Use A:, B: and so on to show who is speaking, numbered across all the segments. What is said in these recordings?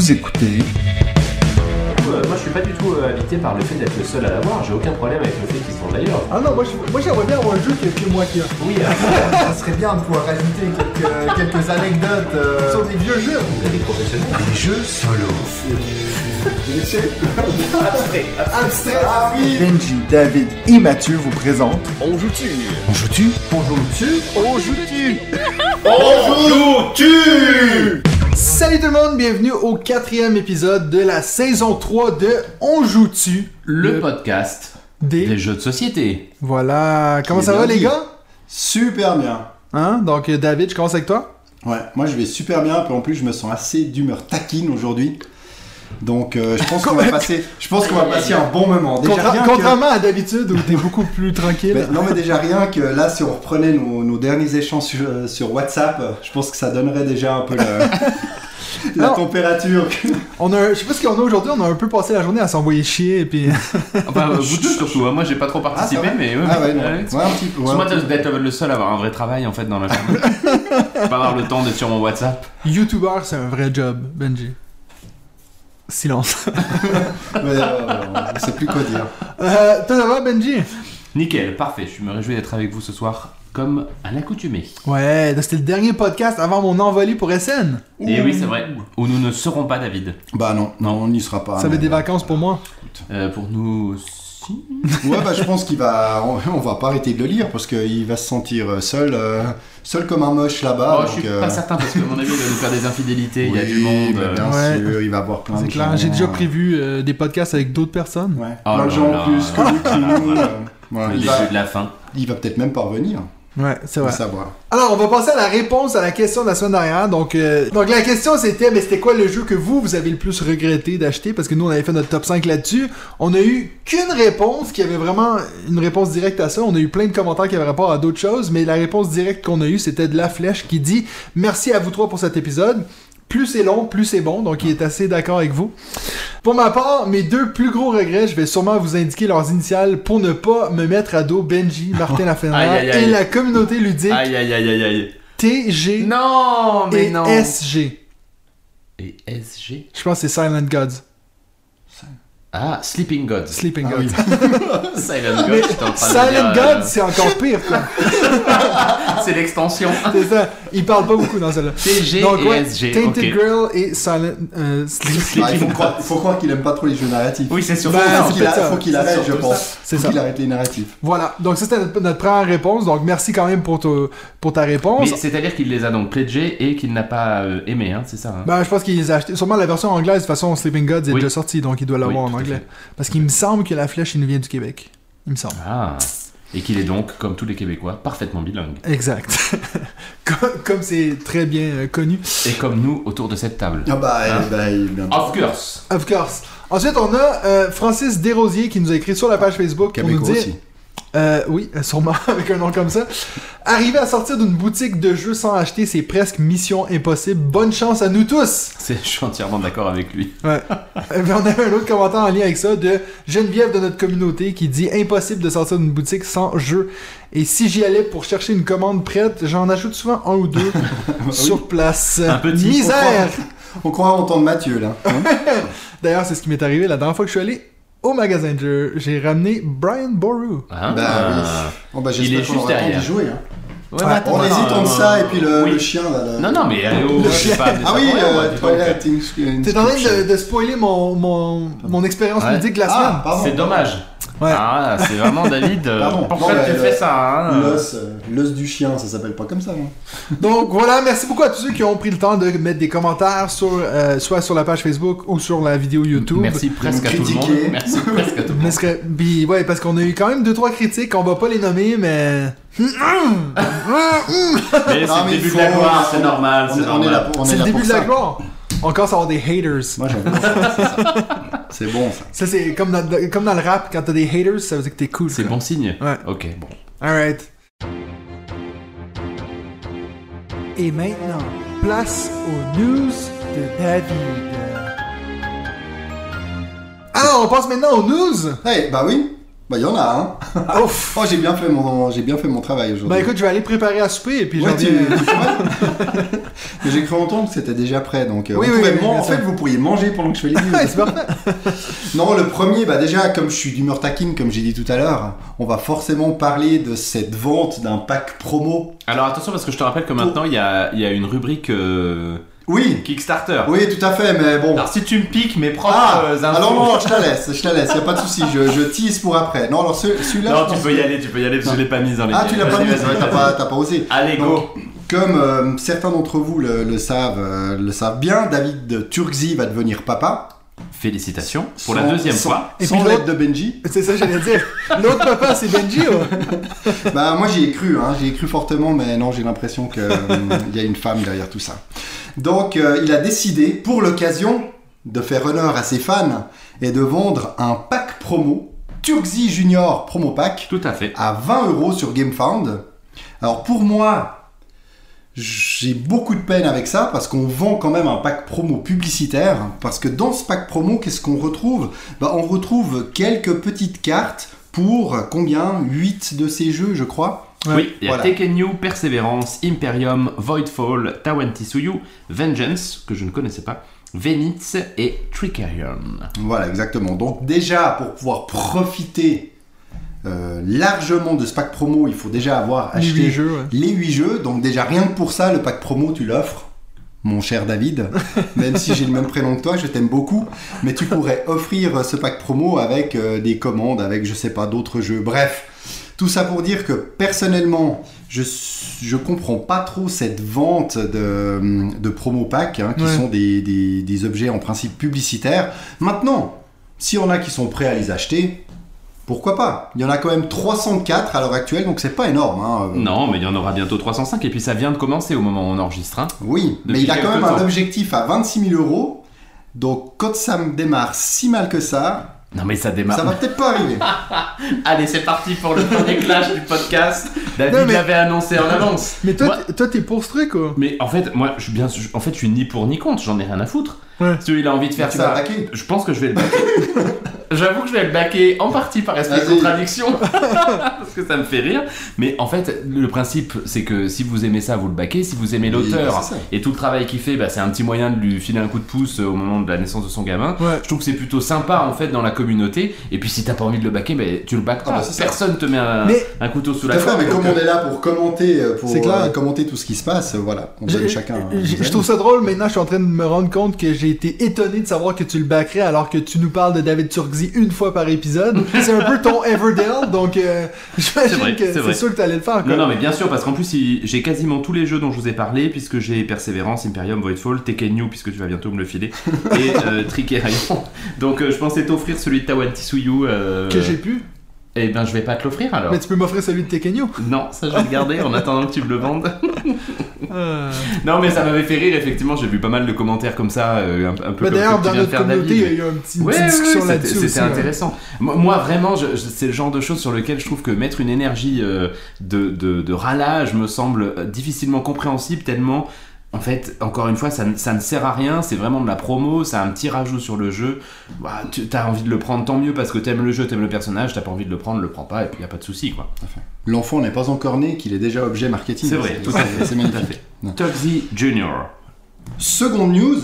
A: Vous écoutez
B: Euh, moi, je suis pas du tout euh, habité par le fait d'être le seul à l'avoir. J'ai aucun problème avec le fait qu'ils sont d'ailleurs.
C: Ah non, moi, je- moi j'aimerais bien avoir un jeu qui est que moi qui a.
B: Oui, euh,
D: Ça serait bien de pouvoir rajouter quelques, quelques anecdotes euh,
C: Sur des vieux jeux.
B: vous êtes des professionnels.
A: des jeux solo.
D: abstraits. Ah oui
A: Benji, David et Mathieu vous présentent
E: On joue-tu
A: On joue-tu
D: Bonjour dessus
A: On joue-tu
C: Salut tout le monde, bienvenue au quatrième épisode de la saison 3 de On joue-tu
B: Le podcast
C: des...
B: des jeux de société.
C: Voilà, comment ça va les gars?
D: Super bien
C: Hein? Donc euh, David, je commence avec toi.
D: Ouais, moi je vais super bien, puis en plus je me sens assez d'humeur taquine aujourd'hui. Donc euh, je pense qu'on va passer, je pense qu'on va passer un bon moment. Déjà
C: Contra-
D: rien que-
C: Contrairement à d'habitude où t'es beaucoup plus tranquille.
D: Mais non mais déjà rien que là si on reprenait nos, nos derniers échanges sur, euh, sur WhatsApp, je pense que ça donnerait déjà un peu le- la
C: Non.
D: température.
C: On a, je sais pas ce qu'on a aujourd'hui, on a un peu passé la journée à s'envoyer chier et puis.
B: Enfin, euh, vous deux surtout. hein. Moi, j'ai pas trop participé,
D: Ah, va
B: mais. ouais,
D: Ah ouais, non.
B: ouais.
D: Ouais, un petit peu.
B: moi d'être le seul à avoir un vrai travail en fait dans la journée. pas avoir le temps d'être sur mon WhatsApp.
C: YouTuber, c'est un vrai job, Benji. Silence.
D: Ouais, ouais, ouais, je sais plus quoi dire.
C: Euh, toi, ça va, Benji?
B: Nickel, parfait. Je me réjouis d'être avec vous ce soir comme à l'accoutumée.
C: Ouais, c'était le dernier podcast avant mon envolée pour SN.
B: Et oui, c'est vrai. Où nous ne serons pas David.
D: Bah non, non, on n'y sera pas.
C: ça va
D: mais-
C: être des vacances pour moi.
B: Euh, pour nous. Si.
D: Ouais, bah je pense qu'il va. On, on va pas arrêter de le lire parce qu'il va se sentir seul, euh, seul comme un moche là-bas.
B: Oh, je suis
D: euh,
B: pas certain parce que à mon avis, il va nous faire des infidélités. il y a du monde.
D: mais
B: euh,
D: Bien
C: Ouais.
D: sûr, il va avoir plein de
C: clair,
D: gens,
C: j'ai déjà
D: euh,
C: prévu euh, des podcasts avec d'autres personnes.
D: Ouais,
B: Oh
D: plein de
B: là
D: gens en plus que lui, nous. euh, voilà,
B: le
D: il, va,
B: début de la fin.
D: il va peut-être même pas revenir.
C: Ouais, c'est vrai.
D: savoir.
C: Alors, on va passer à la réponse à la question de la semaine dernière. Donc, euh, donc la question c'était, mais c'était quoi le jeu que vous, vous avez le plus regretté d'acheter? Parce que nous, on avait fait notre top 5 là-dessus. On a eu qu'une réponse qui avait vraiment une réponse directe à ça. On a eu plein de commentaires qui avaient rapport à d'autres choses, mais la réponse directe qu'on a eue, c'était de la flèche qui dit Merci à vous trois pour cet épisode. Plus c'est long, plus c'est bon, donc il est assez d'accord avec vous. Pour ma part, mes deux plus gros regrets, je vais sûrement vous indiquer leurs initiales pour ne pas me mettre à dos Benji, Martin
B: aïe.
C: et la communauté ludique
B: Aïe aïe aïe aïe aïe.
C: TG
B: Non, mais
C: et
B: non.
C: SG.
B: Et SG
C: Je pense que c'est Silent Gods.
B: Ah, Sleeping God.
C: Sleeping
D: Ah
C: Gods.
B: Silent
C: Mais
B: God, j'étais en train de
C: Silent
B: dire, euh,
C: Gods, c'est encore pire, quoi.
B: C'est l'extension.
C: c'est ça. Il parle pas beaucoup dans celle-là.
B: TG
C: Donc,
B: et
C: ouais,
B: SG.
C: Tainted
B: ok.
C: Girl et Silent euh, Sleep-
D: Ah, il faut croire, faut croire qu'il aime pas trop les jeux narratifs.
B: Oui, c'est surtout
C: Ben,
D: faut qu'il faut arrête, je pense.
C: C'est
D: faut
C: ça.
D: qu'il arrête les narratifs.
C: Voilà. Donc, ça, c'était notre, première réponse. Donc, merci quand même pour, ta- pour ta réponse.
B: Mais c'est-à-dire qu'il les a donc pledgés et qu'il n'a pas euh, aimé, hein, c'est ça hein
C: Ben, je pense qu'il les a achetés. Sûrement la version anglaise, de toute façon, Sleeping Gods est
B: Oui.
C: déjà sorti, donc il doit l'avoir
B: Oui,
C: en anglais. Parce qu'il me semble que la flèche, il nous vient du Québec. Il me semble.
B: Ah. Et qu'il est donc, comme tous les Québécois, parfaitement bilingue.
C: Exact. comme c'est très bien euh, connu.
B: Et comme nous, autour de cette table.
D: Ah bah,
B: Hein?
D: eh, bah, il- bien-
B: Of course.
C: Of course. Ensuite, on a euh, Francis Desrosiers qui nous a écrit sur la page Facebook pour nous
D: Québécois
C: dire...
D: aussi.
C: Euh, oui, euh, sûrement avec un nom comme ça. Arriver à sortir d'une boutique de jeux sans acheter, c'est presque mission impossible. Bonne chance à nous tous!
B: Je suis entièrement d'accord avec lui.
C: Ouais. Euh, puis on avait un autre commentaire en lien avec ça de Geneviève de notre communauté qui dit impossible de sortir d'une boutique sans jeu. Et si j'y allais pour chercher une commande prête, j'en ajoute souvent un ou deux sur place.
B: Un petit.
C: Misère!
D: On croit entendre Mathieu là.
C: D'ailleurs, c'est ce qui m'est arrivé la dernière fois que je suis allé au magasin de jeux. J'ai ramené Brian Boru.
B: Hein
D: Bah oui.
B: Ah.
D: Bon bah
B: Il est juste derrière.
D: jouer. hein.
B: Ouais,
C: Ouais,
B: attends,
D: On
B: attends,
D: hésite entre
B: euh,
D: ça et puis le,
B: oui.
D: le chien là. là.
B: Non, non, mais allez, oh, pas des
D: Ah oui, euh,
C: T'es en train de, spoiler mon, mon, mon expérience
B: Ouais.
C: ludique de la
D: Ah,
C: semaine.
B: C'est dommage.
C: Ouais.
B: Ah, c'est vraiment David. euh,
D: Pardon.
B: Pourquoi
D: Non,
B: tu fais
D: euh,
B: ça hein
D: L'os, euh, du chien, ça s'appelle pas comme ça, non
C: Donc voilà, merci beaucoup à tous ceux qui ont pris le temps de mettre des commentaires sur, euh, soit sur la page Facebook ou sur la vidéo YouTube.
B: Merci presque à tout le monde. Merci presque à tout le monde.
C: puis, ouais, parce qu'on a eu quand même deux trois critiques, on va pas les nommer, mais
B: Mais c'est le début de la gloire, c'est normal,
D: On,
B: c'est normal.
D: pour, on
C: c'est
D: est
C: le début
D: pour
C: de la
D: ça.
C: gloire. On commence à avoir des haters.
D: Moi j'aime ça. C'est bon ça.
C: Ça c'est comme dans, comme dans le rap, quand t'as des haters, ça veut dire que t'es cool.
B: C'est bon signe.
C: Ouais.
B: Ok, bon.
C: Alright. Et maintenant, place aux news de David. Alors, on passe maintenant aux news.
D: Hey, bah oui. Bah, il y en a, hein.
C: Ouf.
D: Oh, j'ai bien fait mon, j'ai bien fait mon travail aujourd'hui.
C: Bah écoute, je vais aller préparer à souper et puis
D: Ouais, tu- Mais j'ai cru entendre que c'était déjà prêt, donc euh,
C: Oui, oui, oui,
D: en fait vous pourriez manger pendant que je fais les non, le premier, bah déjà comme je suis d'humeur taquine, comme j'ai dit tout à l'heure, on va forcément parler de cette vente d'un pack promo.
B: Alors attention parce que je te rappelle que maintenant il y a, il y a une rubrique euh,
D: Oui,
B: Kickstarter.
D: oui, tout à fait, mais bon.
B: Alors si tu me piques mes propres
D: Ah,
B: euh, infos.
D: alors non, je te laisse, je te laisse, y a pas de souci, je, je tease pour après. Non, alors ce- celui-là.
B: Non, tu peux y aller, tu peux y aller parce que je l'ai pas mise dans les
D: Ah, tu l'as pas mis, t'as pas, t'as pas osé.
B: Allez, go
D: Donc, Comme euh, certains d'entre vous le, le savent, euh, le savent bien, David Turkzy va devenir papa.
B: Félicitations pour la deuxième
D: sans-
B: fois.
C: Et
D: Sans
C: puis
D: l'aide de Benji.
C: C'est ça, j'allais dire. L'autre papa, c'est Benji. ouais.
D: Bah moi j'y ai cru, hein, j'y ai cru fortement, mais non j'ai l'impression qu'il y a une femme derrière tout ça. Donc euh, il a décidé, pour l'occasion, de faire honneur à ses fans et de vendre un pack promo, Turkzy Junior Promo Pack,
B: Tout à fait.
D: à 20 euros sur GameFound. Alors pour moi, j'ai beaucoup de peine avec ça parce qu'on vend quand même un pack promo publicitaire. Parce que dans ce pack promo, qu'est-ce qu'on retrouve? Bah, On retrouve quelques petites cartes pour combien? 8 de ces jeux, je crois.
C: Ouais.
B: Oui, il y a
D: Voilà.
B: Tekken You, Perseverance, Imperium, Voidfall, Tawantisuyu, Vengeance, que je ne connaissais pas, Venitz et Tricarion.
D: Voilà, exactement. Donc déjà, pour pouvoir profiter euh, largement de ce pack promo, il faut déjà avoir
C: Les
D: acheté
C: huit jeux, ouais.
D: les 8 jeux. Donc déjà, rien que pour ça, le pack promo, tu l'offres. Mon cher David, même si j'ai le même prénom que toi, je t'aime beaucoup, mais tu pourrais offrir ce pack promo avec euh, des commandes, avec je sais pas d'autres jeux. Bref, tout ça pour dire que personnellement, je je comprends pas trop cette vente de, de promo pack, hein, qui
C: Ouais.
D: sont des, des, des objets en principe publicitaires. Maintenant, si on a qui sont prêts à les acheter, pourquoi pas? Il y en a quand même 304 à l'heure actuelle, donc c'est pas énorme. hein.
B: Non, mais il y en aura bientôt 305, et puis ça vient de commencer au moment où on enregistre. hein.
D: Oui, mais il a quand même un objectif à 26 000 euros. Donc quand ça me démarre si mal que ça,
B: Non, mais ça démarre.
D: ça va peut-être pas arriver.
B: Allez, c'est parti pour le premier clash du podcast. David
C: Non, mais-
B: l'avait annoncé en avance.
C: Mais toi,
B: Moi-
C: t'es- toi, t'es pour ce truc, quoi.
B: Mais en fait, moi, je suis bien, en fait, je suis ni pour ni contre. J'en ai rien à foutre.
C: Ouais.
B: Si il a envie de faire
D: tu vas attaquer.
B: je pense que je vais le baquer. J'avoue que je vais le baquer en partie par esprit de contradiction parce que ça me fait rire. Mais en fait, le principe, c'est que si vous aimez ça, vous le baquez. Si vous aimez l'auteur
D: bah,
B: et tout le travail qu'il fait, bah, c'est un petit moyen de lui filer un coup de pouce au moment de la naissance de son gamin.
C: Ouais.
B: Je trouve que c'est plutôt sympa en fait dans la communauté. Et puis si t'as pas envie de le baquer, bah, tu le baques
D: Ah
B: pas.
D: bah, c'est ça.
B: Personne te met un,
C: Mais-
B: un couteau sous la gorge.
D: mais comme on est là pour commenter, euh, pour euh, commenter tout ce qui se passe, euh, voilà, on donne
C: Je-
D: chacun. un
C: je- trouve ça drôle, maintenant je suis en train de me rendre compte que j'ai été étonné de savoir que tu le backerais alors que tu nous parles de David Turkzy une fois par épisode. c'est un peu ton Everdale, donc euh, j'imagine que
B: c'est
C: sûr que t'allais le faire. Quoi.
B: Non, non, mais bien sûr, parce qu'en plus, j'ai quasiment tous les jeux dont je vous ai parlé, puisque j'ai Perseverance, Imperium, Voidfall, Tekken New, puisque tu vas bientôt me le filer, et euh, Tricerion. Donc, euh, je pensais t'offrir celui de Tawantisuyu. Euh,
C: Que j'ai pu.
B: Eh ben, je vais pas te l'offrir alors.
C: Mais tu peux m'offrir celui de Tekenyo.
B: Non, ça je vais le garder en attendant que tu me le vendes.
C: Euh...
B: Non, mais ça m'avait fait rire, effectivement, j'ai vu pas mal de commentaires comme ça, euh, un, un peu
C: Bah, D'ailleurs, dans
B: tu viens de
C: notre
B: faire,
C: communauté, il
B: David.
C: y a eu un petit, une
B: Ouais,
C: petite
B: ouais,
C: discussion
B: ouais,
C: là-dessus
B: c'était intéressant. Moi, vraiment, je- je- c'est le genre de choses sur lequel je trouve que mettre une énergie euh, de, de, de râlage me semble difficilement compréhensible tellement. En fait, encore une fois, ça, ne- ça ne sert à rien, c'est vraiment de la promo, ça a un petit rajout sur le jeu. Bah, tu as envie de le prendre, tant mieux, parce que t'aimes le jeu, t'aimes le personnage, t'as pas envie de le prendre, le prends pas, et puis y a pas de souci, quoi.
D: L'enfant n'est pas encore né, qu'il est déjà objet marketing.
B: C'est vrai, tout à fait.
D: C'est magnifique.
B: Tugsy Junior.
D: Seconde news,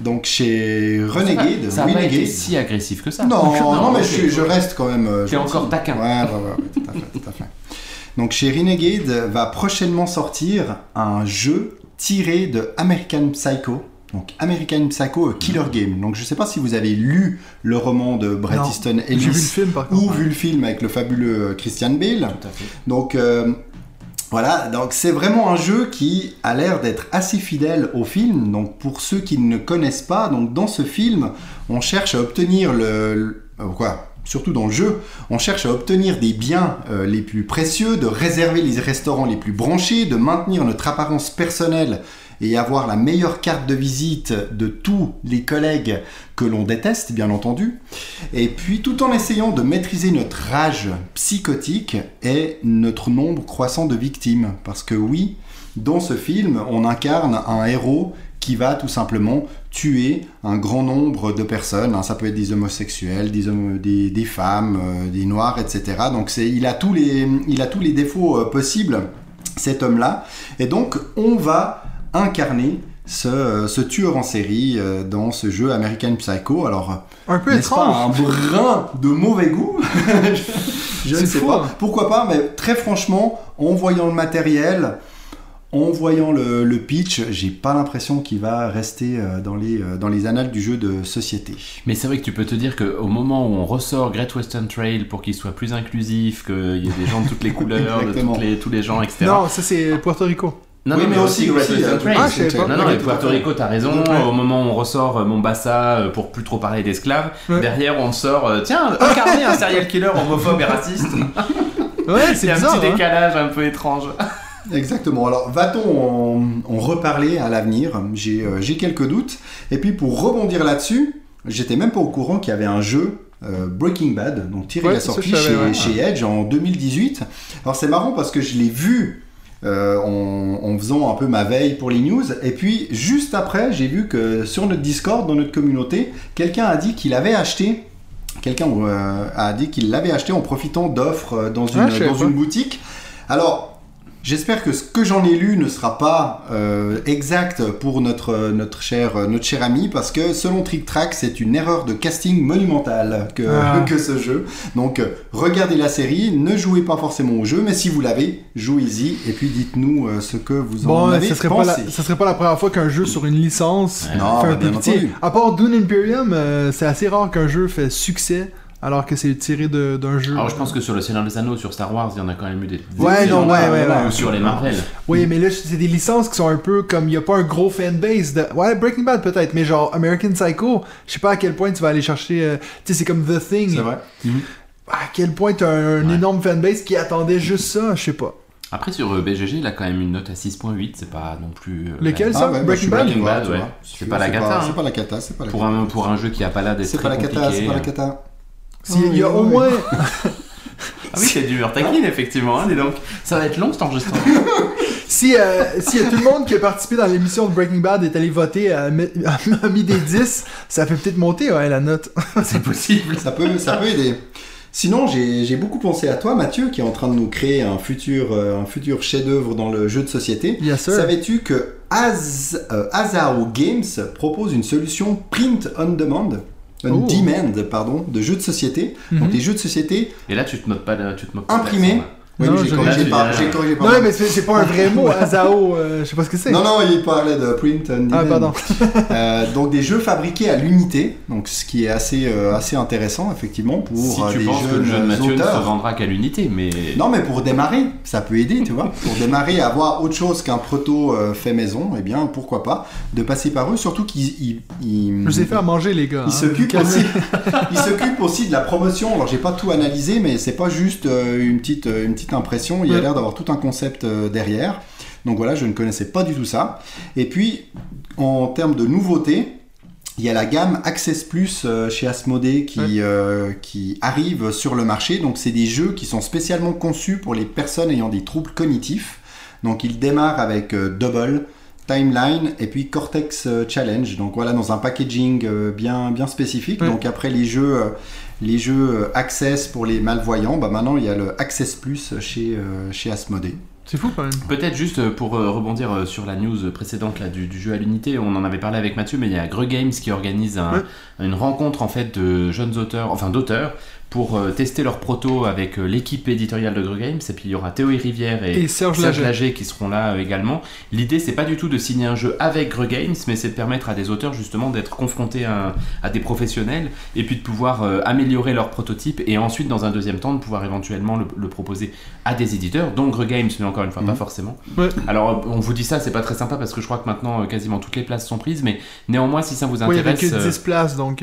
D: donc chez Renegade.
B: Ça a pas été si agressif que ça.
D: Non, non, mais je, reste quand même. euh,
B: T'es encore taquin.
D: Ouais, ouais, ouais, ouais, tout à fait, tout à fait. Donc chez Renegade va prochainement sortir un jeu tiré de American Psycho. Donc American Psycho a Killer Game. Donc je sais pas si vous avez lu le roman de Bret
C: Non,
D: Easton
C: J'ai vu le
D: Ellis
C: film par
D: ou vu le film avec le fabuleux euh, Christian Bale.
B: Tout à fait.
D: Donc euh, voilà, donc c'est vraiment un jeu qui a l'air d'être assez fidèle au film. Donc pour ceux qui ne connaissent pas, donc dans ce film, on cherche à obtenir le, le- euh, quoi Surtout dans le jeu, on cherche à obtenir des biens euh, les plus précieux, de réserver les restaurants les plus branchés, de maintenir notre apparence personnelle et avoir la meilleure carte de visite de tous les collègues que l'on déteste, bien entendu. Et puis tout en essayant de maîtriser notre rage psychotique et notre nombre croissant de victimes. Parce que oui, dans ce film, on incarne un héros qui va tout simplement tuer un grand nombre de personnes. hein. Ça peut être des homosexuels, des, homo- des, des femmes, euh, des noirs, etc. Donc c'est, il, a tous les, il a tous les défauts euh, possibles, cet homme-là. Et donc on va incarner ce, euh, ce tueur en série dans ce jeu American Psycho. Alors,
C: Un peu
D: pas un
C: étrange.
D: brin de mauvais goût? Je ne sais
C: fou,
D: pas.
C: hein.
D: Pourquoi pas, mais très franchement, en voyant le matériel, en voyant le, le pitch, j'ai pas l'impression qu'il va rester euh, dans les, euh, dans les annales du jeu de société.
B: Mais c'est vrai que tu peux te dire qu'au moment où on ressort Great Western Trail pour qu'il soit plus inclusif, qu'il y ait des gens de toutes les couleurs, de toutes les, tous les gens, etc.
C: Non, ça c'est Puerto Rico.
B: Non,
D: Oui,
B: non,
D: mais
B: mais
D: aussi,
B: aussi Western
D: euh,
B: Trail.
C: Ah.
B: Non, non,
D: à
B: Puerto. Rico, t'as raison.
C: Ouais.
B: Au moment où on ressort Mombasa pour plus trop parler d'esclaves,
C: Ouais.
B: derrière on sort, tiens, incarner un serial killer homophobe et raciste.
C: Ouais,
B: C'est
C: c'est
B: un
C: bizarre.
B: petit
C: hein.
B: décalage un peu étrange.
D: Exactement. Alors, va-t-on en, en reparler à l'avenir? J'ai euh, j'ai quelques doutes. Et puis, pour rebondir là-dessus, j'étais même pas au courant qu'il y avait un jeu. euh, Breaking Bad, donc tiré
C: Ouais,
D: la sortie chez,
C: ouais.
D: chez Edge en 2018. Alors c'est marrant parce que je l'ai vu euh, en, en faisant un peu ma veille pour les news, et puis juste après, j'ai vu que sur notre Discord, dans notre communauté, quelqu'un a dit qu'il avait acheté quelqu'un a dit qu'il l'avait acheté en profitant d'offres dans une,
C: Ah,
D: dans une boutique. Alors, j'espère que ce que j'en ai lu ne sera pas euh, exact pour notre, notre, cher, notre cher ami, parce que selon Trick Track, c'est une erreur de casting monumentale que,
C: Ah.
D: que ce jeu. Donc, regardez la série, ne jouez pas forcément au jeu, mais si vous l'avez, jouez-y, et puis dites-nous euh, ce que vous en
C: Bon,
D: avez
C: ça serait, pas la, ça serait pas la première fois qu'un jeu sur une licence
B: Ouais.
D: Non,
C: fait
D: bah,
C: un
D: bien.
C: À part Dune Imperium, euh, c'est assez rare qu'un jeu fait succès alors que c'est tiré de- d'un jeu.
B: Alors je pense que sur le Seigneur des Anneaux, sur Star Wars, il y en a quand même eu des. des
C: Ouais, non, ouais, ouais, ouais.
B: Ou sur les Marvel.
C: Oui, mais là, c'est des licences qui sont un peu comme. Il n'y a pas un gros fanbase. De... Ouais, Breaking Bad peut-être, mais genre American Psycho, je sais pas à quel point tu vas aller chercher. euh, Tu sais, c'est comme The Thing.
D: C'est vrai.
C: À quel point tu as un, un
B: Ouais.
C: énorme fanbase qui attendait juste ça, je sais pas.
B: Après sur euh, BGG, il a quand même une note à 6.8, c'est pas non plus. euh,
C: Lequel, ça Breaking Bad?
B: Bad, ouais. C'est pas la cata, hein.
D: C'est pas la cata, c'est pas la
B: Pour
D: cata.
B: un, pour un jeu qui a pas l'air d'être
D: C'est
B: très
D: pas la cata,
B: compliqué.
D: c'est pas la cata.
C: S'il y a
D: Ouais,
C: au moins.
B: Ah oui, c'est dur. Taquine, effectivement. Hein, dis donc. Ça va être long cet enregistrement.
C: Si, euh, s'il y a tout le monde qui a participé dans l'émission de Breaking Bad est allé voter, a mis, a mis des 10, ça fait peut-être monter ouais, la note.
B: c'est possible.
D: Ça peut, ça peut aider. Sinon, j'ai j'ai beaucoup pensé à toi, Mathieu, qui est en train de nous créer un futur, euh, un futur chef-d'œuvre dans le jeu de société.
C: Bien sûr.
D: Savais-tu que Az, euh, Azao Games propose une solution print on demand, on
C: Oh.
D: demand, pardon, de jeux de société. Donc
C: Mhm.
D: les jeux de société
B: Et là, tu te moques pas de, tu te moques pas de
D: imprimés.
B: l'accent, là.
D: Oui,
C: Non,
D: mais j'ai corrigé pas.
C: Non, mais c'est c'est pas un vrai mot, Azao, euh, je sais pas ce que c'est.
D: Non, non, il parlait de print.
C: Ah, pardon.
D: Euh, donc des jeux fabriqués à l'unité, donc ce qui est assez, euh, assez intéressant effectivement pour
B: Si tu
D: des
B: penses que le
D: jeunes
B: jeu de Mathieu ne se
D: auteurs.
B: vendra qu'à l'unité, mais.
D: Non, mais pour démarrer, ça peut aider, tu vois. Pour démarrer, avoir autre chose qu'un proto euh, fait maison, eh bien, pourquoi pas, de passer par eux. Surtout qu'ils ils, ils-
C: Je vous ai fait à manger, les gars.
D: ils
C: hein.
D: s'occupent aussi, ils s'occupent aussi de la promotion. Alors, j'ai pas tout analysé, mais c'est pas juste euh, une petite, euh, une petite impression. Il y a l'air d'avoir tout un concept euh, derrière. Donc voilà, je ne connaissais pas du tout ça. Et puis, en termes de nouveautés, il y a la gamme Access Plus euh, chez Asmodée qui, euh, qui arrive sur le marché. Donc, c'est des jeux qui sont spécialement conçus pour les personnes ayant des troubles cognitifs. Donc, ils démarrent avec euh, Double, Timeline et puis Cortex euh, Challenge. Donc, voilà, dans un packaging euh, bien, bien spécifique.
C: Ouais.
D: Donc, après les jeux, euh, les jeux Access pour les malvoyants, bah, maintenant, il y a le Access Plus chez, chez Asmodée.
C: C'est fou quand même.
B: Peut-être juste pour rebondir sur la news précédente là, du, du jeu à l'unité, on en avait parlé avec Mathieu, mais il y a Greux Games qui organise un-
C: Ouais.
B: une rencontre en fait de jeunes auteurs, enfin d'auteurs, pour euh, tester leur proto avec euh, l'équipe éditoriale de Greux Games. Et puis il y aura Théo Rivière et,
C: Et Serge
B: Serge.
C: Laget
B: qui seront là euh, également. L'idée c'est pas du tout de signer un jeu avec Greux Games, mais c'est de permettre à des auteurs justement d'être confrontés à, à des professionnels et puis de pouvoir euh, améliorer leur prototype et ensuite dans un deuxième temps de pouvoir éventuellement le, le proposer à des éditeurs, dont Greux Games, mais encore une fois pas
D: Mhm.
B: forcément.
C: Ouais.
B: Alors on vous dit ça, c'est pas très sympa parce que je crois que maintenant quasiment toutes les places sont prises, mais néanmoins si ça vous
C: Oui, il y avait
B: intéresse,
C: que
B: euh,
C: 10 places donc.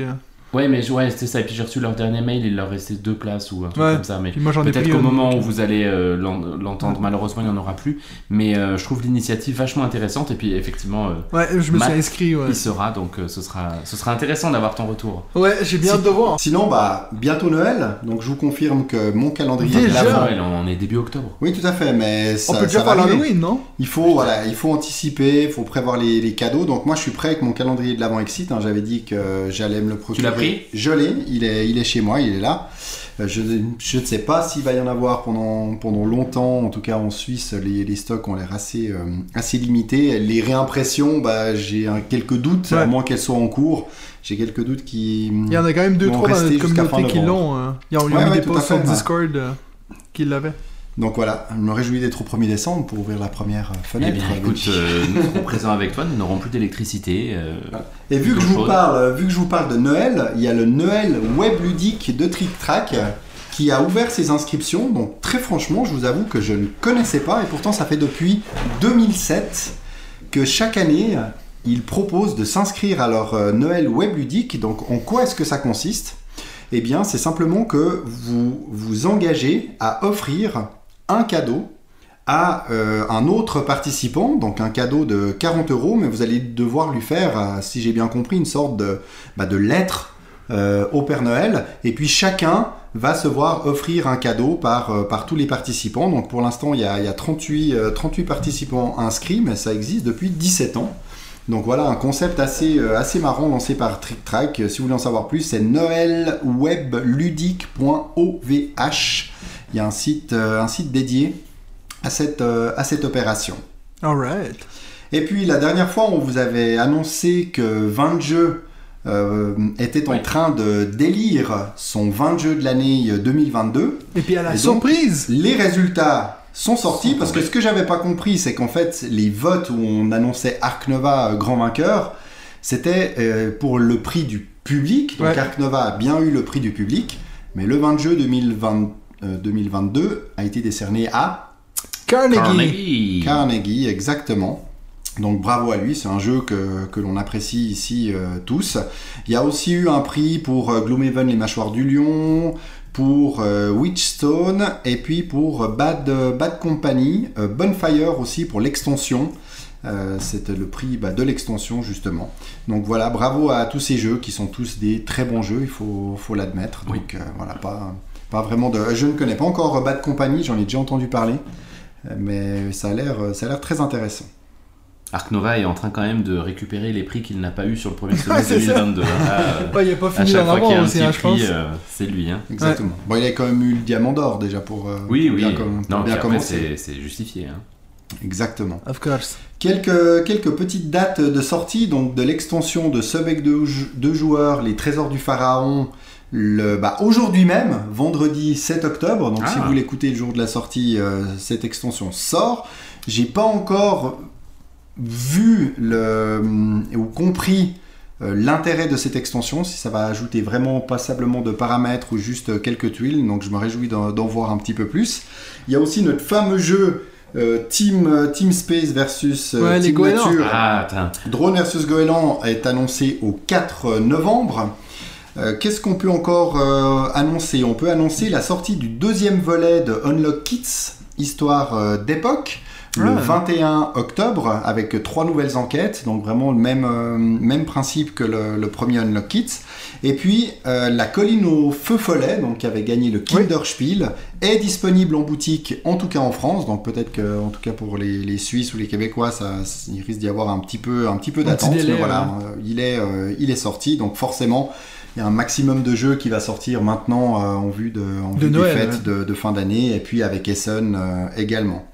C: Euh,
B: Ouais, mais ouais, c'était ça. Et puis j'ai reçu leur dernier mail, il leur restait deux places ou un truc
C: Ouais.
B: comme ça. Mais peut-être qu'au moment où vous allez euh, l'en- l'entendre, malheureusement, il n'y en aura plus. Mais euh, je trouve l'initiative vachement intéressante. Et puis effectivement, euh,
C: Ouais, je me
B: Matt,
C: suis inscrit, ouais.
B: il sera, donc euh, ce, sera, ce sera intéressant d'avoir ton retour.
C: Ouais, j'ai bien hâte de voir.
D: Sinon, bah, bientôt Noël, donc je vous confirme que mon calendrier de
C: Déjà
B: là, on est début octobre.
D: Oui, tout à fait, mais ça,
C: On peut déjà
D: arriver.
C: l'Halloween, non?
D: Il faut, voilà, il faut anticiper, il faut prévoir les, les cadeaux. Donc moi, je suis prêt avec mon calendrier de l'avant Exit. hein. J'avais dit que j'allais me le procurer. Je l'ai. Il est, il est chez moi. Il est là. Euh, Je, je ne sais pas s'il va y en avoir pendant, pendant longtemps. En tout cas, en Suisse, les, les stocks ont l'air assez, euh, assez limités. Les réimpressions, bah, j'ai quelques doutes, à moins qu'elles soient en cours. J'ai quelques doutes qui.
C: Il y en a quand même deux, trois dans notre communauté qui l'ont. ont
D: Ouais,
C: mis
D: ouais,
C: des posts sur. Discord euh, qui l'avaient.
D: Donc voilà, je me réjouis d'être au 1er décembre pour ouvrir la première euh,
B: Eh
D: fenêtre.
B: bien, écoute, euh, nous serons présents avec toi, nous n'aurons plus d'électricité. euh,
D: Et vu que, je vous parle, vu que je vous parle de Noël, il y a le Noël web ludique de Trick Track qui a ouvert ses inscriptions. Donc très franchement, je vous avoue que je ne connaissais pas et pourtant ça fait depuis 2007 que chaque année ils proposent de s'inscrire à leur Noël web ludique. Donc en quoi est-ce que ça consiste? Eh bien, c'est simplement que vous vous engagez à offrir un cadeau à euh, un autre participant, donc un cadeau de 40 euros, mais vous allez devoir lui faire, euh, si j'ai bien compris, une sorte de, bah, lettre euh, au Père Noël, et puis chacun va se voir offrir un cadeau par, par tous les participants. Donc pour l'instant, il y a, il y a 38, euh, 38 participants inscrits, mais ça existe depuis 17 ans. Donc voilà, un concept assez, assez marrant lancé par Trick Track. Si vous voulez en savoir plus, c'est noelwebludique.ovh. Il y a un site, euh, un site dédié à cette, euh, à cette opération.
C: Alright.
D: Et puis la dernière fois, on vous avait annoncé que 20 jeux euh, était en
B: Oui.
D: train de délire son 20 jeux de l'année 2022.
C: Et puis à la
D: Et donc,
C: surprise
D: Les résultats sont sortis
B: Sont
D: parce que ce que j'avais pas compris, c'est qu'en fait, les votes où on annonçait Ark Nova euh, grand vainqueur, c'était euh, pour le prix du public. Donc
C: Ouais.
D: Ark Nova a bien eu le prix du public, mais le 20 jeu 2020, euh, 2022 a été décerné à
C: Carnegie.
B: Carnegie.
D: Carnegie, exactement. Donc bravo à lui, c'est un jeu que, que l'on apprécie ici euh, tous. Il y a aussi eu un prix pour euh, Gloomhaven, les mâchoires du lion, pour euh, Witchstone, et puis pour Bad, Bad Company, euh, Bonfire aussi pour l'extension. Euh, C'était le prix bah, de l'extension justement. Donc voilà, bravo à tous ces jeux qui sont tous des très bons jeux, il faut, faut l'admettre.
B: Oui.
D: Donc euh, voilà, pas, pas vraiment de... Je ne connais pas encore Bad Company, j'en ai déjà entendu parler. Euh, Mais ça a l'air, ça a l'air très intéressant.
B: Ark Nova est en train quand même de récupérer les prix qu'il n'a pas eu sur le premier
C: Ouais,
B: semestre
C: ça.
B: 2022. Là, euh,
C: Ouais, il a pas
B: à
C: fini
B: chaque
C: d'en
B: fois qu'il y a
C: avoir
B: un
C: aussi,
B: petit
C: hein, je pense.
B: prix, euh, c'est lui. Hein.
D: Exactement. Bon, il a quand même eu le diamant d'or déjà pour, euh,
B: Oui,
D: pour
B: oui.
D: bien, com-
B: non,
D: bien
B: puis après,
D: commencer.
B: c'est c'est justifié. Hein.
D: Exactement.
C: Of course.
D: Quelques, quelques petites dates de sortie, donc de l'extension de sub avec deux, jou- deux joueurs, les trésors du pharaon, bah, aujourd'hui même, vendredi 7 octobre. Donc
B: Ah.
D: si vous l'écoutez le jour de la sortie, euh, cette extension sort. J'ai pas encore vu le, ou compris euh, l'intérêt de cette extension, si ça va ajouter vraiment passablement de paramètres ou juste euh, quelques tuiles. Donc je me réjouis d'en voir un petit peu plus. Il y a aussi notre fameux jeu euh, Team, euh, Team Space versus euh,
C: Ouais,
D: Team. Nature.
B: Ah.
D: Drone versus Goéland est annoncé au 4 novembre. Euh, Qu'est-ce qu'on peut encore euh, annoncer? On peut annoncer la sortie du deuxième volet de Unlock Kits, histoire euh, d'époque, le
C: Ah.
D: 21 octobre, avec trois nouvelles enquêtes, donc vraiment le même, même principe que le, le premier Unlock Kits. Et puis, la colline au feu follet, donc qui avait gagné le Kinderspiel, est disponible en boutique, en tout cas en France. Donc peut-être que, en tout cas pour les, les Suisses ou les Québécois, ça, il risque d'y avoir un petit peu, un petit peu d'attente. Mais voilà, il est, il est sorti. Donc forcément, il y a un maximum de jeux qui va sortir maintenant euh, en vue, de, en
C: De
D: vue
C: Noël,
D: des fêtes de, de fin d'année, et puis avec Essen euh, également.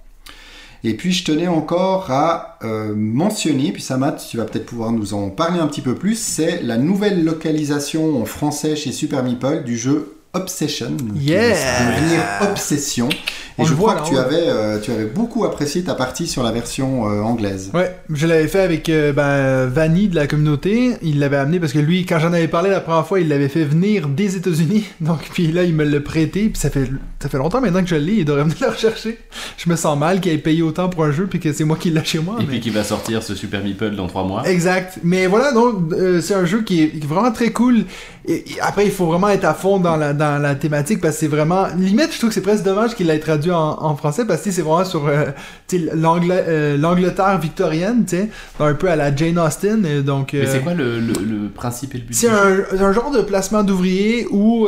D: Et puis je tenais encore à euh, mentionner, puis Samat, tu vas peut-être pouvoir nous en parler un petit peu plus, c'est la nouvelle localisation en français chez Super Meeple du jeu Obsession, qui
C: Yeah.
D: va devenir Obsession. Et je crois
C: voit,
D: que
C: là,
D: tu
C: ouais.
D: avais, euh, tu avais beaucoup apprécié ta partie sur la version euh, anglaise.
C: Ouais, je l'avais fait avec euh, ben, Vanny de la communauté. Il l'avait amené parce que lui, quand j'en avais parlé la première fois, il l'avait fait venir des États-Unis. Donc, puis là, il me l'a prêté. Puis ça fait, ça fait longtemps maintenant que je l'ai. Il devrait venir le rechercher. Je me sens mal qu'il ait payé autant pour un jeu puis que c'est moi qui l'ai chez moi.
B: Et
C: mais-
B: puis qui va sortir ce Super Meeple dans 3 mois.
C: Exact. Mais voilà, donc euh, c'est un jeu qui est, qui est vraiment très cool. Et, et après, il faut vraiment être à fond dans la, dans la thématique parce que c'est vraiment. Limite, je trouve que c'est presque dommage qu'il l'ait traduit en, en français parce que c'est vraiment sur euh, euh, l'Angleterre victorienne, un peu à la Jane Austen. et donc,
B: Mais
C: euh,
B: c'est quoi le, le- le principe et le but
C: c'est un, un genre de placement d'ouvriers où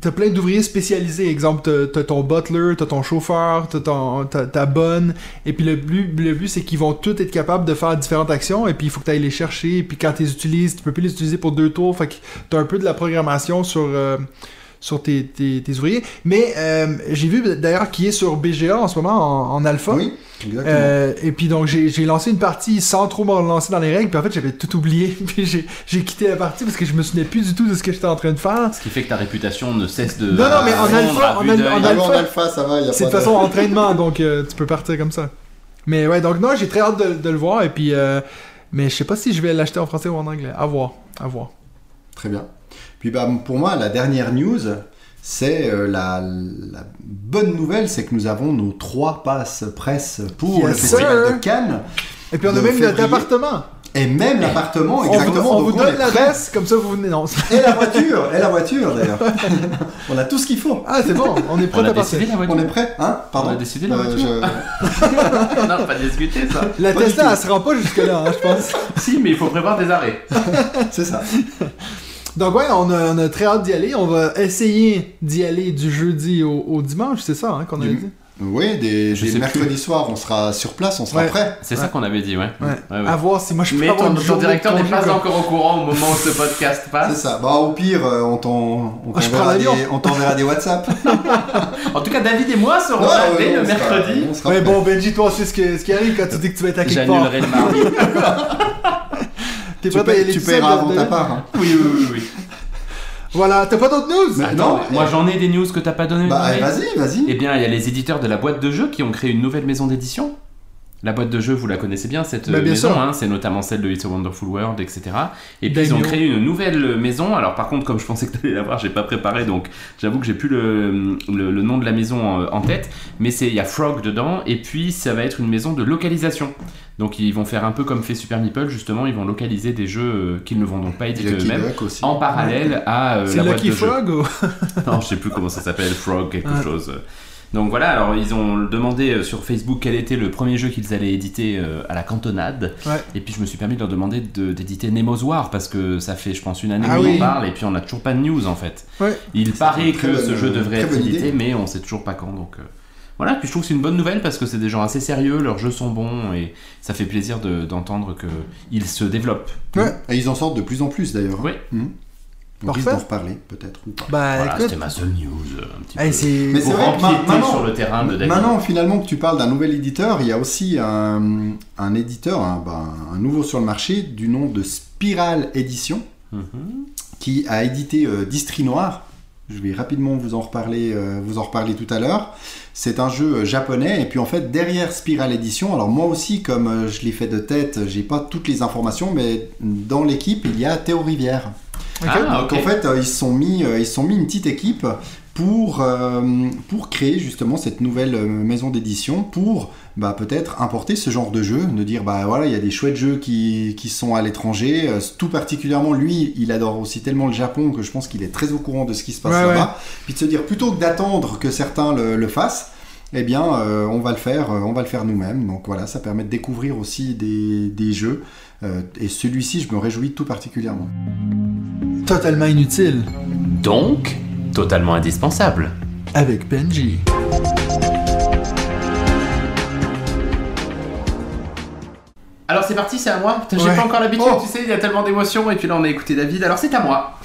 C: t'as- plein d'ouvriers spécialisés. Exemple, t'as- ton butler, t'as ton chauffeur, t'as ta bonne. Et puis le but, le but c'est qu'ils vont tous être capables de faire différentes actions. Et puis il faut que tu ailles les chercher. Et puis quand tu les utilises, tu peux plus les utiliser pour deux tours. Fait que t'as un peu de la programmation sur. euh, sur tes, tes- tes ouvriers. Mais euh, j'ai vu d'ailleurs qu'il est sur BGA en ce moment en, en alpha.
D: Oui, exactement.
C: Euh, et puis donc j'ai j'ai lancé une partie sans trop me relancer dans les règles, puis en fait j'avais tout oublié, puis j'ai j'ai quitté la partie parce que je me souvenais plus du tout de ce que j'étais en train de faire.
B: Ce qui fait que ta réputation ne cesse de.
C: Non, non, mais en alpha, en alpha-
D: bon, en alpha, ça va,
C: C'est de
D: pas
C: façon entraînement, donc euh, tu peux partir comme ça. Mais ouais, donc non, j'ai très hâte de, de le voir, et puis euh, mais je sais pas si je vais l'acheter en français ou en anglais. À voir, à voir.
D: Très bien. Puis bah, pour moi, la dernière news, c'est euh, la, la bonne nouvelle, c'est que nous avons nos trois passes presse pour
C: Yes,
D: le festival
C: sir.
D: de Cannes
C: Et puis on a même notre appartement.
D: et même l'appartement,
C: On vous-
D: exactement.
C: On, vous
D: on
C: donne
D: est prêt.
C: l'adresse, comme ça vous venez. Non.
D: Et la voiture, et la voiture d'ailleurs. on a tout ce qu'il faut.
C: Ah c'est bon, on est prêt
B: On a
C: à partir.
B: décidé la voiture.
D: On est prêt, hein Pardon.
B: On a décidé la
D: Euh,
B: voiture.
D: je-
B: non, pas discuter ça.
C: La
D: Pas
C: Tesla, elle se rend pas jusque là, hein, je pense.
B: si, mais il faut prévoir des arrêts.
D: C'est ça.
C: Donc ouais, on a, on a très hâte d'y aller. On va essayer d'y aller du jeudi au, au dimanche, c'est ça hein, qu'on a
D: Du-
C: dit?
D: Oui, des,
B: Je
D: des mercredis soirs, on sera sur place, on sera
C: Ouais.
D: prêt.
B: C'est ça qu'on avait dit, ouais.
C: Ouais.
B: Ouais, ouais.
C: À voir si moi je peux
B: Mais
C: avoir
B: ton, ton directeur n'est pas encore au courant au moment où ce podcast
D: C'est
B: passe.
D: ça. Bah, au pire, euh, on
C: Ah,
D: des, on t'enverra des WhatsApp.
B: En tout cas, David et moi serons
D: Ouais,
B: là
D: ouais,
B: dès le mercredi.
D: sera
C: Ouais,
D: prêt.
C: bon, Benji, toi, c'est ce, ce qui arrive quand tu dis que tu vas être à quelque part.
B: J'annulerai le mardi.
C: T'es
D: Tu,
C: prêt à y
D: paies-
C: aller
D: tu paieras avant ta part. hein.
B: oui, oui, oui, oui.
C: Voilà, t'as pas d'autres news?
B: Attends,
D: non,
B: moi j'en ai des news que t'as pas donné.
D: Bah, vas-y, vas-y.
B: Eh bien, il y a les éditeurs de la boîte de jeux qui ont créé une nouvelle maison d'édition. La boîte de jeux, vous la connaissez bien, cette
C: Bah, bien
B: maison, hein, c'est notamment celle de It's a Wonderful World, etc. Et puis ils ont créé une nouvelle maison. Alors par contre, comme je pensais que tu allais la voir, j'ai pas préparé, donc j'avoue que j'ai plus le, le- le nom de la maison euh, en tête. Mais c'est il y a Frog dedans, et puis ça va être une maison de localisation. Donc ils vont faire un peu comme fait Super Meeple, justement, ils vont localiser des jeux euh, qu'ils ne vont donc pas éditer eux-mêmes. En parallèle à euh,
C: C'est
B: la boîte
C: Lucky
B: de.
C: Frog ou...
B: Non, je sais plus comment ça s'appelle, Frog, quelque
C: Ah.
B: chose. Donc voilà, alors ils ont demandé euh, sur Facebook quel était le premier jeu qu'ils allaient éditer euh, à la cantonade.
C: Ouais.
B: Et puis je me suis permis de leur demander de- d'éditer Nemo's War parce que ça fait, je pense, une année
C: Ah
B: qu'on
C: oui.
B: en parle et puis on n'a toujours pas de news en fait.
C: Ouais.
B: Il paraît que ce jeu devrait être édité,
D: idée.
B: mais on sait toujours pas quand. Donc euh, voilà, puis je trouve que c'est une bonne nouvelle parce que c'est des gens assez sérieux, leurs jeux sont bons et ça fait plaisir de- d'entendre qu'ils se développent.
C: Ouais.
D: Et ils en sortent de plus en plus d'ailleurs.
B: Oui.
D: Mhm. On
C: Parfait.
D: risque d'en reparler peut-être ou pas.
C: Bah
B: Voilà, c'était ma seule news. euh, Un petit
C: hey,
B: peu.
D: Mais
B: Pour
D: c'est vrai maintenant-
B: sur le terrain de David.
D: Maintenant, finalement que tu parles d'un nouvel éditeur, il y a aussi un, un éditeur, un, ben, un nouveau sur le marché, du nom de Spiral Edition,
B: Mhm.
D: qui a édité euh, Distri Noir. Je vais rapidement vous en reparler, euh, vous en reparler tout à l'heure. C'est un jeu euh, japonais et puis en fait derrière Spiral Edition, alors moi aussi comme je l'ai fait de tête, j'ai pas toutes les informations, mais dans l'équipe il y a Théo Rivière.
B: Ah,
D: Donc en fait, euh, ils se sont mis, euh, ils sont mis une petite équipe pour, euh, pour créer justement cette nouvelle maison d'édition pour bah, peut-être importer ce genre de jeu, de dire bah voilà, il y a des chouettes jeux qui, qui sont à l'étranger, euh, tout particulièrement lui, il adore aussi tellement le Japon que je pense qu'il est très au courant de ce qui se passe
C: Ouais,
D: là-bas. Puis de se dire plutôt que d'attendre que certains le, le fassent, eh bien euh, on va le faire, euh, on va le faire nous-mêmes. Donc voilà, ça permet de découvrir aussi des, des jeux. Euh, et celui-ci, je me réjouis tout particulièrement.
C: Totalement inutile.
B: Donc, totalement indispensable.
C: Avec Benji.
B: Alors c'est parti, c'est à moi. J'ai
C: Ouais.
B: pas encore l'habitude,
C: Oh.
B: tu sais, il y a tellement d'émotions et puis là on a écouté David. Alors c'est à moi.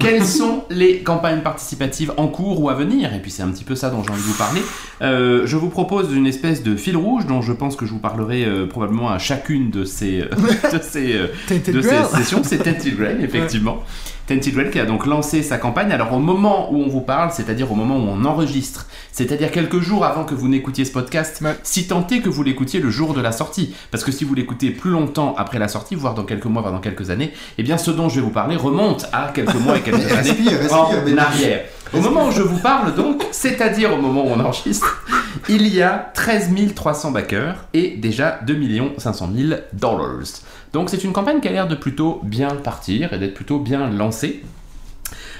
B: Quelles sont les campagnes participatives en cours ou à venir? Et puis c'est un petit peu ça dont j'ai envie de vous parler. Euh, je vous propose une espèce de fil rouge dont je pense que je vous parlerai euh, probablement à chacune de ces, euh, de ces, euh,
C: Tinted
B: de ces sessions. C'est Tented Grail, effectivement. Tented Grail qui a donc lancé sa campagne. Alors au moment où on vous parle, c'est-à-dire au moment où on enregistre, c'est-à-dire quelques jours avant que vous n'écoutiez ce podcast,
C: Ouais.
B: si tant est que vous l'écoutiez le jour de la sortie, parce que si vous l'écoutez plus longtemps après la sortie, voire dans quelques mois, voire dans quelques années, eh bien ce dont je vais vous parler remonte à quelques mois et quelques années
D: respire, respire,
B: en arrière. Au moment où je vous parle donc, c'est-à-dire au moment où on enregistre, il y a 13 300 backers et déjà 2 500 000 dollars. Donc c'est une campagne qui a l'air de plutôt bien partir et d'être plutôt bien lancée.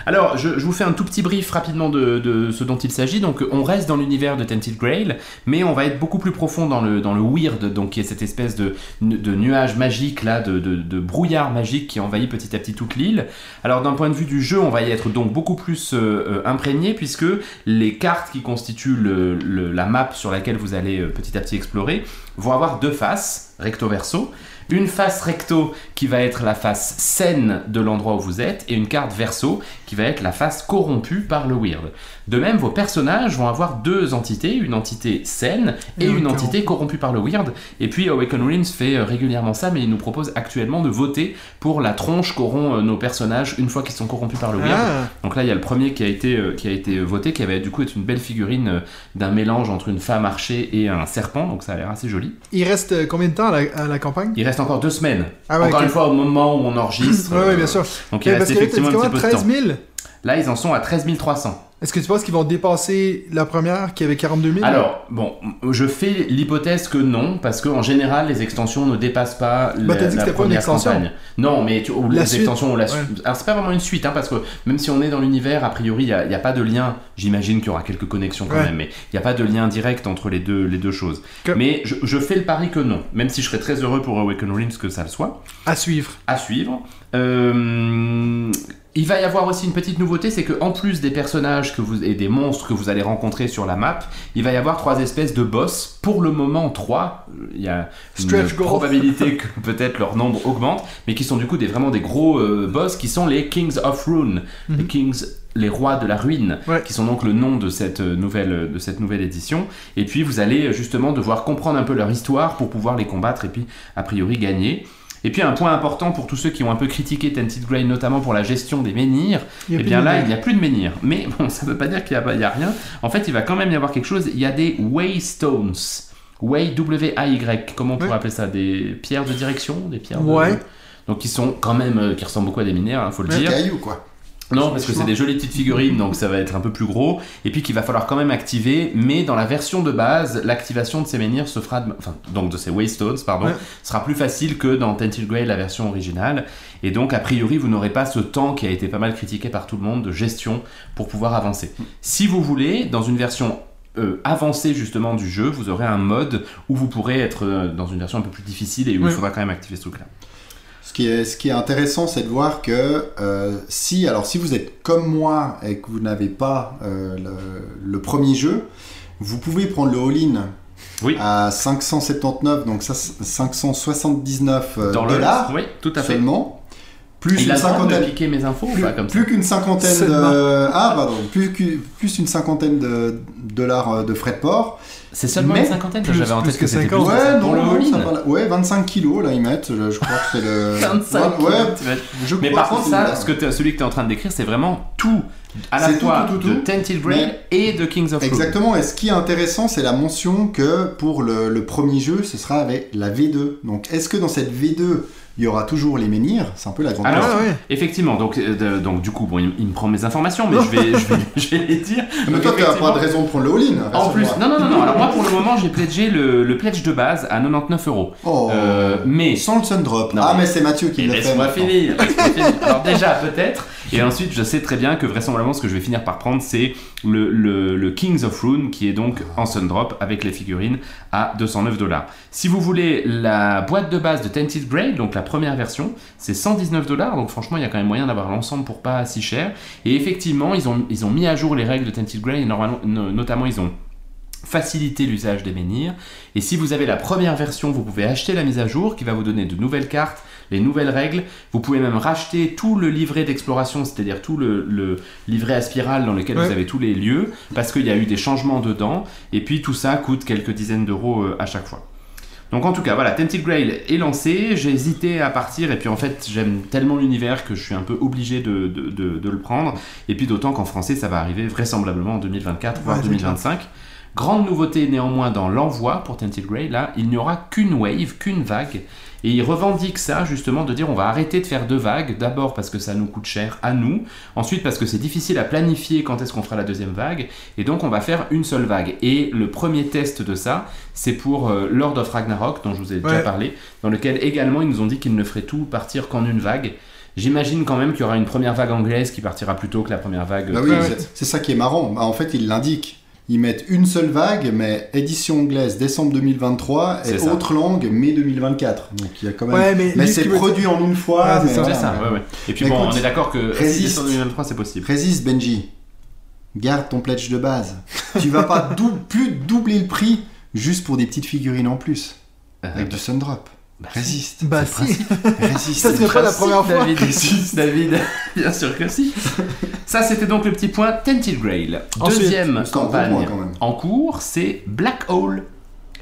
B: Alors, je, vous fais un tout petit brief rapidement de, ce dont il s'agit. Donc, on reste dans l'univers de Tented Grail, mais on va être beaucoup plus profond dans le, weird, donc qui est cette espèce de, nuage magique, là, de, brouillard magique qui envahit petit à petit toute l'île. Alors, d'un point de vue du jeu, on va y être donc beaucoup plus euh, euh, imprégné, puisque les cartes qui constituent la map sur laquelle vous allez euh, petit à petit explorer vont avoir deux faces, recto-verso. Une face recto qui va être la face saine de l'endroit où vous êtes et une carte verso qui va être la face corrompue par le weird. De même, vos personnages vont avoir deux entités, une entité saine et
C: Et
B: une entité corrompue par le weird. Et puis Awaken Ruins fait euh, régulièrement ça, mais il nous propose actuellement de voter pour la tronche qu'auront euh, nos personnages une fois qu'ils sont corrompus par le weird.
C: Ah,
B: Donc là, il y a le premier qui a été, euh, qui a été voté, qui avait du coup être une belle figurine d'un mélange entre une femme archer et un serpent, donc ça a l'air assez joli.
C: il reste combien de temps à la, à la campagne?
B: Il reste encore deux semaines.
C: Ah ouais,
B: encore une fois, au moment où on enregistre.
C: Ouais,
B: euh,
C: bien sûr.
B: Donc il
C: Mais
B: reste
C: parce que là, t'as dit
B: effectivement un
C: comment,
B: petit peu de
C: 13
B: temps.
C: 000
B: Là, ils en sont à 13 300.
C: Est-ce que tu penses qu'ils vont dépasser la première qui avait 42 000
B: Alors, bon, je fais l'hypothèse que non, parce qu'en général, les extensions ne dépassent pas la,
C: Bah, t'as dit que
B: la
C: c'était pas une
B: première
C: extension.
B: campagne. Non, mais tu, ou
C: La
B: les
C: suite.
B: extensions la
C: Ouais.
B: Alors, c'est pas vraiment une suite, hein, parce que même si on est dans l'univers, a priori, il n'y a, pas de lien. J'imagine qu'il y aura quelques connexions quand
C: Ouais.
B: même, mais il n'y a pas de lien direct entre les deux, les deux choses.
C: Que-
B: Mais je, je fais le pari que non, même si je serais très heureux pour Awaken que ça le soit.
C: À suivre.
B: à suivre. Euh, il va y avoir aussi une petite nouveauté, c'est que en plus des personnages que vous et des monstres que vous allez rencontrer sur la map, il va y avoir trois espèces de boss. Pour le moment, trois. Il y a une
C: Stretch
B: probabilité que peut-être leur nombre augmente, mais qui sont du coup des vraiment des gros euh, boss qui sont les Kings of Rune,
C: Mhm.
B: les Kings les rois de la ruine,
C: Ouais.
B: qui sont donc le nom de cette euh, nouvelle de cette nouvelle édition. Et puis vous allez euh, justement devoir comprendre un peu leur histoire pour pouvoir les combattre et puis a priori gagner. Et puis un point important pour tous ceux qui ont un peu critiqué Tented Grain, notamment pour la gestion des menhirs,
C: a
B: eh bien là il n'y a plus de menhirs. Mais bon, ça ne veut pas dire qu'il n'y a, rien. En fait, il va quand même y avoir quelque chose. Il y a des Waystones. Way, W-A-Y, comment on pourrait
C: Ouais.
B: appeler ça? Des pierres de direction? Des pierres de-
C: Ouais.
B: Donc qui sont quand même, euh, qui ressemblent beaucoup à des minères, il faut le
C: Ouais.
B: dire.
D: Caillou, quoi.
B: Non, parce que c'est des jolies petites figurines, donc ça va être un peu plus gros. Et puis qu'il va falloir quand même activer, mais dans la version de base, l'activation de ces menhirs se fera, de- enfin, donc de ces Waystones, pardon,
C: Ouais.
B: sera plus facile que dans Tented Grey, la version originale. Et donc, a priori, vous n'aurez pas ce temps qui a été pas mal critiqué par tout le monde de gestion pour pouvoir avancer. Si vous voulez, dans une version euh, avancée justement du jeu, vous aurez un mode où vous pourrez être euh, dans une version un peu plus difficile et où
C: Ouais.
B: il faudra quand même activer ce truc-là.
D: Ce qui est, ce qui est intéressant, c'est de voir que euh, si, alors si vous êtes comme moi et que vous n'avez pas euh, le, le premier jeu, vous pouvez prendre le all-in
B: Oui.
D: à 579, donc ça, c'est 579 euh,
B: le-
D: dollars
B: Oui, tout à fait.
D: seulement, plus
B: Il
D: une
B: a de
D: cinquantaine.
B: piquer mes infos ou
D: Plus,
B: pas comme ça
D: plus qu'une cinquantaine de ah pardon plus que- plus une cinquantaine de dollars euh, de frais de port
B: C'est seulement
D: Mais
B: une cinquantaine,
C: plus-
B: j'avais en tête
C: que
B: que c'était plus
C: 50.
B: que
D: ouais
B: ça. pour le
D: ça ouais 25 kilos là ils mettent je, je crois que c'est le
B: 25
D: ouais, ouais,
B: kilos.
D: je
B: Mais par contre, ça, ce que celui que tu es en train de décrire, c'est vraiment tout. À la
D: C'est tout,
B: fois
D: tout, tout,
B: de
D: tout.
B: Tented
D: Mais-
B: et de Kings of.
D: Exactement, et ce qui est intéressant, c'est la mention que pour le, le premier jeu, ce sera avec la V2. Donc, est-ce que dans cette V2, il y aura toujours les menhirs C'est un peu la grande
B: Alors.
C: Ah ouais.
B: Effectivement, donc, euh, donc du coup, bon, il, il me prend mes informations, mais je vais, je vais, je vais les dire.
D: Mais
B: Donc,
D: toi, tu pas de raison de prendre le all-in.
B: En plus, non, non, non, non. Alors moi, pour le moment, j'ai pledgé le, le pledge de base à 99 euros.
D: Oh,
B: Euh, mais
D: sans le Sundrop.
B: Non,
D: ah,
B: mais-
D: mais c'est Mathieu qui
B: Et
D: l'a fait. maintenant.
B: finir, laisse-moi finir. Alors déjà, peut-être. Et ensuite, je sais très bien que vraisemblablement, ce que je vais finir par prendre, c'est le, Kings of Rune, qui est donc en Sundrop avec les figurines à 209 dollars. Si vous voulez la boîte de base de Tented Grey, donc la première version, c'est 119 dollars. Donc franchement, il y a quand même moyen d'avoir l'ensemble pour pas si cher. Et effectivement, ils ont, mis à jour les règles de Tented Grey. Et notamment, ils ont facilité l'usage des menhirs. Et si vous avez la première version, vous pouvez acheter la mise à jour qui va vous donner de nouvelles cartes, les nouvelles règles. Vous pouvez même racheter tout le livret d'exploration, c'est-à-dire tout le, le livret à spirale dans lequel
C: Ouais.
B: vous avez tous les lieux, parce qu'il y a eu des changements dedans. Et puis tout ça coûte quelques dizaines d'euros euh, à chaque fois. Donc en tout cas, voilà, Tented Grail est lancé, j'ai hésité à partir, et puis en fait, j'aime tellement l'univers que je suis un peu obligé de, de- de- de le prendre, et puis d'autant qu'en français, ça va arriver vraisemblablement en 2024, voire
C: Ouais, c'est
B: 2025. Grande nouveauté néanmoins dans l'envoi pour Tented Grey, là, il n'y aura qu'une wave, qu'une vague. Et il revendique ça justement de dire on va arrêter de faire deux vagues. D'abord parce que ça nous coûte cher à nous. Ensuite parce que c'est difficile à planifier quand est-ce qu'on fera la deuxième vague. Et donc on va faire une seule vague. Et le premier test de ça, c'est pour euh, Lord of Ragnarok, dont je vous ai déjà parlé, dans lequel également ils nous ont dit qu'ils ne feraient tout partir qu'en une vague. J'imagine quand même qu'il y aura une première vague anglaise qui partira plus tôt que la première vague.
D: Bah oui,
C: Ouais,
D: c'est- c'est ça qui est marrant. Bah, en fait, ils l'indiquent. Ils mettent une seule vague, mais édition anglaise décembre 2023 et autre langue mai 2024. Donc il y a quand même.
C: Ouais, mais
D: c'est produit en une fois.
C: Ah, c'est ça.
B: C'est
D: voilà.
B: ça, ouais, ouais. Et puis
D: Mais
B: bon,
D: écoute,
B: on est d'accord que si
D: résiste.
B: décembre 2023 c'est possible.
D: Résiste, Benji. Garde ton pledge de base. tu vas pas dou- plus doubler le prix juste pour des petites figurines en plus. Avec du Sundrop.
B: Bah,
D: Résiste.
C: Bah si.
D: Résiste.
C: Ça serait pas la première fois.
B: David, David, bien sûr que si. Ça, c'était donc le petit point Tented Grail.
C: Ensuite,
B: Deuxième campagne
D: quand même.
B: en cours, c'est Black Hole.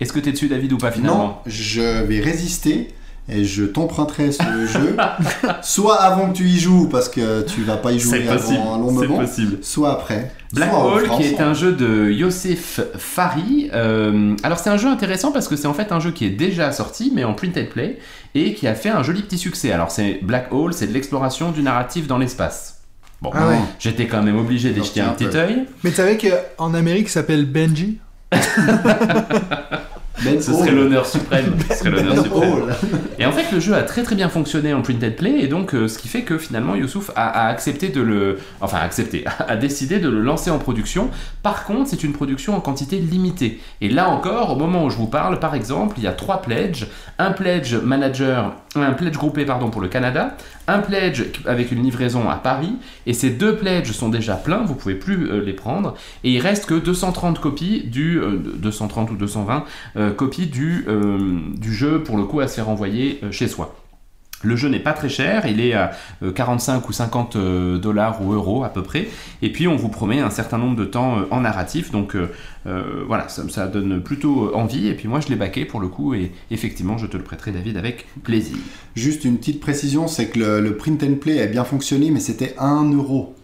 B: Est-ce que t'es dessus, David, ou pas
D: Non,
B: finalement
D: je vais résister et je t'emprunterai ce jeu. soit avant que tu y joues parce que tu vas pas y jouer avant un long
B: C'est
D: moment.
B: possible.
D: Soit après.
B: Black Hole, qui est un jeu de Youssef Fari. Euh, alors, c'est un jeu intéressant parce que c'est en fait un jeu qui est déjà sorti, mais en print and play, et qui a fait un joli petit succès. Alors, c'est Black Hole, c'est de l'exploration du narratif dans l'espace. Bon,
C: Ah ouais.
B: j'étais quand même obligé d'y jeter un
D: un
B: petit œil.
C: Mais tu savais qu'en Amérique, il s'appelle Benji?
D: Ben
B: Ce serait l'honneur suprême. Ce serait l'honneur
D: Ben
B: suprême. Et en fait, le jeu a très très bien fonctionné en print and play, et donc euh, ce qui fait que finalement Youssouf a, a accepté de le. Enfin, accepté, a décidé de le lancer en production. Par contre, c'est une production en quantité limitée. Et là encore, au moment où je vous parle, par exemple, il y a trois pledges un pledge manager, un pledge groupé pardon, pour le Canada, un pledge avec une livraison à Paris, et ces deux pledges sont déjà pleins, vous pouvez plus euh, les prendre, et il reste que 230 copies du. euh, 230 ou 220 euh, copies du, euh, du jeu pour le coup à se faire envoyer euh, chez soi. Le jeu n'est pas très cher, il est à euh, 45 ou 50 euh, dollars ou euros à peu près, et puis on vous promet un certain nombre de temps euh, en narratif, donc euh, euh, voilà, ça, ça donne plutôt euh, envie, et puis moi je l'ai baqué pour le coup, et effectivement je te le prêterai David avec plaisir.
D: Juste une petite précision, c'est que le, le print and play a bien fonctionné, mais c'était 1 euro.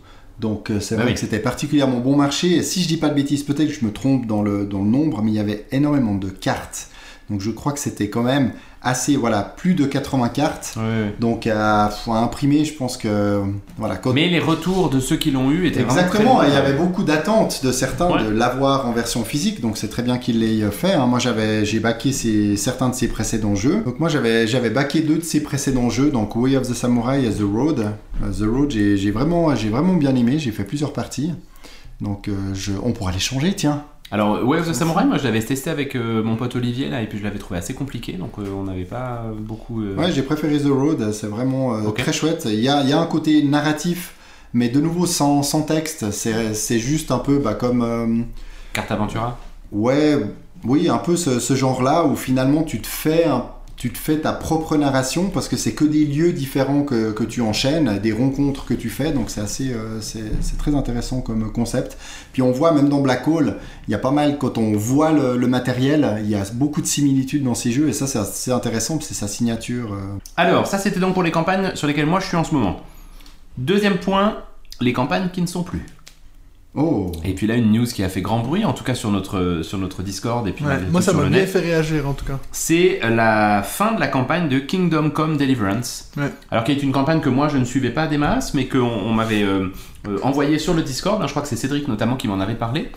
D: Donc euh, c'est
B: Ah
D: vrai
B: oui.
D: que c'était particulièrement bon marché. Et si je dis pas de bêtises, peut-être que je me trompe dans le, dans le nombre, mais il y avait énormément de cartes. Donc je crois que c'était quand même assez, voilà, plus de 80 cartes. Donc à, faut imprimer, je pense que voilà. Quand...
B: Mais les retours de ceux qui l'ont eu étaient
D: Exactement, il y avait beaucoup d'attentes de certains
B: Ouais.
D: de l'avoir en version physique, donc c'est très bien qu'ils l'aient fait. hein. Moi j'avais, j'ai backé ces- certains de ses précédents jeux. Donc moi j'avais, j'avais backé deux de ses précédents jeux, donc Way of the Samurai et The Road. Euh, The Road, j'ai, j'ai vraiment, j'ai vraiment bien aimé. J'ai fait plusieurs parties, donc euh, je, on pourra les changer, tiens.
B: Alors, Way of the Samurai, moi je l'avais testé avec euh, mon pote Olivier là, et puis je l'avais trouvé assez compliqué, donc euh, on n'avait pas beaucoup. euh,
D: Ouais, j'ai préféré The Road, c'est vraiment euh,
B: Ok.
D: très chouette. Il y a, y a un côté narratif, mais de nouveau sans, sans texte. C'est, juste un peu bah, comme.
B: Carte Aventura
D: Ouais, oui, un peu ce, ce genre-là où finalement tu te fais un- tu te fais ta propre narration parce que c'est que des lieux différents que, tu enchaînes, des rencontres que tu fais, donc c'est assez, euh, c'est très intéressant comme concept. Puis on voit même dans Black Hole, il y a pas mal quand on voit le, matériel, il y a beaucoup de similitudes dans ces jeux et ça c'est assez intéressant, c'est sa signature. euh.
B: Alors, ça c'était donc pour les campagnes sur lesquelles moi je suis en ce moment. Deuxième point, les campagnes qui ne sont plus.
D: Oh.
B: Et puis là, une news qui a fait grand bruit, en tout cas sur notre, sur notre Discord et puis
C: Ouais, Moi, ça m'a bien
B: net,
C: fait réagir en tout cas.
B: c'est la fin de la campagne de Kingdom Come Deliverance.
C: Ouais.
B: Alors, qui est une campagne que moi je ne suivais pas des masses, mais qu'on on m'avait euh, euh, envoyé sur le Discord. hein, je crois que c'est Cédric notamment qui m'en avait parlé.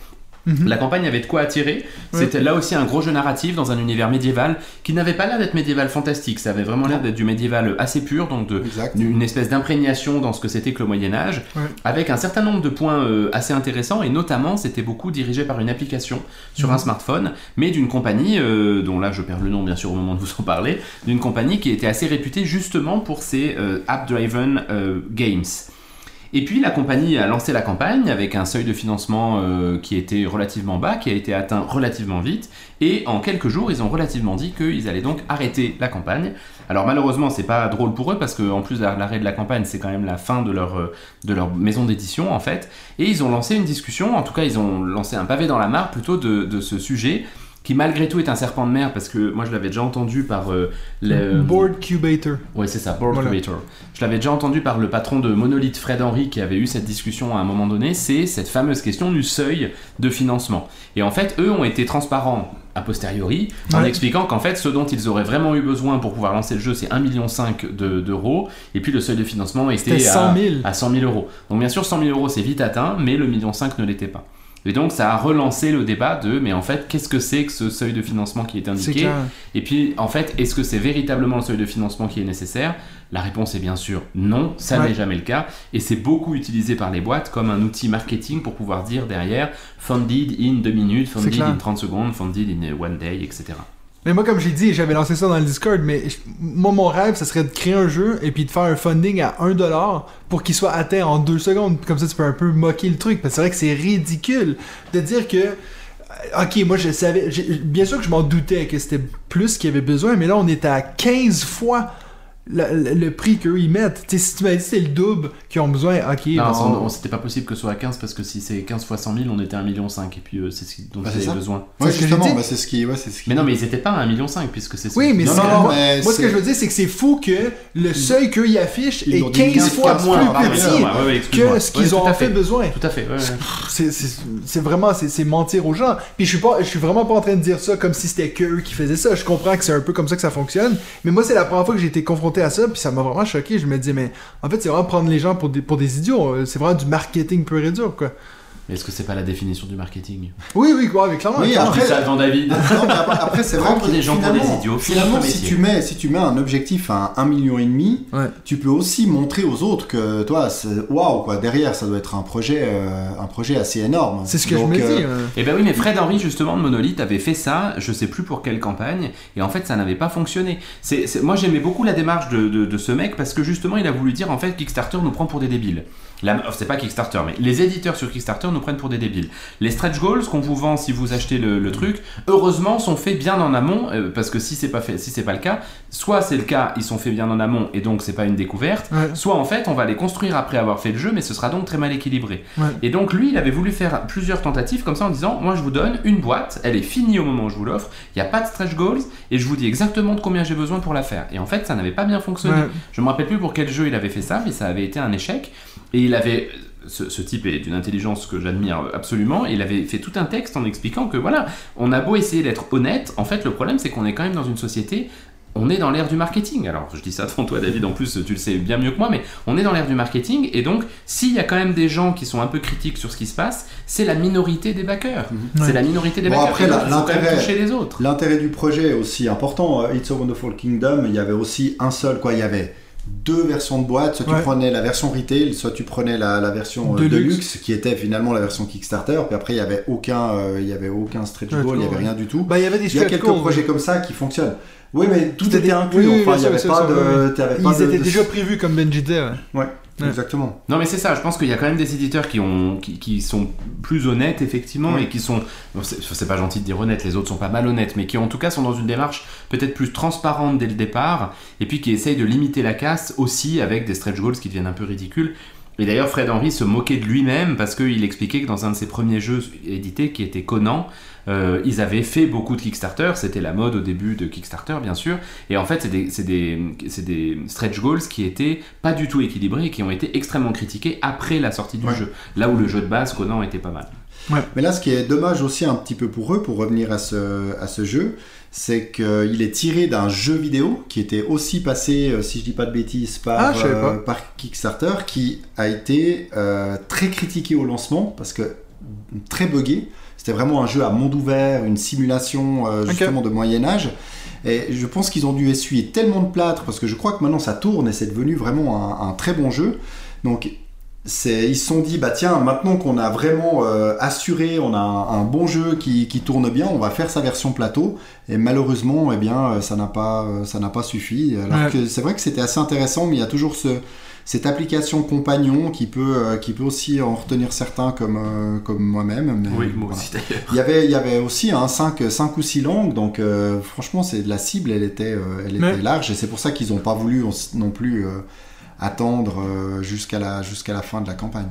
C: Mhm.
B: La campagne avait de quoi attirer. C'était là aussi un gros jeu narratif dans un univers médiéval qui n'avait pas l'air d'être médiéval fantastique. Ça avait vraiment l'air d'être du médiéval assez pur, donc de,
D: Exact.
B: une espèce d'imprégnation dans ce que c'était que le Moyen Âge, avec un certain nombre de points euh, assez intéressants, et notamment c'était beaucoup dirigé par une application sur
C: Mhm.
B: un smartphone, mais d'une compagnie, euh, dont là je perds le nom bien sûr au moment de vous en parler, d'une compagnie qui était assez réputée justement pour ses euh, app-driven games. Et puis la compagnie a lancé la campagne avec un seuil de financement euh, qui était relativement bas, qui a été atteint relativement vite, et en quelques jours ils ont relativement dit qu'ils allaient donc arrêter la campagne. Alors malheureusement c'est pas drôle pour eux parce qu'en plus de l'arrêt de la campagne c'est quand même la fin de leur, euh, de leur maison d'édition en fait, et ils ont lancé une discussion, en tout cas ils ont lancé un pavé dans la mare plutôt de ce sujet qui malgré tout est un serpent de mer parce que moi je l'avais déjà entendu par euh, le
C: Board Cubator.
B: Ouais, c'est ça, Board
C: Voilà.
B: Creator. Je l'avais déjà entendu par le patron de Monolith, Fred Henry, qui avait eu cette discussion à un moment donné. C'est cette fameuse question du seuil de financement. Et en fait, eux ont été transparents a posteriori en expliquant qu'en fait, ce dont ils auraient vraiment eu besoin pour pouvoir lancer le jeu, c'est 1,5 million de- d'euros. Et puis le seuil de financement était
C: C'était
B: à,
C: 100 000.
B: à 100 000 euros. Donc bien sûr, 100 000 euros, c'est vite atteint, mais le million 5 ne l'était pas. Et donc ça a relancé le débat de mais en fait qu'est-ce que c'est que ce seuil de financement qui est indiqué et puis, en fait, est-ce que c'est véritablement le seuil de financement qui est nécessaire? La réponse est bien sûr non, ça
C: Ouais.
B: n'est jamais le cas. Et c'est beaucoup utilisé par les boîtes comme un outil marketing pour pouvoir dire derrière funded in 2 minutes, funded in 30 secondes, funded in one day, etc.
C: Mais moi, comme j'ai dit, j'avais lancé ça dans le Discord, mais moi, mon rêve, ça serait de créer un jeu et puis de faire un funding à 1$ pour qu'il soit atteint en 2 secondes. Comme ça, tu peux un peu moquer le truc. Parce que c'est vrai que c'est ridicule de dire que. euh, Ok, moi je savais. Bien sûr que je m'en doutais que c'était plus qu'il y avait besoin, mais là on est à 15 fois le, prix qu'eux ils mettent. Tu sais, si tu m'as dit c'est le double qu'ils ont besoin, ok.
B: Non,
C: bon,
B: on- c'était pas possible que ce soit à 15 parce que si c'est 15 fois 100 000, on était à 1,5 million. Et puis euh, c'est ce dont
D: Bah,
B: ils
D: c'est
B: avaient
D: ça.
B: besoin.
D: Ouais, justement, bah, c'est ce qui. Ouais, c'est ce qui...
B: Mais non, mais ils étaient pas à 1,5 million puisque c'est ce
C: Oui, mais
D: Non,
C: c'est-
D: non, non,
C: moi,
D: mais
C: moi, ce que je veux dire, c'est que c'est fou que le seuil qu'eux ils affichent
D: Ils
C: est
D: l'ont dit
C: 15
D: 15
C: fois plus
D: moins, pardon,
C: petit
B: Ouais, ouais, ouais, excuse-moi.
C: que ce qu'ils ont
B: à
C: fait besoin.
B: Tout à fait.
C: C'est- vraiment, c'est c'est mentir aux gens. Puis je suis pas, je suis vraiment pas en train de dire ça comme si c'était que eux qui faisaient ça. Je comprends que c'est un peu comme ça que ça fonctionne. Mais moi, c'est la première fois que j'ai été confronté à ça, puis ça m'a vraiment choqué. Je me dis, mais en fait, c'est vraiment prendre les gens pour des, pour des idiots. C'est vraiment du marketing pur et dur, quoi.
B: Est-ce que c'est pas la définition du marketing?
C: Oui, oui, quoi, mais clairement.
D: Oui,
C: clairement.
D: Après-
B: ça David.
D: Non, mais après, après, c'est vrai
B: Prendre
D: que
B: des gens pour des idiots,
D: Finalement, si
B: métier.
D: tu, mets, si tu mets un objectif à 1,5 million, et demi,
C: Ouais.
D: tu peux aussi montrer aux autres que toi, c'est- waouh, quoi, derrière, ça doit être un projet, euh, un projet assez énorme.
C: C'est ce que
D: Donc,
C: je me
D: euh,
C: dis. euh.
B: Eh ben oui, mais Fred Henry, justement, de Monolith, avait fait ça, je sais plus pour quelle campagne, et en fait, ça n'avait pas fonctionné. C'est- Moi, j'aimais beaucoup la démarche de, de- de ce mec, parce que justement, il a voulu dire, en fait, Kickstarter nous prend pour des débiles. C'est pas Kickstarter, mais les éditeurs sur Kickstarter nous prennent pour des débiles. Les stretch goals qu'on vous vend si vous achetez le, le truc, heureusement, sont faits bien en amont, euh, parce que si c'est pas fait, si c'est pas le cas, soit c'est le cas, ils sont faits bien en amont, et donc c'est pas une découverte,
C: Ouais.
B: soit en fait, on va les construire après avoir fait le jeu, mais ce sera donc très mal équilibré.
C: Ouais.
B: Et donc lui, il avait voulu faire plusieurs tentatives comme ça en disant, moi je vous donne une boîte, elle est finie au moment où je vous l'offre, il n'y a pas de stretch goals, et je vous dis exactement de combien j'ai besoin pour la faire. Et en fait, ça n'avait pas bien fonctionné.
C: Ouais.
B: Je me rappelle plus pour quel jeu il avait fait ça, mais ça avait été un échec. Et il avait. Ce, ce type est d'une intelligence que j'admire absolument. Et il avait fait tout un texte en expliquant que voilà, on a beau essayer d'être honnête, en fait, le problème c'est qu'on est quand même dans une société. On est dans l'ère du marketing. Alors, je dis ça devant toi, David, en plus, tu le sais bien mieux que moi, mais on est dans l'ère du marketing. Et donc, s'il y a quand même des gens qui sont un peu critiques sur ce qui se passe, c'est la minorité des backers.
C: Ouais.
B: C'est la minorité des
D: Bon,
B: backers.
D: après, l'intérêt-
B: toucher les autres.
D: L'intérêt du projet est aussi important. Euh, It's a Wonderful Kingdom, il y avait aussi un seul, quoi. Il y avait deux versions de boîte. Soit tu prenais la version retail, soit tu prenais la, la version euh,
C: Deluxe.
D: deluxe. qui était finalement la version Kickstarter. Puis après, il y avait aucun, euh, il y avait aucun stretch goal, il y
C: goal,
D: avait
C: ouais.
D: rien du tout.
C: Bah, il y avait des
D: Il y a quelques projets comme ça qui fonctionnent. Oui, mais tout était inclus. enfin, il n'y avait pas de.
C: Ils
D: de-
C: étaient
D: de-
C: déjà prévus, comme Benji disait. ouais.
D: Ouais, exactement.
B: Non mais c'est ça, je pense qu'il y a quand même des éditeurs qui, ont, qui, qui sont plus honnêtes effectivement et qui sont, bon, c'est pas gentil de dire honnêtes, les autres sont pas malhonnêtes, mais qui en tout cas sont dans une démarche peut-être plus transparente dès le départ et puis qui essayent de limiter la casse aussi avec des stretch goals qui deviennent un peu ridicules. Et d'ailleurs Fred Henry se moquait de lui-même parce qu'il expliquait que dans un de ses premiers jeux édités qui était Conan, euh, ils avaient fait beaucoup de Kickstarter, c'était la mode au début de Kickstarter bien sûr, et en fait c'est des, stretch goals qui étaient pas du tout équilibrés et qui ont été extrêmement critiqués après la sortie du
D: Ouais.
B: jeu, là où le jeu de base Conan était pas mal.
D: Mais là, ce qui est dommage aussi un petit peu pour eux, pour revenir à ce, à ce jeu, c'est qu'il est tiré d'un jeu vidéo qui était aussi passé, euh, si je dis pas de bêtises, par,
C: Ah,
D: euh, par Kickstarter, qui a été euh, très critiqué au lancement parce que très buggé. C'était vraiment un jeu à monde ouvert, une simulation euh, justement de Moyen Âge. Et je pense qu'ils ont dû essuyer tellement de plâtre parce que je crois que maintenant ça tourne et c'est devenu vraiment un, un très bon jeu. Donc ils se sont dit, bah tiens, maintenant qu'on a vraiment euh, assuré, on a un, un bon jeu qui, qui tourne bien, on va faire sa version plateau. Et malheureusement, eh bien, euh, ça n'a pas, euh, ça n'a pas suffi. Alors
C: Ouais.
D: que c'est vrai que c'était assez intéressant, mais il y a toujours ce, cette application compagnon qui peut, euh, qui peut aussi en retenir certains comme, euh, comme moi-même. mais
B: moi
D: voilà.
B: aussi d'ailleurs.
D: Il y avait, il y avait aussi un 5, 5 ou 6 langues, donc euh, franchement, c'est de la cible, elle était, euh, elle
C: Mais-
D: était large, et c'est pour ça qu'ils n'ont pas voulu non plus euh, attendre euh, jusqu'à la, jusqu'à la fin de la campagne.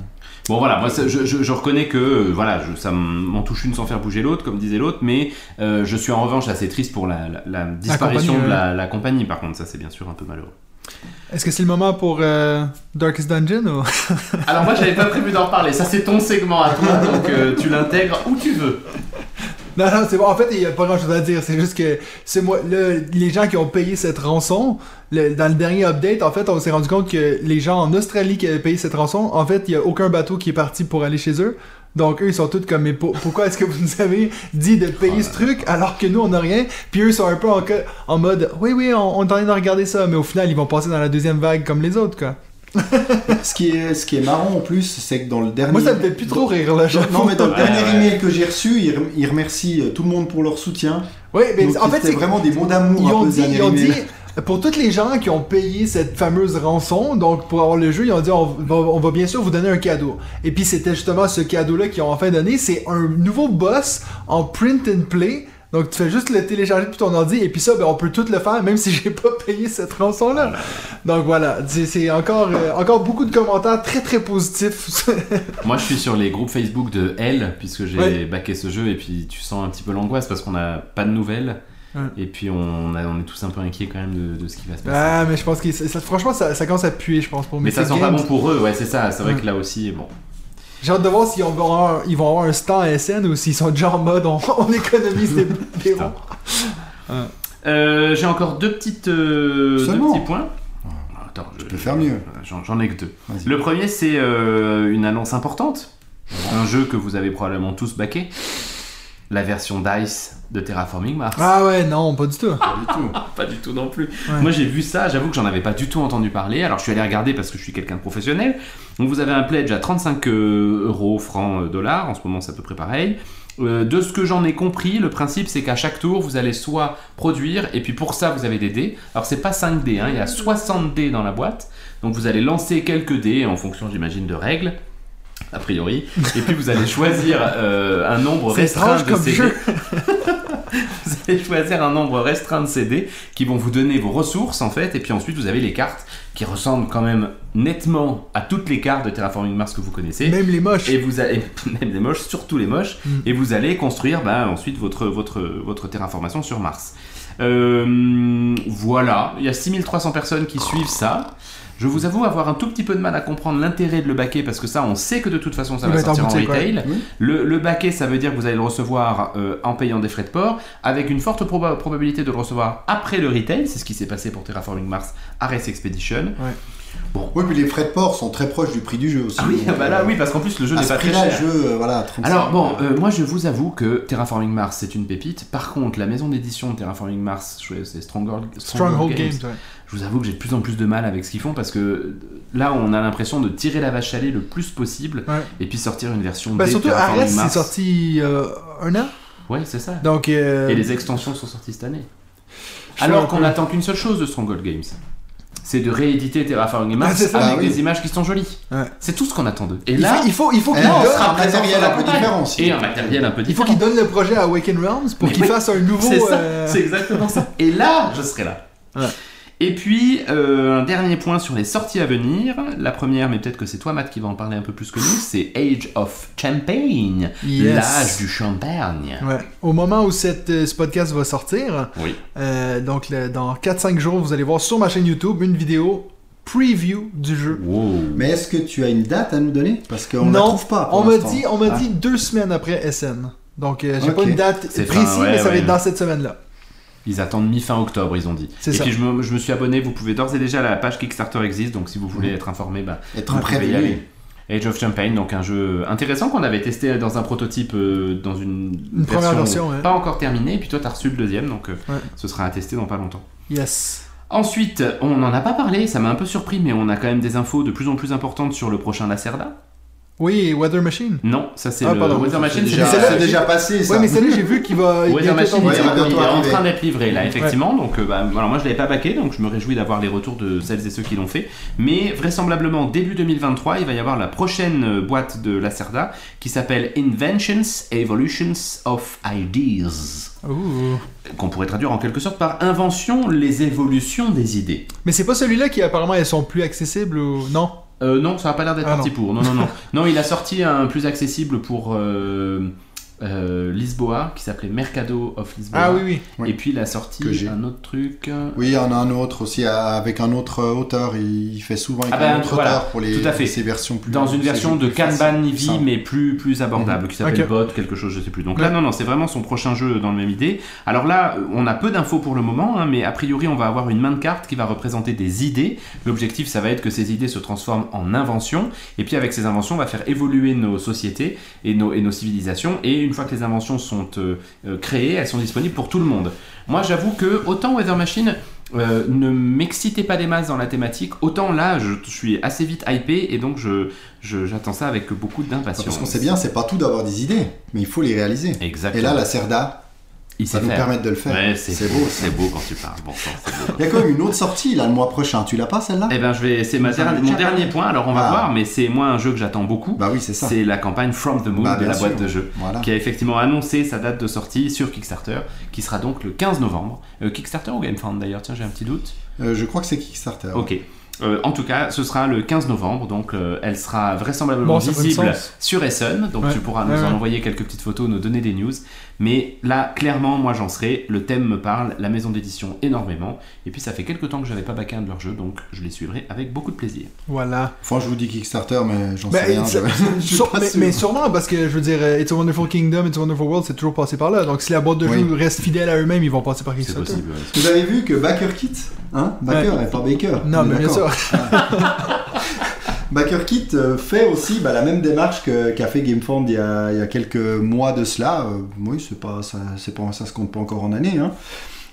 B: Bon voilà, moi ça, je, je- je reconnais que euh, voilà, je- ça m'en touche une sans faire bouger l'autre, comme disait l'autre, mais euh, je suis en revanche assez triste pour la, la- la disparition de la, la compagnie. Par contre, ça c'est bien sûr un peu malheureux.
C: Est-ce que c'est le moment pour euh, Darkest Dungeon ou...
B: Alors moi j'avais pas prévu d'en parler, ça c'est ton segment à toi, donc euh, tu l'intègres où tu veux.
C: Non, non, c'est bon. En fait, il n'y a pas grand chose à dire. C'est juste que c'est moi, le- les gens qui ont payé cette rançon, dans le dernier update, en fait, on s'est rendu compte que les gens en Australie qui avaient payé cette rançon, en fait, il n'y a aucun bateau qui est parti pour aller chez eux. Donc eux, ils sont tous comme, mais pour- pourquoi est-ce que vous nous avez dit de payer ce truc alors que nous, on n'a rien? Puis eux, sont un peu en mode, oui, oui, on, on est en train de regarder ça, mais au final, ils vont passer dans la deuxième vague comme les autres, quoi.
D: ce, qui est, ce qui est marrant en plus, c'est que dans le dernier.
C: Moi, ça me fait plus trop rire, là.
D: Non, mais dans le
B: Ouais,
D: dernier
B: ouais.
D: email que j'ai reçu, il, rem- il remercie euh, tout le monde pour leur soutien.
C: Oui, mais
D: Donc,
C: en fait,
D: c'était
C: c'est
D: vraiment des mots d'amour.
C: Ils ont dit, ils ont dit, pour tous les gens qui ont payé cette fameuse rançon, donc pour avoir le jeu, ils ont dit on va, on va bien sûr vous donner un cadeau. Et puis c'était justement ce cadeau-là qu'ils ont enfin donné, c'est un nouveau boss en print and play. Donc tu fais juste le télécharger depuis ton ordi et puis ça, ben, on peut tout le faire même si j'ai pas payé cette rançon-là. Donc voilà, c'est encore, euh, encore beaucoup de commentaires très très positifs.
B: Moi je suis sur les groupes Facebook de L, puisque j'ai
C: Ouais.
B: backé ce jeu, et puis tu sens un petit peu l'angoisse parce qu'on n'a pas de nouvelles.
C: Ouais.
B: Et puis on, a- on est tous un peu inquiets quand même de, de ce qui va se passer.
C: ah, mais je pense que ça- franchement, ça, ça commence à puer, je pense, pour
B: Mais ça sent pas bon pour eux, ouais c'est ça, c'est vrai
C: Ouais.
B: que là aussi, bon.
C: J'ai hâte de voir s'ils vont avoir, ils vont avoir un stand SN ou s'ils sont déjà en mode on, on économise des, des ronds.
B: Euh, j'ai encore deux, petites, euh, deux petits points. Attends, je
D: peux faire mieux.
B: J'en j'en ai que deux. Le premier, c'est euh, une annonce importante. Un jeu que vous avez probablement tous baqué. La version DICE de Terraforming Mars.
C: Ah ouais, non, pas du tout.
D: Pas du tout.
B: Pas du tout non plus.
C: Ouais.
B: Moi j'ai vu ça, j'avoue que j'en avais pas du tout entendu parler. Alors je suis allé regarder parce que je suis quelqu'un de professionnel. Donc vous avez un pledge à 35 euh, euros, francs, euh, dollars. En ce moment c'est à peu près pareil. Euh, de ce que j'en ai compris, le principe c'est qu'à chaque tour vous allez soit produire et puis pour ça vous avez des dés. Alors c'est pas 5 dés, hein, il y a 60 dés dans la boîte. Donc vous allez lancer quelques dés en fonction j'imagine de règles. A priori, et puis vous allez choisir euh, un nombre restreint de
C: comme
B: ces
C: jeu.
B: dés. vous allez choisir un nombre restreint de CD qui vont vous donner vos ressources en fait, et puis ensuite vous avez les cartes qui ressemblent quand même nettement à toutes les cartes de Terraforming Mars que vous connaissez.
C: Même les moches.
B: Et vous allez, même les moches, surtout les moches,
C: Mm.
B: et vous allez construire bah, ensuite votre, votre, votre terraformation sur Mars. Euh, voilà, il y a 6300 personnes qui suivent ça. Je vous avoue avoir un tout petit peu de mal à comprendre l'intérêt de le baquer parce que ça, on sait que de toute façon, ça
C: Il
B: va sortir en retail.
D: Oui.
B: Le, le baquet, ça veut dire que vous allez le recevoir euh, en payant des frais de port, avec une forte proba- probabilité de le recevoir après le retail. C'est ce qui s'est passé pour Terraforming Mars à Race
D: Oui, puis les frais de port sont très proches du prix du jeu aussi.
B: Ah oui,
D: Donc,
B: bah là,
D: euh,
B: oui, parce qu'en plus le jeu n'est pas très cher.
D: jeu, euh, voilà, 35.
B: Alors bon, euh, moi je vous avoue que Terraforming Mars c'est une pépite. Par contre, la maison d'édition de Terraforming Mars, c'est Stronghold,
C: Stronghold Games, ouais.
B: Je vous avoue que j'ai de plus en plus de mal avec ce qu'ils font parce que là on a l'impression de tirer la vache à lait le plus possible
C: Ouais.
B: et puis sortir une version
C: Bah,
B: des
C: surtout,
B: Terraforming
C: Ares, c'est sorti euh, un an.
B: Ouais, c'est ça.
C: Donc, euh,
B: Et les extensions sont sorties cette année. Alors qu'on
C: peu-
B: attend qu'une seule chose de Stronghold Games. C'est de rééditer Terraforming Mars
C: Ah,
B: avec
D: Ah oui.
B: des images qui sont jolies.
C: Ouais.
B: C'est tout ce qu'on attend d'eux. Et
C: il,
B: là,
C: faut, il faut, il faut
D: Eh,
C: qu'il
D: on
C: donne,
B: un
D: matériel un peu différent
B: et un matériel un peu
C: il faut
B: différent.
C: qu'il donne le projet à Awaken Realms pour qu'il
B: oui,
C: fasse un nouveau.
B: C'est
C: euh,
B: exactement ça. Et là, je serai là.
C: Ouais.
B: Et puis, euh, un dernier point sur les sorties à venir. La première, mais peut-être que c'est toi, Matt, qui va en parler un peu plus que nous, c'est Age of Champagne,
C: Yes.
B: l'âge du champagne.
C: Ouais. Au moment où cette, euh, ce podcast va sortir,
B: Oui.
C: euh, donc le- dans 4-5 jours, vous allez voir sur ma chaîne YouTube une vidéo preview du jeu.
B: Wow.
D: Mais est-ce que tu as une date à nous donner? Parce qu'on ne la
C: non,
D: trouve pas. pour
C: on m'a dit, on m'a
D: Ah.
C: dit deux semaines après SN. Donc euh, j'ai pas une date précise,
B: ouais,
C: mais ça va être dans cette semaine-là.
B: Ils attendent mi-fin octobre, ils ont dit.
C: C'est
B: et
C: ça.
B: puis, je me, je me suis abonné, vous pouvez d'ores et déjà, la page Kickstarter existe, donc si vous voulez être informé, bah,
D: Être
B: vous pouvez y aller. Age of Champagne, donc un jeu intéressant qu'on avait testé dans un prototype, euh, dans une,
C: Une première version, ouais.
B: pas encore terminée, et puis toi t'as reçu le deuxième, donc euh,
C: Ouais.
B: ce sera à tester dans pas longtemps.
C: Yes.
B: Ensuite, on n'en a pas parlé, ça m'a un peu surpris, mais on a quand même des infos de plus en plus importantes sur le prochain Lacerda.
C: Oui, Weather Machine.
B: Non, ça c'est
C: Ah,
B: le
C: pardon.
B: Weather Machine.
D: C'est
B: c'est
D: déjà, passé ça.
C: Ouais, mais celle-là, j'ai vu qu'il va.
B: Weather Machine, il est, en train d'être livré là, effectivement. Donc, euh, bah, alors moi je l'avais pas baqué, donc je me réjouis d'avoir les retours de celles et ceux qui l'ont fait. Mais vraisemblablement début 2023, il va y avoir la prochaine euh, boîte de Lacerda qui s'appelle Inventions, Evolutions of Ideas,
C: Ouh.
B: qu'on pourrait traduire en quelque sorte par Invention, les évolutions des idées.
C: Mais c'est pas celui-là qui apparemment elles sont plus accessibles ou. Non?
B: Euh, non, ça va pas l'air d'être
C: Ah,
B: parti
C: non.
B: pour. Non, non, non. non, il a sorti un plus accessible pour euh, euh, Lisboa qui s'appelait Mercado of Lisboa.
C: Ah oui, oui.
D: Oui.
B: Et puis il a sorti
D: Que
B: un autre truc. euh,
D: Oui, il y en a un autre aussi euh, avec un autre auteur. Il fait souvent avec
B: Ah ben,
D: un autre
B: voilà,
D: auteur pour les
B: tout à fait.
D: ces versions plus
B: dans une version de Kanban
D: simples.
B: mais plus plus abordable qui s'appelle. Bot quelque chose je sais plus donc là non non c'est vraiment son prochain jeu dans le même idée alors là on a peu d'infos pour le moment hein, mais a priori on va avoir une main de carte qui va représenter des idées l'objectif ça va être que ces idées se transforment en inventions et puis avec ces inventions on va faire évoluer nos sociétés et nos, et nos civilisations et une fois que les inventions sont euh, euh, créées elles sont disponibles pour tout le monde moi j'avoue que autant Weather Machine euh, ne m'excitait pas des masses dans la thématique, autant là je, je suis assez vite hypé et donc je, je- j'attends ça avec beaucoup d'impatience.
D: Parce qu'on sait bien, c'est pas tout d'avoir des idées, mais il faut les réaliser.
B: Exactement.
D: Et là, la Cerda
B: il
D: va
B: sait
D: nous
B: faire.
D: permettre de le faire.
B: Ouais, c'est,
D: c'est
B: beau,
D: beau.
B: c'est beau quand tu parles. Bon sang, c'est beau.
D: Il y a quand même une autre sortie là le mois prochain. Tu l'as pas celle-là?
B: Eh ben je vais, c'est
D: Ça
B: mon dernier point. Alors on va
D: Ah.
B: voir, mais c'est moi un jeu que j'attends beaucoup.
D: Bah oui, c'est ça.
B: c'est la campagne From the Moon
D: Bah,
B: de la
D: sûr.
B: boîte de jeu.
D: Voilà.
B: Qui a effectivement annoncé sa date de sortie sur Kickstarter, qui sera donc le 15 novembre. Euh, Kickstarter ou GameFound d'ailleurs? Tiens, j'ai un petit doute.
D: Euh, je crois que c'est Kickstarter.
B: Ok. Euh, en tout cas, ce sera le 15 novembre, donc euh, elle sera vraisemblablement
C: Bon, ça
B: visible sur Essen, donc
C: Ouais.
B: tu pourras nous
C: Ouais,
B: en
C: ouais.
B: envoyer quelques petites photos, nous donner des news. Mais là, clairement, moi j'en serai, le thème me parle, la maison d'édition énormément, et puis ça fait quelques temps que j'avais pas backé un de leurs jeux, donc je les suivrai avec beaucoup de plaisir.
C: Voilà.
D: Enfin, je vous dis Kickstarter, mais j'en sais rien. je-
C: sur- mais,
D: sûr.
C: mais sûrement parce que je veux dire, euh, It's a Wonderful Kingdom, It's a Wonderful World, c'est toujours passé par là. Donc si la boîte de
D: Oui.
C: jeu reste fidèle à eux-mêmes, ils vont passer par
B: C'est
C: Kickstarter.
B: possible. ouais.
D: Vous avez vu que Backer Kit, hein Backer
C: Ouais.
D: et pas Baker.
C: Non, mais bien sûr.
D: Backer Kit euh, fait aussi bah, la même démarche qu'a fait GameFound il y, a, il y a quelques mois de cela. Euh, oui, c'est pas, ça, c'est pas, ça se compte pas encore en années. Hein.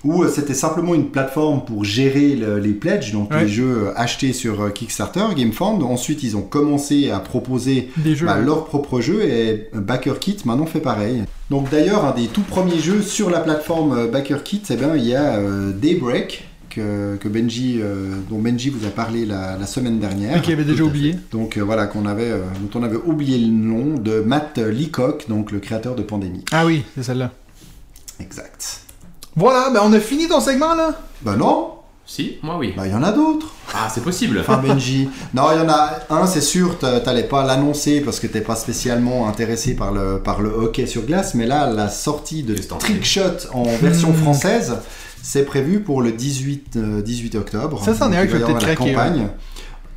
D: Où euh, c'était simplement une plateforme pour gérer le- les pledges, donc
C: Ouais.
D: les jeux achetés sur Kickstarter, GameFound. Ensuite, ils ont commencé à proposer
C: Des jeux.
D: bah,
C: ouais.
D: leur propre jeu et Backer Kit maintenant fait pareil. Donc d'ailleurs, un des tout premiers jeux sur la plateforme euh, Backer Kit, eh ben, il y a euh, Daybreak. Que, que Benji, euh, dont Benji vous a parlé la, la semaine dernière.
C: Et qui avait déjà oublié.
D: Donc euh, voilà, qu'on avait, euh, dont on avait oublié le nom de Matt Leacock, donc le créateur de Pandémie.
C: Ah oui, c'est celle-là.
D: Exact.
C: Voilà, ben on a fini ton segment là?
D: Bah non,
B: Si, moi oui.
D: bah il y en a d'autres.
B: Ah, c'est possible.
D: Enfin Benji. Non, il y en a un, c'est sûr, t'a- t'allais pas l'annoncer parce que t'es pas spécialement intéressé par le, par le hockey sur glace, mais là, la sortie de Trickshot en version
C: Hmm.
D: française, c'est prévu pour le 18, euh, 18 octobre.
C: Ça, c'en est
D: Donc,
C: un
D: il
C: que peut-être
D: la
C: craquer,
D: campagne.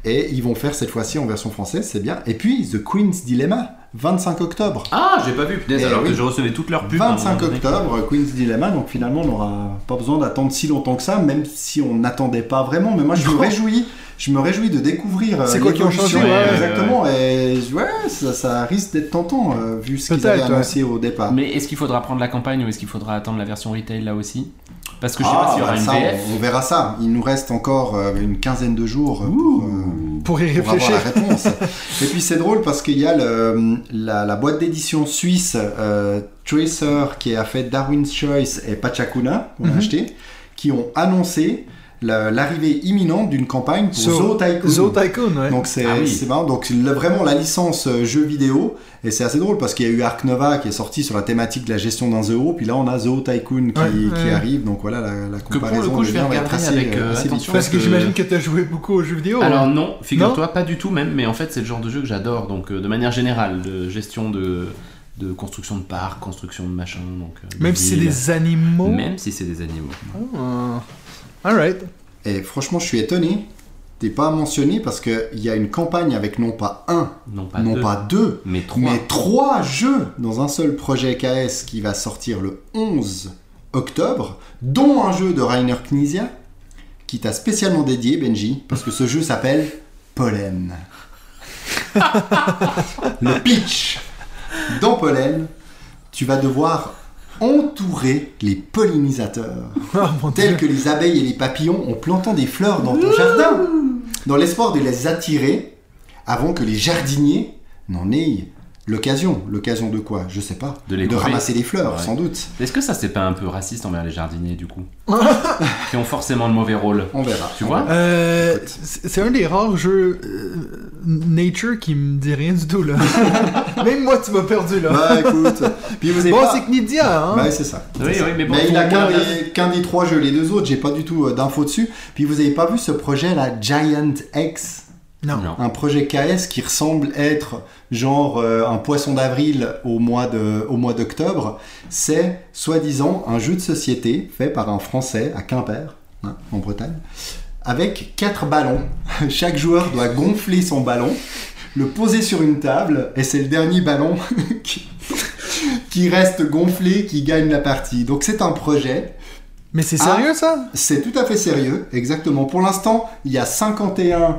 D: Et ils vont faire cette fois-ci en version française, c'est bien. Et puis, The Queen's Dilemma, 25 octobre.
B: Ah, j'ai pas vu, punaise,
D: Eh
B: alors
D: oui.
B: que je recevais toutes leurs pubs. à un moment
D: 25
B: donné.
D: octobre, Queen's Dilemma, donc finalement on n'aura pas besoin d'attendre si longtemps que ça, même si on n'attendait pas vraiment. Mais moi je me réjouis, je me réjouis de découvrir. euh,
C: C'est quoi qui ont changé,
B: ouais,
D: Exactement, et ouais, ça, ça risque d'être tentant euh, vu ce qu'ils avaient
C: ouais.
D: annoncé au départ.
B: Mais est-ce qu'il faudra prendre la campagne ou est-ce qu'il faudra attendre la version retail là aussi? Parce que je sais
D: Ah,
B: pas s'il y aura
D: bah,
B: une
D: ça,
B: VF.
D: on, on verra ça. Il nous reste encore euh, une quinzaine de jours pour, euh,
C: Pour y
D: pour avoir
C: réfléchir.
D: la réponse. Et puis c'est drôle parce qu'il y a le- la, la boîte d'édition suisse euh, Tracer qui a fait Darwin's Choice et Pachacuna qu'on a
C: Mhm.
D: acheté, qui ont annoncé l'arrivée imminente d'une campagne pour Zoo Tycoon.
C: Zoo Tycoon, ouais.
D: Donc c'est
B: Ah oui.
D: marrant. Donc le- vraiment la licence euh, jeu vidéo et c'est assez drôle parce qu'il y a eu Ark Nova qui est sorti sur la thématique de la gestion d'un zoo puis là on a Zoo Tycoon qui,
C: Ouais,
D: qui
C: ouais.
D: arrive donc voilà la, la
B: pour le
D: comparaison
B: coup, je
D: de
B: vais regarder
D: assez,
B: avec, euh,
D: assez vite
B: attention.
C: Parce que
B: que-
C: j'imagine que t'as joué beaucoup aux jeux vidéo.
B: Alors
C: hein.
B: non, figure-toi, pas du tout même, mais en fait c'est le genre de jeu que j'adore, donc euh, de manière générale, de gestion de, de construction de parcs, construction de machin, donc... euh, de
C: Même si c'est des animaux.
B: Même si c'est des animaux.
C: Ah. Alright.
D: Et franchement, je suis étonné. T'es pas mentionné parce qu'il y a une campagne avec non pas un,
B: Non pas
D: non
B: deux,
D: pas deux,
B: mais trois.
D: mais trois jeux dans un seul projet KS qui va sortir le 11 octobre, dont un jeu de Rainer Knizia qui t'a spécialement dédié, Benji, parce que ce jeu s'appelle Pollen. le pitch. Dans Pollen, tu vas devoir entourer les pollinisateurs.
C: Oh
D: tels que les abeilles et les papillons en plantant des fleurs dans ton jardin, dans l'espoir de les attirer avant que les jardiniers n'en ait l'occasion. L'occasion de quoi? Je sais pas.
B: De les couper.
D: ramasser des fleurs,
B: Ouais.
D: sans doute.
B: Est-ce que ça c'est pas un peu raciste envers les jardiniers du coup? Qui ont forcément le mauvais rôle.
D: On verra.
B: Tu
D: On
B: vois?
C: Euh,
D: Écoute.
C: c'est un des rares jeux euh, nature qui me dit rien du tout là. Même moi tu m'as perdu là.
D: Bah écoute. Puis vous
C: bon,
D: pas...
C: c'est Knidia, hein.
D: Ouais, c'est ça.
B: Oui,
D: C'est ça.
B: oui, mais bon,
D: il a qu'un des, trois jeux. Les deux autres, j'ai pas du tout euh, d'infos dessus. Puis vous avez pas vu ce projet là, Giant X?
C: Non.
B: Non.
D: un projet KS qui ressemble être genre euh, un poisson d'avril au mois de au mois d'octobre, c'est soi-disant un jeu de société fait par un Français à Quimper, hein, en Bretagne, avec quatre ballons. Chaque joueur doit gonfler son ballon, le poser sur une table, et c'est le dernier ballon qui, qui reste gonflé qui gagne la partie. Donc c'est un projet.
C: Mais c'est
D: Ah.
C: sérieux ça?
D: C'est tout à fait sérieux, exactement. Pour l'instant, il y a 51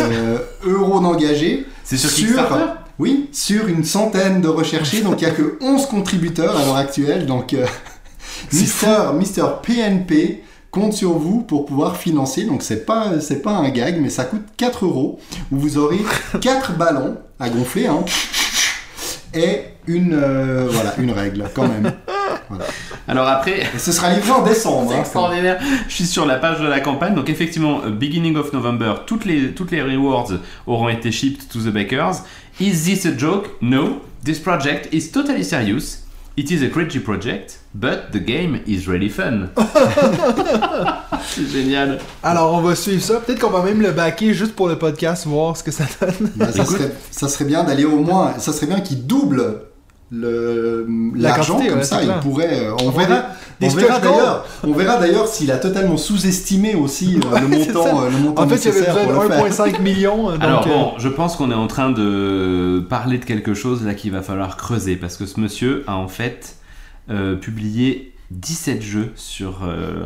D: euh, euros d'engagés.
B: C'est sur Kickstarter?
D: Oui, sur une centaine de recherchés. Donc il n'y a que 11 contributeurs à l'heure actuelle. Donc euh, Mister, Mister PNP compte sur vous pour pouvoir financer. Donc c'est pas, c'est pas un gag, mais ça coûte 4 euros. Où vous aurez 4 ballons à gonfler. hein, et une, euh, voilà, une règle quand même.
B: Alors après,
D: Et ce sera livré en décembre.
B: c'est
D: hein,
B: extraordinaire. Je suis sur la page de la campagne. Donc effectivement, euh, beginning of November, toutes les, toutes les rewards auront été shipped to the bakers. Is this a joke? No. This project is totally serious. It is a cringy project, but the game is really fun. c'est génial.
C: Alors on va suivre ça. Peut-être qu'on va même le backer juste pour le podcast, voir ce que ça donne.
D: Bah, ça, serait, ça serait bien d'aller au moins, ça serait bien qu'il double l'argent comme
C: ouais,
D: ça. Il
C: clair.
D: pourrait, euh, on verra,
C: des-
D: on
C: des
D: verra
C: stretch goals.
D: d'ailleurs, on verra d'ailleurs s'il a totalement sous-estimé aussi euh, le montant, euh, le montant
C: En fait, il y avait besoin de
D: le faire.
C: 1,5 million. Donc,
B: Alors
C: euh,
B: bon, je pense qu'on est en train de parler de quelque chose là qu'il va falloir creuser parce que ce monsieur a en fait euh, publié 17 jeux sur, euh,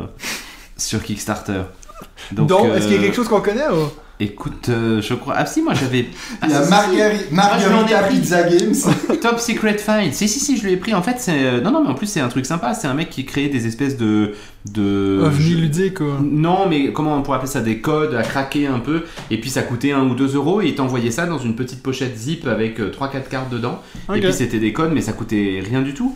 B: sur Kickstarter.
C: donc,
B: euh,
C: est-ce qu'il y a quelque chose qu'on connaît ou...
B: Écoute, euh, je crois. Ah si, moi j'avais. Ah,
D: Il y a
B: en ai
D: Margarita. Pizza Games.
B: si. Top Secret Find. Si, si, si, je lui ai pris. En fait, c'est. euh, Non, non, mais en plus, c'est un truc sympa. C'est un mec qui crée des espèces de. de
C: OVNI ludique quoi.
B: Non, mais comment on pourrait appeler ça Des codes à craquer un peu. Et puis ça coûtait 1 ou 2 euros. Et il t'envoyait ça dans une petite pochette zip avec 3-4 cartes dedans. Et puis c'était des codes, mais ça coûtait rien du tout.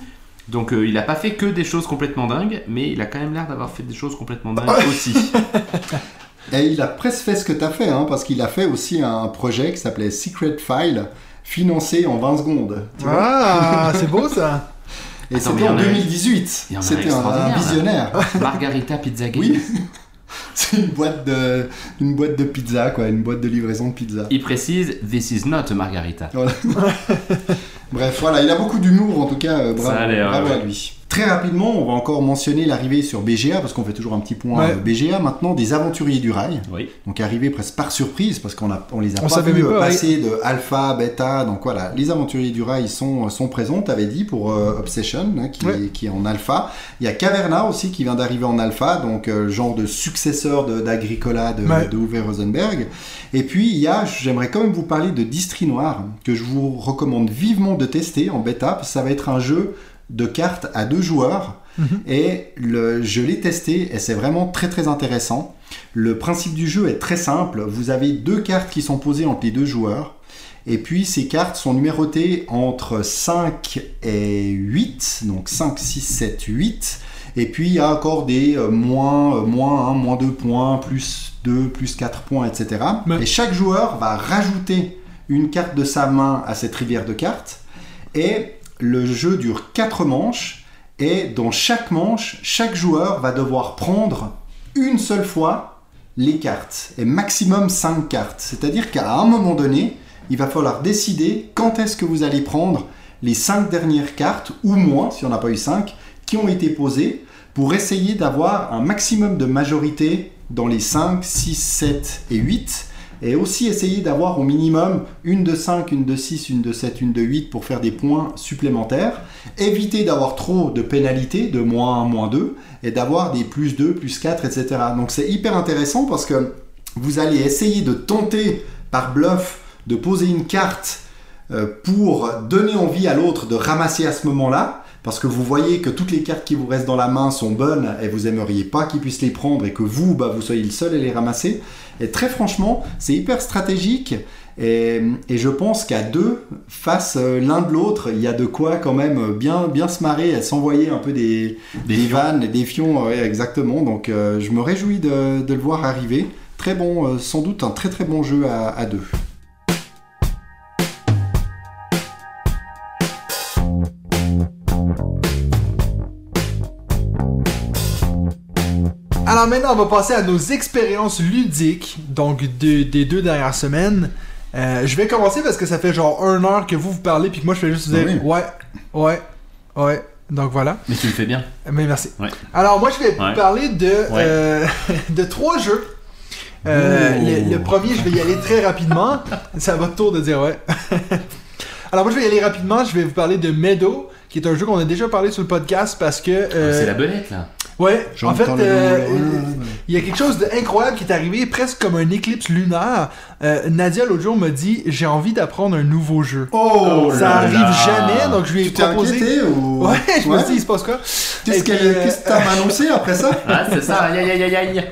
B: Donc euh, il a pas fait que des choses complètement dingues, mais il a quand même l'air d'avoir fait des choses complètement dingues aussi.
D: Et il a presque fait ce que tu as fait, hein, parce qu'il a fait aussi un projet qui s'appelait Secret File, financé en 20 secondes. tu vois.
C: Ah, c'est beau ça.
D: Et c'était en
B: en a-
D: 2018.
B: il y en a
D: C'était un,
B: là.
D: visionnaire.
B: Margarita Pizza Game.
D: Oui. C'est une boîte de une boîte de pizza quoi, une boîte de livraison de pizza.
B: Il précise This is not a margarita.
D: Voilà. Bref, voilà, il a beaucoup d'humour en tout cas, euh, bravo,
B: Ça a l'air,
D: bravo
B: ouais.
D: à lui. Très rapidement, on va encore mentionner l'arrivée sur BGA, parce qu'on fait toujours un petit point
C: Ouais.
D: euh, BGA maintenant, des aventuriers du rail.
B: Oui.
D: Donc arrivé presque par surprise, parce qu'on a, on les a
C: On
D: pas
C: savait
D: vus
C: même
D: euh,
C: pas,
D: passer de alpha, bêta, donc voilà, les aventuriers du rail sont, sont présents, t'avais dit, pour euh, Obsession, hein, qui,
C: Ouais.
D: est, qui est en alpha. Il y a Caverna aussi qui vient d'arriver en alpha, donc euh, genre de successeur de- d'Agricola de,
C: Ouais.
D: de Uwe Rosenberg. Et puis il y a, j'aimerais quand même vous parler de Distri Noir, que je vous recommande vivement de tester en bêta, parce que ça va être un jeu de cartes à deux joueurs.
C: Mhm.
D: Et le, je l'ai testé et c'est vraiment très très intéressant. Le principe du jeu est très simple. Vous avez deux cartes qui sont posées entre les deux joueurs. Et puis ces cartes sont numérotées entre 5 et 8. Donc 5, 6, 7, 8. Et puis il y a encore des euh, moins, euh, moins 1, moins 2 points, plus 2, plus 4 points, etc.
C: Mais-
D: Et chaque joueur va rajouter une carte de sa main à cette rivière de cartes. Et le jeu dure 4 manches. Et dans chaque manche, chaque joueur va devoir prendre une seule fois les cartes. Et maximum 5 cartes. C'est-à-dire qu'à un moment donné, il va falloir décider quand est-ce que vous allez prendre les 5 dernières cartes, ou moins, si on n'a pas eu 5, qui ont été posées, pour essayer d'avoir un maximum de majorité dans les 5, 6, 7 et 8. Et aussi essayer d'avoir au minimum une de 5, une de 6, une de 7, une de 8 pour faire des points supplémentaires. Éviter d'avoir trop de pénalités, de moins 1, moins 2, et d'avoir des plus 2, plus 4, etc. Donc c'est hyper intéressant parce que vous allez essayer de tenter par bluff de poser une carte euh, pour donner envie à l'autre de ramasser à ce moment-là, parce que vous voyez que toutes les cartes qui vous restent dans la main sont bonnes et vous aimeriez pas qu'ils puissent les prendre et que vous, bah, vous soyez le seul à les ramasser. Et très franchement, c'est hyper stratégique Et, et je pense qu'à deux, face euh, l'un de l'autre, il y a de quoi quand même bien, bien se marrer et s'envoyer un peu des,
B: Des
D: des vannes, des fions, ouais, exactement. Donc euh, je me réjouis de, de le voir arriver. Très bon, euh, sans doute un très très bon jeu à, à deux.
C: Alors maintenant, on va passer à nos expériences ludiques, donc de- des deux dernières semaines. Euh, je vais commencer parce que ça fait genre une heure que vous vous parlez, puis que moi je vais juste vous dire
D: Oui.
C: ouais, ouais, ouais. Donc voilà.
B: Mais tu le fais bien.
C: Mais merci.
B: Ouais.
C: Alors moi je vais
B: Ouais.
C: parler de, euh, de trois jeux. Euh, le premier, je vais y aller très rapidement. C'est à votre tour de dire ouais. Alors moi je vais y aller rapidement. Je vais vous parler de Meadow, qui est un jeu qu'on a déjà parlé sur le podcast parce que euh,
B: C'est la belette là.
C: ouais, en fait euh, il y a quelque chose d'incroyable qui est arrivé, presque comme un éclipse lunaire. Euh, Nadia l'autre jour m'a dit j'ai envie d'apprendre un nouveau jeu.
D: Oh
C: Ça
B: là
C: arrive
B: là.
C: jamais, donc je lui ai
D: Tu
C: proposé.
D: inquiété ou
C: Ouais, je me
D: Ouais.
C: suis dit il se passe quoi?
D: Qu'est-ce
C: puis, euh,
D: que t'as annoncé après ça?
B: Ah, c'est ça, aïe aïe aïe aïe.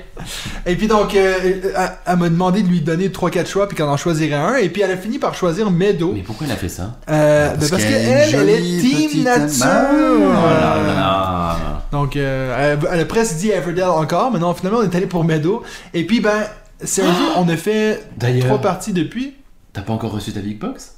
C: Et puis donc, euh, elle, elle m'a demandé de lui donner 3-4 choix, puis qu'elle en choisirait un. Et puis elle a fini par choisir Meadow.
B: Mais pourquoi elle a fait ça?
C: Euh,
D: Parce
C: ben parce
D: qu'elle est
C: qu'elle, elle est Team Nature.
B: Oh là là.
C: Donc, euh, elle, elle a presque dit Everdell encore, mais non, finalement, on est allé pour Meadow. Et puis, ben, jeu, on a fait
B: D'ailleurs.
C: trois parties depuis.
B: T'as pas encore reçu ta big box?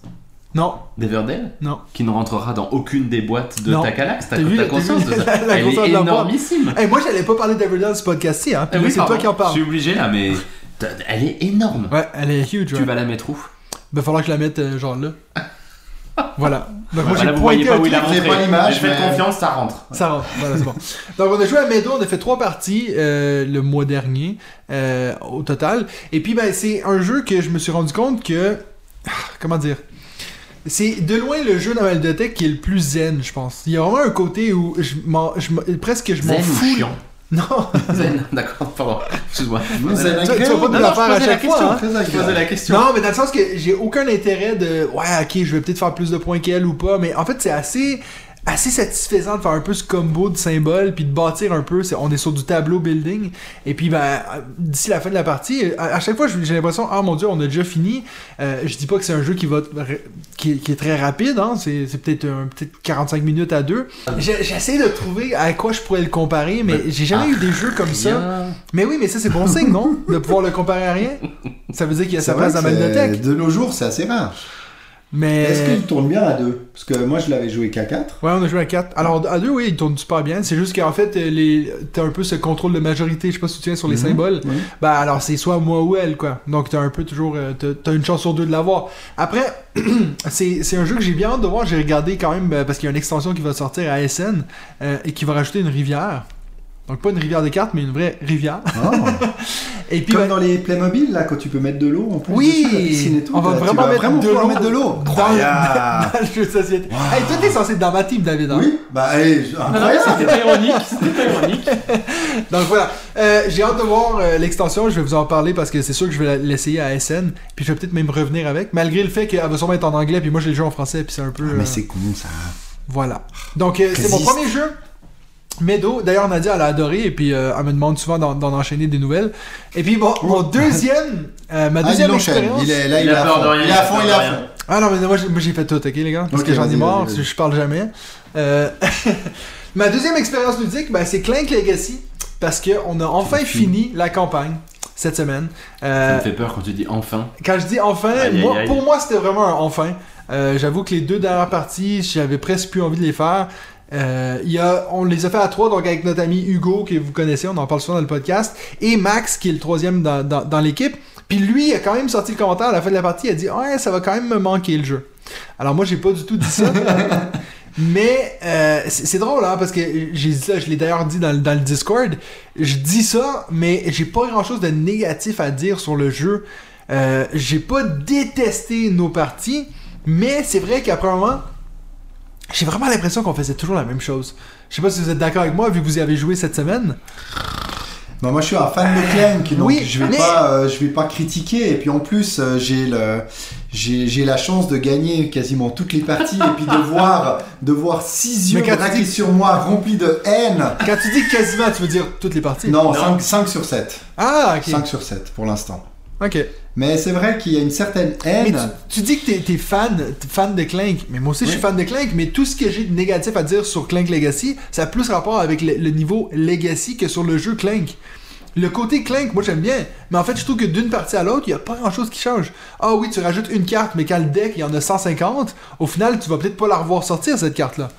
C: Non,
B: d'Everdell
C: non.
B: Qui ne rentrera dans aucune des boîtes de
C: Non.
B: ta Calax T'as
C: T'as vu la- t'as
B: conscience
C: vu
B: de ça
C: la-
B: Elle est
C: de la boîte
B: énormissime.
C: Hey, moi, j'allais pas parler d'Everdell ce podcast-ci, hein. Puis là,
B: oui,
C: c'est toi qui en
B: Je
C: parles.
B: suis obligé là, mais t'as- elle est énorme.
C: Ouais, elle est huge.
B: Tu vas la mettre où?
C: Ben, falloir que je la mette euh, genre là. voilà. Donc, moi, j'ai
B: vous voyez
C: pointé
B: pas où il a montré.
D: pas l'image,
B: faites
D: mais-
B: confiance, ça rentre.
C: Ça rentre, voilà, c'est bon. Donc, on a joué à Meadow, on a fait trois parties euh, le mois dernier euh, au total. Et puis, ben, c'est un jeu que je me suis rendu compte que. Comment dire C'est de loin le jeu dans ma bibliothèque qui est le plus zen, je pense. Il y a vraiment un côté où je m'en- je presque je m'en fous.
B: chiant?
C: Non,
B: Zen, d'accord, pardon. Excuse-moi.
D: Vous êtes
C: tu, tu vas pas nous la faire à chaque fois.
B: question.
C: hein.
D: Très
B: Je posais
D: agréable.
B: la question.
C: Non, mais dans le sens que j'ai aucun intérêt de ouais, ok, je vais peut-être faire plus de points qu'elle ou pas, mais en fait, c'est assez assez satisfaisant de faire un peu ce combo de symboles puis de bâtir un peu, on est sur du tableau building et puis ben d'ici la fin de la partie, à, à chaque fois j'ai l'impression ah mon dieu, on a déjà fini. Euh, je dis pas que c'est un jeu qui va qui, est- qui est très rapide hein, c'est peut-être un peut-être 45 minutes à deux. J'essaie de trouver à quoi je pourrais le comparer, mais
B: Mais-
C: j'ai jamais
B: ah,
C: eu des jeux comme ça. Mais oui, mais ça c'est bon signe, non? De pouvoir le comparer à rien? Ça veut dire qu'il y a sa place dans
D: c'est-
C: bibliothèque.
D: De nos jours, c'est assez rare.
C: Mais.
D: Est-ce qu'il tourne bien à deux? Parce que moi, je l'avais joué qu'à 4.
C: Ouais, on a joué à 4. Alors, à 2, oui, il tourne super bien. C'est juste qu'en fait, euh, les... t'as un peu ce contrôle de majorité, je sais pas si tu tiens sur les
D: Mhm.
C: symboles. Bah, alors, c'est soit moi ou elle, quoi. Donc, t'as un peu toujours. euh, t'as- une chance sur deux de l'avoir. Après, c'est c'est un jeu que j'ai bien hâte de voir. J'ai regardé quand même, euh, parce qu'il y a une extension qui va sortir à SN euh, et qui va rajouter une rivière. Donc, pas une rivière de cartes, mais une vraie rivière. Et puis,
D: Comme
C: ben,
D: dans les Playmobil, là, quand tu peux mettre de l'eau en plus.
C: Oui,
D: dessus, la piscine et tout,
C: on va
D: tu
C: vraiment mettre
D: vraiment
C: de l'eau
D: mettre de l'eau.
C: dans, dans le jeu de société. Hey, toi, t'es censé être dans ma team, David. hein?
D: Oui, bah, incroyable.
B: c'était ironique, c'était ironique.
C: Donc voilà, Euh, j'ai hâte de voir euh, l'extension, je vais vous en parler parce que c'est sûr que je vais l'essayer à SN, puis je vais peut-être même revenir avec, malgré le fait qu'elle va sûrement être en anglais, puis moi j'ai le jeu en français, puis c'est un peu...
D: Ah,
C: euh,
D: mais c'est con, ça.
C: Voilà. Donc euh, c'est mon premier jeu. Meadow, d'ailleurs Nadia elle a adoré et puis euh, elle me demande souvent d'en d'en enchaîner des nouvelles. Et puis bon, mon deuxième, euh, ma
D: Ah,
C: deuxième
D: l'enchaîne.
C: expérience.
D: Il est là,
B: Il
D: il,
B: a
D: est à
B: peur
D: fond.
B: de rien,
D: Il est à
B: il
D: fond, il est à fond.
C: Ah non, mais moi j'ai moi, j'ai fait tout, ok les gars? Parce que j'en ai marre, parce que je parle jamais. Euh, ma deuxième expérience ludique, ben, c'est Clank Legacy, parce qu'on a enfin fini la campagne cette semaine. Euh,
B: Ça me fait peur quand tu dis enfin.
C: quand je dis enfin,
B: Aïe, aïe,
C: moi,
B: aïe.
C: pour moi c'était vraiment un enfin. Euh, J'avoue que les deux dernières parties, j'avais presque plus envie de les faire. Euh, y a, on les a fait à trois, donc avec notre ami Hugo, que vous connaissez, on en parle souvent dans le podcast, et Max, qui est le troisième dans, dans, dans l'équipe. Puis lui, a quand même sorti le commentaire à la fin de la partie, il a dit Ouais, ça va quand même me manquer le jeu. Alors moi, j'ai pas du tout dit ça. Mais euh, c'est drôle, hein, parce que j'ai dit ça, je l'ai d'ailleurs dit dans, le- dans le Discord. Je dis ça, mais j'ai pas grand chose de négatif à dire sur le jeu. Euh, j'ai pas détesté nos parties, mais c'est vrai qu'après un moment, j'ai vraiment l'impression qu'on faisait toujours la même chose. Je sais pas si vous êtes d'accord avec moi, vu que vous y avez joué cette semaine.
D: Bah, moi, je suis un fan de Clank, donc
C: Oui,
D: je vais
C: mais-
D: pas, euh, je vais pas critiquer. Et puis en plus, euh, j'ai le, j'ai, j'ai la chance de gagner quasiment toutes les parties et puis de voir, de voir six
C: Mais
D: yeux braqués
C: dis-
D: sur moi, remplis de haine.
C: Quand tu dis quasiment, tu veux dire toutes les parties?
D: Non,
B: Non.
D: 5, sur 7.
C: Ah, ok.
D: 5 sur 7 pour l'instant.
C: Ok.
D: Mais c'est vrai qu'il y a une certaine
C: Mais
D: haine.
C: tu, tu dis que t'es es fan, de Clank, mais moi aussi je suis fan de Clank, mais tout ce que j'ai de négatif à dire sur Clank Legacy, ça a plus rapport avec le, le niveau Legacy que sur le jeu Clank. Le côté Clank, moi j'aime bien, mais en fait je trouve que d'une partie à l'autre, il y a pas grand chose qui change. Ah oui, tu rajoutes une carte, mais quand le deck il y en a 150, au final tu vas peut-être pas la revoir sortir cette carte-là.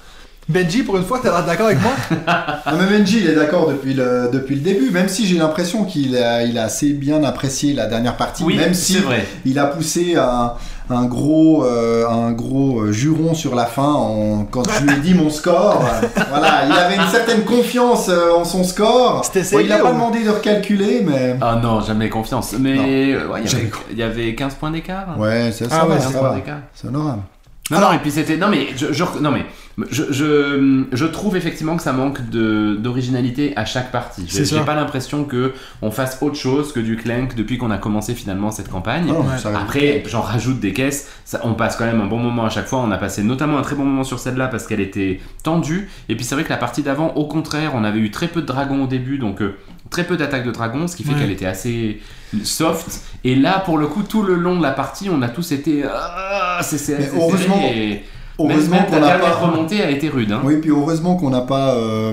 C: Benji, pour une fois, t'as l'air d'accord avec moi
D: Ah, mais Benji, il est d'accord depuis le, depuis le début, même si j'ai l'impression qu'il a, il a assez bien apprécié la dernière partie,
B: Oui,
D: même si
B: c'est vrai.
D: il a poussé un, un gros, euh, un gros euh, juron sur la fin en- quand je lui ai dit mon score. euh, voilà, il avait une certaine confiance euh, en son score. Bon, il n'a pas demandé de recalculer, mais.
B: Ah non, jamais confiance. Mais
D: Non.
B: ouais, il y avait- il y avait 15 points d'écart.
D: Ouais, c'est ça,
C: Ah ouais,
D: ça
B: 15 points
D: va.
B: d'écart.
D: C'est honorable.
B: Non,
C: Alors-
B: non, et puis c'était. Non, mais je, je- non, mais je, je, je trouve effectivement que ça manque d'originalité à chaque partie. J'ai pas l'impression que on fasse autre chose que du Clank depuis qu'on a commencé finalement cette campagne.
D: Ah
C: Ouais.
B: Après, j'en rajoute des caisses, ça, on passe quand même un bon moment à chaque fois. On a passé notamment un très bon moment sur celle-là parce qu'elle était tendue. Et puis c'est vrai que la partie d'avant, au contraire, on avait eu très peu de dragons au début, donc euh, très peu d'attaques de dragons, ce qui fait
C: Ouais.
B: qu'elle était assez soft. Et là, pour le coup, tout le long de la partie, on a tous été. Ah, c'est
D: heureusement-
B: et
D: Heureusement qu'on
B: la
D: n'a
B: dernière
D: pas.
B: remontée a été rude. Hein.
D: Oui, puis heureusement qu'on n'a pas. euh,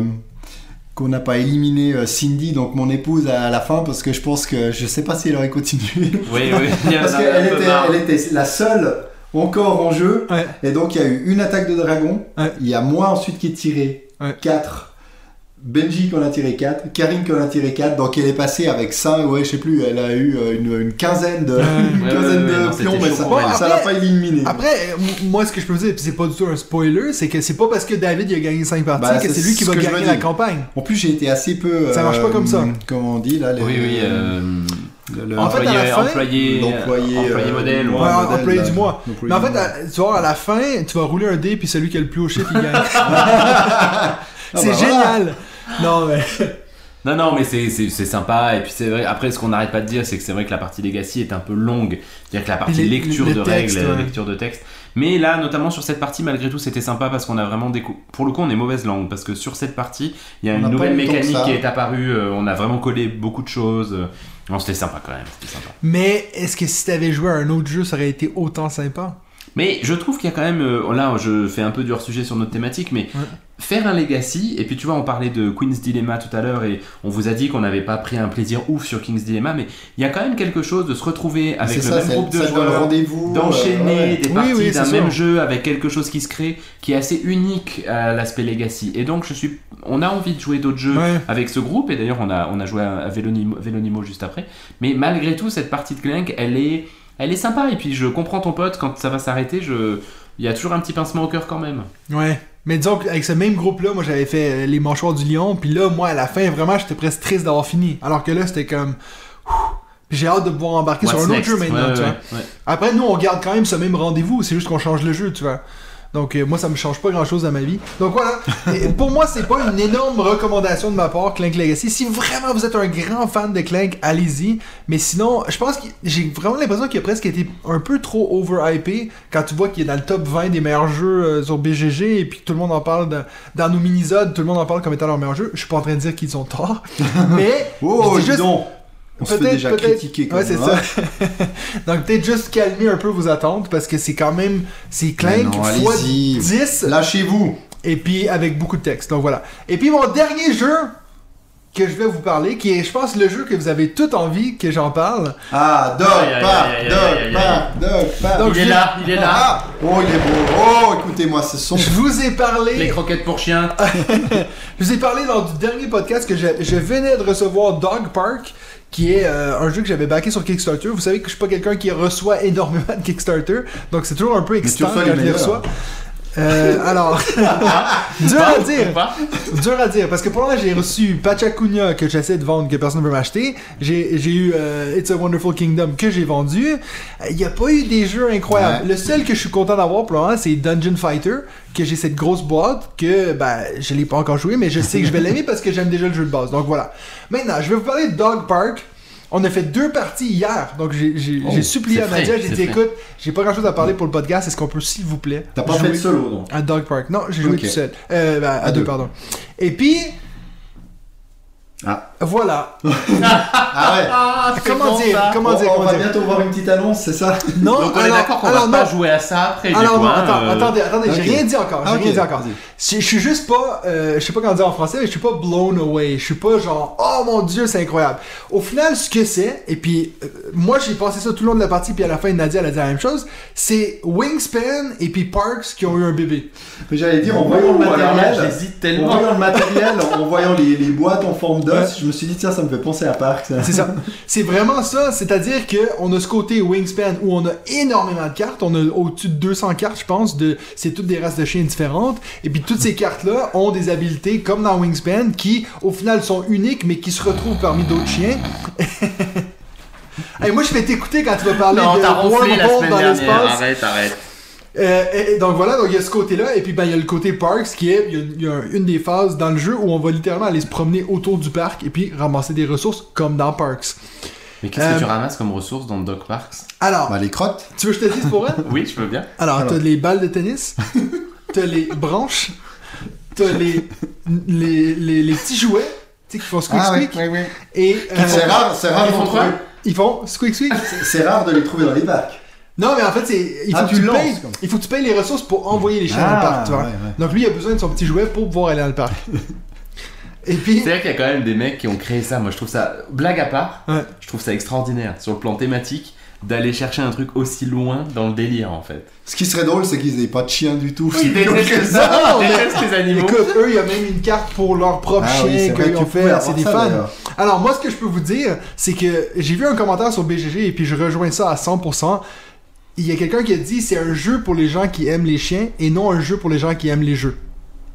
D: qu'on n'a pas éliminé euh, Cindy, donc mon épouse à la fin, parce que je pense que je sais pas si elle aurait continué.
B: Oui, oui.
D: Parce qu'elle était, elle était la seule encore en jeu.
C: Ouais.
D: Et donc il y a eu une attaque de dragon.
C: Ouais.
D: Il y a moi ensuite qui ai tiré
C: Ouais.
D: 4. Benji qui en a tiré 4. Karine qui en a tiré 4. Donc elle est passée avec 5, ouais, je sais plus, elle a eu euh, une, une quinzaine de,
C: Ouais.
D: une
B: Ouais,
D: quinzaine
B: ouais, ouais,
D: de
B: non, c'était
D: pions, mais
B: chaud
D: ça ça l'a pas éliminé.
C: Après, euh, moi ce que je peux vous dire, puis c'est pas du tout un spoiler, c'est que c'est pas parce que David il a gagné 5 parties
D: Bah,
C: que
D: c'est
C: lui qui va gagner la campagne.
D: En plus, j'ai été assez peu.
C: Ça marche pas comme ça.
D: Comment on dit là les-
B: Oui, oui. euh,
D: le- le-
C: En fait, à la
B: employé,
C: fin,
B: employé, employé
D: euh,
B: modèle.
D: ouais, modèle,
C: employé
D: là.
C: du mois. Mais en fait, à- tu vois, à la fin, tu vas rouler un dé, puis celui qui a le plus haut chiffre, il gagne. c'est
D: bah voilà.
C: Non, mais.
B: Non, non, mais c'est- sympa. Et puis c'est vrai, après, ce qu'on n'arrête pas de dire, c'est que c'est vrai que la partie Legacy est un peu longue. C'est-à-dire que la partie
C: Les-
B: lecture
C: les
B: de
C: textes,
B: règles,
C: ouais.
B: lecture de texte. Mais là, notamment sur cette partie, malgré tout, c'était sympa parce qu'on a vraiment décou... Pour le coup, on est mauvaise langue parce que sur cette partie, il y a
D: On
B: une nouvelle mécanique qui est apparue. euh, on a vraiment collé beaucoup de choses. Non, c'était sympa quand même. Sympa.
C: Mais est-ce que si t'avais joué à un autre jeu, ça aurait été autant sympa?
B: Mais je trouve qu'il y a quand même. euh, là, je fais un peu du hors-sujet sur notre thématique, mais
C: Ouais.
B: Faire un legacy, et puis tu vois, on parlait de Queen's Dilemma tout à l'heure, et on vous a dit qu'on n'avait pas pris un plaisir ouf sur King's Dilemma, mais il y a quand même quelque chose de se retrouver avec le
D: ça,
B: même
D: c'est
B: groupe de joueurs.
D: rendez-vous.
B: D'enchaîner
D: euh, ouais.
B: des
C: Oui,
B: parties
C: oui,
B: d'un même jeu avec quelque chose qui se crée, qui est assez unique à l'aspect legacy. Et donc, je suis, on a envie de jouer d'autres jeux
C: Ouais.
B: avec ce groupe, et d'ailleurs, on a, on a joué à Vélonimo, Vélonimo juste après. Mais malgré tout, cette partie de Clank, elle est, elle est sympa. Et puis, je comprends ton pote, quand ça va s'arrêter, je... il y a toujours un petit pincement au cœur quand même.
C: Ouais. Mais disons qu'avec ce même groupe-là, moi j'avais fait euh, les mâchoires du lion, puis là, moi à la fin, vraiment, j'étais presque triste d'avoir fini. Alors que là, c'était comme. J'ai hâte de pouvoir embarquer sur un autre jeu maintenant,
B: Ouais,
C: tu vois.
B: ouais.
C: Après, nous, on garde quand même ce même rendez-vous, c'est juste qu'on change le jeu, tu vois. Donc, euh, moi, ça me change pas grand-chose à ma vie. Donc, voilà. Et pour moi, c'est pas une énorme recommandation de ma part, Clank Legacy. Si vraiment vous êtes un grand fan de Clank, allez-y. Mais sinon, je pense que j'ai vraiment l'impression qu'il a presque été un peu trop overhypé quand tu vois qu'il est dans le top 20 des meilleurs jeux euh, sur BGG et puis que tout le monde en parle de- dans nos minisodes, tout le monde en parle comme étant leur meilleur jeu. Je suis pas en train de dire qu'ils ont tort. mais,
D: Oh,
C: dis juste-
D: donc On se fait déjà critiquer quand
C: Ouais, c'est
D: hein.
C: ça. Donc peut-être juste calmer un peu vos attentes parce que c'est quand même c'est Clank
D: non,
C: fois
D: allez-y.
C: 10
D: Lâchez-vous
C: et puis avec beaucoup de texte. Donc voilà. Et puis mon dernier jeu que je vais vous parler qui est je pense le jeu que vous avez tout envie que j'en parle.
D: Ah,
B: aïe,
D: Park,
B: aïe,
D: Park, Dog Park.
C: Donc,
B: il est là, il est là.
D: Ah, oh, il est beau. Oh, écoutez-moi, ce son.
C: Je vous ai
B: Les
C: parlé
B: croquettes pour chiens.
C: je vous ai parlé lors du dernier podcast que je, je venais de recevoir Dog Park qui est euh, un jeu que j'avais backé sur Kickstarter. Vous savez que je suis pas quelqu'un qui reçoit énormément de Kickstarter, donc c'est toujours un peu excitant quand je les reçois. Euh, alors, dur à dire. Dur à dire, parce que pour l'instant, j'ai reçu Pachacunya que j'essaie de vendre, que personne ne veut m'acheter. J'ai j'ai eu euh, It's a Wonderful Kingdom que j'ai vendu. Il n'y a pas eu des jeux incroyables.
D: Ouais.
C: Le seul que je suis content d'avoir pour l'instant, c'est Dungeon Fighter, que j'ai cette grosse boîte, que ben, je l'ai pas encore joué, mais je sais que je vais l'aimer parce que j'aime déjà le jeu de base. Donc voilà. Maintenant, je vais vous parler de Dog Park. On a fait deux parties hier, donc j'ai
D: Oh,
C: supplié à Nadia, j'ai dit
B: frais.
C: écoute, j'ai pas grand chose à parler pour le podcast, est-ce qu'on peut s'il vous plaît
D: T'as pas fait solo, donc.
C: à Dog Park? Non, j'ai joué tout seul. Euh, ben, à,
D: À
C: deux,
D: deux.
C: pardon. Et puis, Voilà.
D: Ah ouais.
B: Ah,
C: Comment dire Comment
D: on,
C: dire
D: on
C: comment
D: va
C: dire
D: bientôt voir une petite annonce, c'est ça
C: Non,
B: Donc on est
C: alors-
B: d'accord qu'on
C: alors
B: va pas
C: non.
B: jouer à ça après. du
C: Alors
B: coup,
C: non,
B: hein,
C: attends,
B: euh,
C: attendez, attendez,
D: ok.
C: j'ai rien dit encore, j'ai
D: Ah,
C: rien dit encore. Je je suis juste pas, euh, je sais pas comment dire en français, mais je suis pas blown away. Je suis pas genre, oh mon dieu, c'est incroyable. Au final, ce que c'est, et puis euh, moi j'ai pensé ça tout le long de la partie, puis à la fin Nadia elle a dit la même chose, c'est Wingspan et puis Parks qui ont eu un bébé.
D: Mais J'allais dire, en voyant le matériel,
B: j'hésite
D: en
B: tellement.
D: voyant le matériel, en voyant les, boîtes en forme d'os, je me suis dit, tiens, ça me fait penser à Park.
C: C'est ça. C'est vraiment ça. C'est-à-dire que on a ce côté Wingspan où on a énormément de cartes. On a au-dessus de 200 cartes, je pense. De... C'est toutes des races de chiens différentes. Et puis toutes ces cartes-là ont des habiletés comme dans Wingspan qui, au final, sont uniques mais qui se retrouvent parmi d'autres chiens. Hey, moi, je vais t'écouter quand tu vas parler
B: Non,
C: de Wormhole dans l'espace.
B: Arrête, arrête.
C: Euh, et- et donc voilà, donc il y a ce côté-là, et puis ben, il y a le côté Parks qui est, il y a, il y a une des phases dans le jeu où on va littéralement aller se promener autour du parc et puis ramasser des ressources comme dans Parks.
B: Mais qu'est-ce
C: Euh,
B: que tu ramasses comme ressources dans Dog Parks?
C: Alors,
D: Bah, les crottes.
C: tu veux que je te dise pour elle
B: Oui, je peux bien.
C: Alors,
D: Alors.
C: t'as les balles de tennis, t'as les branches, t'as les, les, les, les petits jouets, tu sais, qui font squeak
D: Ah oui,
C: squeak,
D: oui, oui.
C: et euh,
D: C'est rare, c'est rare
B: Ils font quoi?
D: trouver.
C: ils font squeak squeak.
D: C'est rare de les trouver dans les parcs.
C: Non, mais en fait, c'est, il, faut
D: Ah,
C: que
D: tu
C: tu
D: lances,
C: payes,
D: comme.
C: il faut que tu payes les ressources pour envoyer les chiens dans le
D: Ah,
C: parc, tu vois.
D: ouais, ouais.
C: Donc lui, il a besoin de son petit jouet pour pouvoir aller dans le parc. et puis,
B: C'est-à-dire qu'il y a quand même des mecs qui ont créé ça. Moi, je trouve ça, blague à part,
C: Ouais.
B: je trouve ça extraordinaire sur le plan thématique d'aller chercher un truc aussi loin dans le délire en fait.
D: Ce qui serait drôle, c'est qu'ils aient pas de chien du tout.
B: Ils détestent
C: ça,
B: ça,
C: mais-
B: ils détestent les animaux.
C: écoute, eux, il y a même une carte pour leur propre
D: Ah oui,
C: chien
D: c'est vrai
C: qu'ils
D: que
C: ont fait, c'est des
D: ça,
C: fans.
D: d'ailleurs.
C: Alors moi, ce que je peux vous dire, c'est que j'ai vu un commentaire sur BGG et puis je rejoins ça à 100%. Il y a quelqu'un qui a dit c'est un jeu pour les gens qui aiment les chiens et non un jeu pour les gens qui aiment les jeux.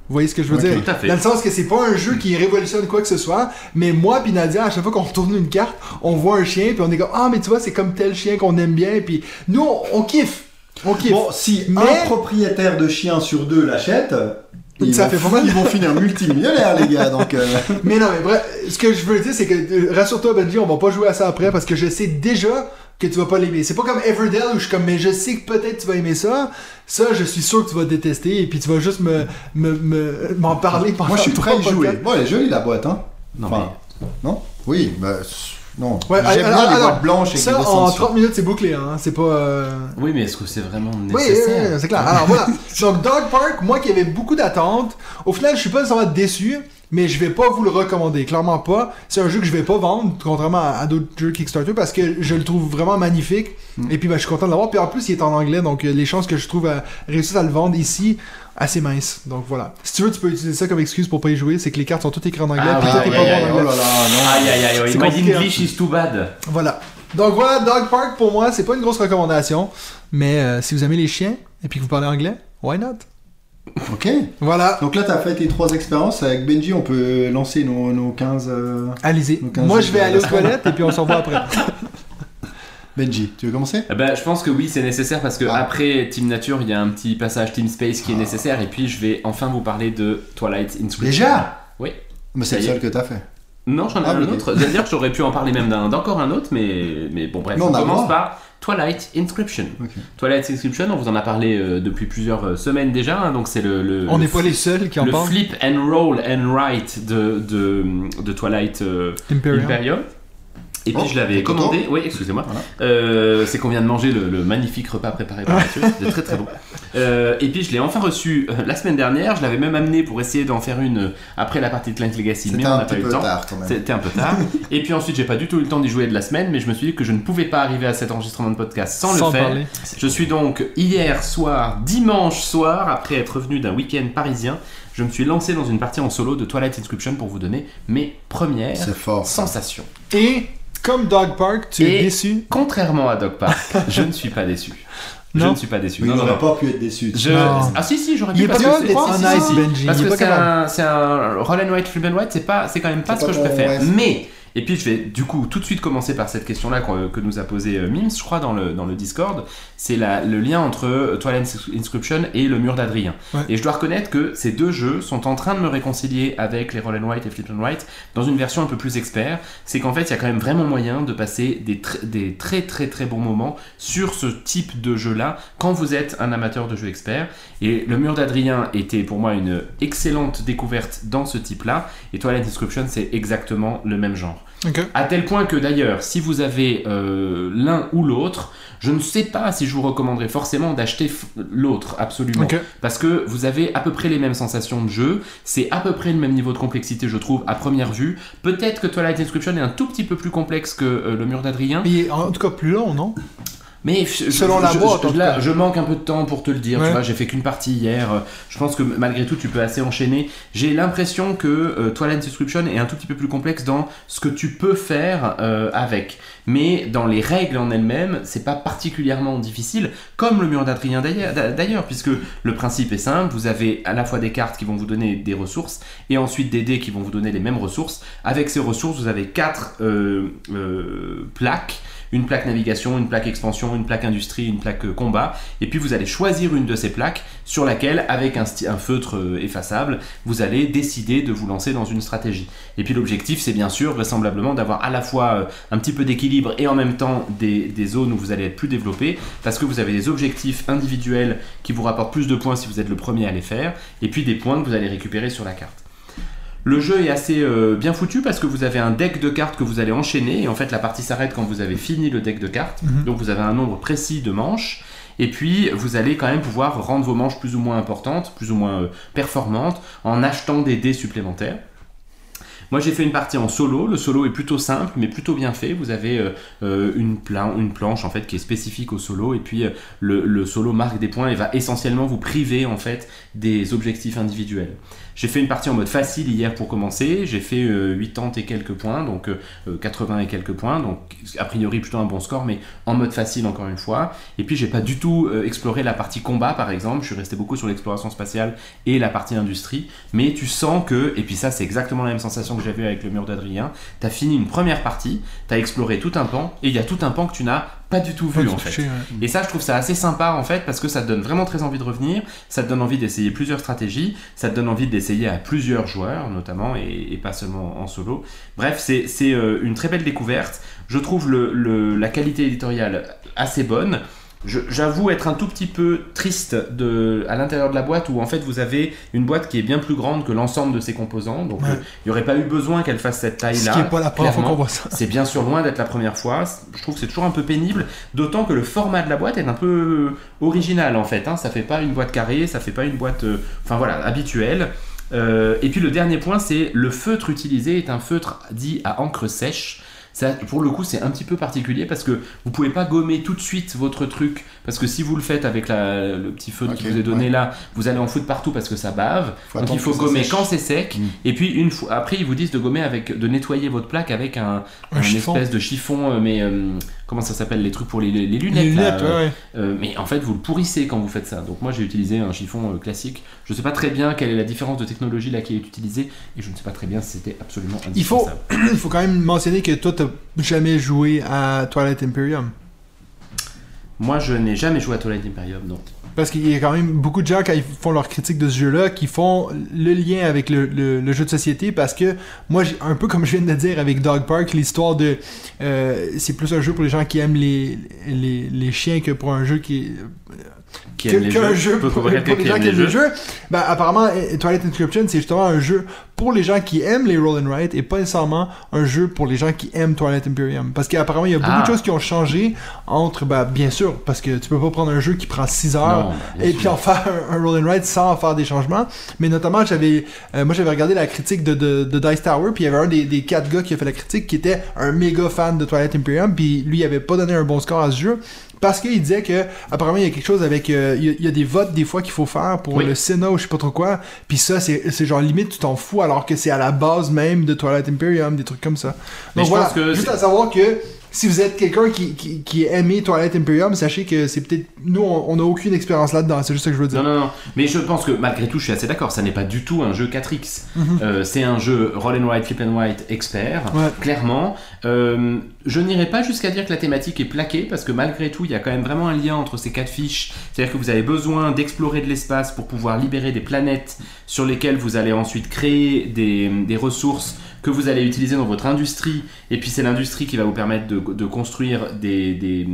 C: Vous voyez ce que je veux dire?
B: Tout à fait.
C: Dans le sens que c'est pas un jeu qui révolutionne quoi que ce soit, mais moi puis Nadia, à chaque fois qu'on retourne une carte, on voit un chien puis on est comme ah mais tu vois c'est comme tel chien qu'on aime bien puis nous on, on kiffe, on kiffe.
D: Bon, si
C: Mais-
D: un propriétaire de chien sur deux l'achète, ils,
C: Ça fait pas mal.
D: ils vont finir multimillionnaires, les gars. Donc, euh,
C: Mais non, mais bref, ce que je veux dire, c'est que euh, rassure-toi, Benji, on va pas jouer à ça après parce que je sais déjà que tu vas pas l'aimer. C'est pas comme Everdell où je suis comme, mais je sais que peut-être tu vas aimer ça. Ça, je suis sûr que tu vas détester et puis tu vas juste me me- me- m'en parler pendant
D: moi, je suis
C: trois
D: prêt à y jouer. Bon, elle est jolie la boîte, hein.
B: Non,
D: Enfin, non? Oui, bah, non.
C: Ouais,
D: J'aime
C: alors-
D: bien les
C: alors,
D: boîtes blanches et
C: Ça, en
D: descendent sur-
C: 30 minutes, c'est bouclé, hein. C'est pas. euh,
B: mais... Oui, mais est-ce que c'est vraiment
C: Oui, oui,
B: nécessaire
C: oui, c'est clair. Alors voilà. Donc Dog Park, moi qui avais beaucoup d'attentes, au final, je suis pas nécessairement déçu, mais je vais pas vous le recommander. Clairement pas. C'est un jeu que je vais pas vendre, contrairement à, à d'autres jeux Kickstarter, parce que je le trouve vraiment magnifique.
D: Hmm.
C: Et puis, ben, je suis content de l'avoir. Puis en plus, il est en anglais, donc euh, les chances que je trouve à réussir à le vendre ici, assez minces. Donc voilà. Si tu veux, tu peux utiliser ça comme excuse pour pas y jouer. C'est que les cartes sont toutes écrites en anglais,
B: Ah,
C: puis
B: ouais,
C: pas
B: ouais,
C: bon en
D: Oh
C: anglais.
D: là là, non.
B: Aïe aïe aïe,
C: C'est
B: my
C: compliqué, hein.
B: English is too bad.
C: Voilà. Donc voilà, Dog Park pour moi, c'est pas une grosse recommandation, mais euh, si vous aimez les chiens et puis que vous parlez anglais, why not?
D: Ok.
C: Voilà.
D: Donc là, t'as fait tes trois expériences. Avec Benji, on peut lancer nos, nos 15. euh,
C: Allez-y. Moi, je vais aller aux toilettes et puis on se revoit après.
D: Benji, tu veux commencer?
B: Eh ben, je pense que oui, c'est nécessaire parce que
D: Ah.
B: après Team Nature, il y a un petit passage Team Space qui est nécessaire et puis je vais enfin vous parler de Twilight Inscription.
D: Déjà?
B: Oui.
D: Mais c'est le seul que t'as fait.
B: Non, j'en ai
D: Ah,
B: un autre. D'ailleurs, j'aurais pu en parler même d'un- d'encore un autre, mais, mais bon, bref,
D: Mais
B: on,
D: on
B: commence par Twilight Inscription. Twilight Inscription, on vous en a parlé euh, depuis plusieurs euh, semaines déjà, hein, donc c'est le, le,
C: On
B: le
C: n'est pas les seuls qui en
B: le
C: parlent.
B: flip and roll and write de, de, de Twilight euh,
C: Imperium.
B: Imperium. Et puis
D: Oh,
B: je l'avais commandé, oui, excusez-moi.
D: Voilà.
B: Euh, c'est qu'on vient de manger le, le magnifique repas préparé par Mathieu, c'était très très bon. Euh, et puis je l'ai enfin reçu euh, la semaine dernière, je l'avais même amené pour essayer d'en faire une après la partie de Clank Legacy, mais on n'a pas eu le
D: peu
B: temps.
D: tard quand même.
B: C'était un peu tard. et puis ensuite, j'ai pas du tout eu le temps d'y jouer de la semaine, mais je me suis dit que je ne pouvais pas arriver à cet enregistrement de podcast sans,
C: Sans
B: le faire.
C: parler.
B: Je suis donc hier soir, dimanche soir, après être revenu d'un week-end parisien, je me suis lancé dans une partie en solo de Twilight Inscription pour vous donner mes premières
D: C'est fort. ça.
B: sensations.
C: Et comme Dog Park, tu es déçu.
B: Contrairement à Dog Park, je ne suis pas déçu. Je
C: Non.
B: ne suis pas déçu.
D: Mais
B: Non,
D: il n'aurait pas pu être déçu.
B: Je-. Ah si si j'aurais
C: Il
B: pu
C: est pas
B: parce que
C: capable
B: c'est-
C: honnête,
B: si.
C: Benji.
B: parce
C: Il
B: que
C: pas
B: c'est un, c'est un roll and white flip and white c'est pas c'est quand même pas ce
D: pas
B: que je préfère mais Et puis je vais du coup tout de suite commencer par cette question-là que, que nous a posé euh, Mims, je crois, dans le, dans le Discord. C'est le lien entre euh, Twilight Inscription et le mur d'Adrien.
C: Ouais.
B: Et je dois reconnaître que ces deux jeux sont en train de me réconcilier avec les Roll and White et Flip and White dans une version un peu plus expert. C'est qu'en fait, il y a quand même vraiment moyen de passer des, tr- des très très très bons moments sur ce type de jeu-là quand vous êtes un amateur de jeux experts. Et le mur d'Adrien était pour moi une excellente découverte dans ce type-là. Et Twilight Inscription, c'est exactement le même genre.
C: Ok.
B: À tel point que d'ailleurs, si vous avez euh, l'un ou l'autre, je ne sais pas si je vous recommanderais forcément d'acheter l'autre, absolument. Parce que vous avez à peu près les mêmes sensations de jeu, c'est à peu près le même niveau de complexité, je trouve, à première vue. Peut-être que Twilight Inscription est un tout petit peu plus complexe que euh, le mur d'Adrien,
C: Mais il est en tout cas plus long, non?
B: Mais je-
C: Selon
B: je-
C: la boîte,
B: je- là, manque un peu de temps pour te le dire.
C: Ouais.
B: Tu vois, j'ai fait qu'une partie hier. Je pense que malgré tout, tu peux assez enchaîner. J'ai l'impression que euh, Twilight Inscription est un tout petit peu plus complexe dans ce que tu peux faire euh, avec. Mais dans les règles en elles-mêmes, c'est pas particulièrement difficile, comme le mur d'Adrien d'ailleurs, puisque le principe est simple. Vous avez à la fois des cartes qui vont vous donner des ressources et ensuite des dés qui vont vous donner les mêmes ressources. Avec ces ressources, vous avez quatre euh, euh, plaques une plaque navigation, une plaque expansion, une plaque industrie, une plaque euh, combat, et puis vous allez choisir une de ces plaques sur laquelle, avec un, un feutre effaçable, vous allez décider de vous lancer dans une stratégie. Et puis l'objectif, c'est bien sûr, vraisemblablement, d'avoir à la fois un petit peu d'équilibre et en même temps des, des zones où vous allez être plus développé, parce que vous avez des objectifs individuels qui vous rapportent plus de points si vous êtes le premier à les faire, et puis des points que vous allez récupérer sur la carte. Le jeu est assez euh, bien foutu parce que vous avez un deck de cartes que vous allez enchaîner et en fait la partie s'arrête quand vous avez fini le deck de cartes.
C: Mhm.
B: Donc vous avez un nombre précis de manches et puis vous allez quand même pouvoir rendre vos manches plus ou moins importantes, plus ou moins euh, performantes en achetant des dés supplémentaires. Moi j'ai fait une partie en solo, le solo est plutôt simple mais plutôt bien fait. Vous avez euh, euh, une, plan- une planche en fait qui est spécifique au solo et puis euh, le, le solo marque des points et va essentiellement vous priver en fait des objectifs individuels. J'ai fait une partie en mode facile hier pour commencer, j'ai fait euh, 80 et quelques points, donc euh, euh, 80 et quelques points, donc a priori plutôt un bon score, mais en mode facile encore une fois. Et puis j'ai pas du tout euh, exploré la partie combat par exemple, je suis resté beaucoup sur l'exploration spatiale et la partie industrie, mais tu sens que, et puis ça c'est exactement la même sensation que j'avais avec le mur d'Adrien, t'as fini une première partie, t'as exploré tout un pan, et il y a tout un pan que tu n'as pas du tout vu en fait.
C: ouais.
B: Et ça, je trouve ça assez sympa en fait parce que ça te donne vraiment très envie de revenir, ça te donne envie d'essayer plusieurs stratégies, ça te donne envie d'essayer à plusieurs joueurs notamment et, et pas seulement en solo. Bref, c'est c'est, euh, une très belle découverte. Je trouve le, le- la qualité éditoriale assez bonne. J'avoue être un tout petit peu triste de, à l'intérieur de la boîte où en fait vous avez une boîte qui est bien plus grande que l'ensemble de ses composants. Donc
C: Ouais.
B: euh, il n'y aurait pas eu besoin qu'elle fasse cette taille-là.
C: Ce qui n'est pas la première fois qu'on voit ça.
B: C'est bien sûr loin d'être la première fois. Je trouve que c'est toujours un peu pénible, d'autant que le format de la boîte est un peu original en fait. Hein. Ça fait pas une boîte carrée, ça fait pas une boîte, euh, enfin voilà, habituelle. Euh, et puis le dernier point, c'est le feutre utilisé est un feutre dit à encre sèche. Ça, pour le coup, c'est un petit peu particulier parce que vous pouvez pas gommer tout de suite votre truc parce que si vous le faites avec la- le petit feutre qui vous est donné
D: ouais.
B: là, vous allez en foutre partout parce que ça bave.
D: Faut
B: Donc il faut gommer quand c'est sec.
D: Mm.
B: Et puis une fois après, ils vous disent de gommer avec, de nettoyer votre plaque avec un,
C: Un
B: espèce de chiffon, euh, mais euh, comment ça s'appelle les trucs pour les, les lunettes,
C: Les
B: là,
C: lunettes,
B: euh,
C: ouais,
B: euh, mais en fait, vous le pourrissez quand vous faites ça. Donc moi, j'ai utilisé un chiffon euh, classique. Je sais pas très bien quelle est la différence de technologie là qui est utilisée, et je ne sais pas très bien si c'était absolument
C: Il faut,
B: indispensable.
C: il faut quand même mentionner que toi, t'as jamais joué à Twilight Imperium.
B: Moi, je n'ai jamais joué à Twilight Imperium, non.
C: Parce qu'il y a quand même beaucoup de gens, quand ils font leur critique de ce jeu-là, qui font le lien avec le, jeu de société. Parce que moi, un peu comme je viens de dire avec Dog Park, l'histoire de. euh, c'est plus un jeu pour les gens qui aiment les, chiens que pour un jeu qui.
B: Qui
C: que-
B: aime les jeux.
C: jeu pour,
B: pour
C: les gens qui aiment les
B: jeux?
C: jeux? Ben, apparemment, eh, Twilight Inscription, c'est justement un jeu pour les gens qui aiment les roll and write et pas nécessairement un jeu pour les gens qui aiment Twilight Imperium. Parce qu'apparemment, il y a beaucoup
B: Ah.
C: de choses qui ont changé entre, ben, bien sûr, parce que tu peux pas prendre un jeu qui prend 6 heures
B: Non,
C: et puis en faire un, un roll and write sans faire des changements. Mais notamment, j'avais, euh, moi j'avais regardé la critique de, de, de Dice Tower, puis il y avait un des, des quatre gars qui a fait la critique qui était un méga fan de Twilight Imperium, puis lui il avait pas donné un bon score à ce jeu. Parce qu'il disait que apparemment il y a quelque chose avec euh, il y a- il y, a des votes des fois qu'il faut faire pour
B: Oui.
C: le Sénat ou je sais pas trop quoi. Puis ça c'est genre limite tu t'en fous alors que c'est à la base même de Twilight Imperium des trucs comme ça.
B: Mais
C: donc voilà. juste à savoir que si vous êtes quelqu'un qui, qui, qui aimait Twilight Imperium, sachez que c'est peut-être. Nous, on on a aucune expérience là-dedans, c'est juste ça que je veux dire.
B: Non, non, non. Mais je pense que malgré tout, je suis assez d'accord. Ça n'est pas du tout un jeu 4X.
C: Mhm.
B: Euh, c'est un jeu roll and write, flip and write expert,
C: Ouais.
B: clairement. Euh, je n'irai pas jusqu'à dire que la thématique est plaquée, parce que malgré tout, il y a quand même vraiment un lien entre ces quatre fiches. C'est-à-dire que vous avez besoin d'explorer de l'espace pour pouvoir libérer des planètes sur lesquelles vous allez ensuite créer des, des ressources que vous allez utiliser dans votre industrie. Et puis c'est l'industrie qui va vous permettre de, de construire des, des,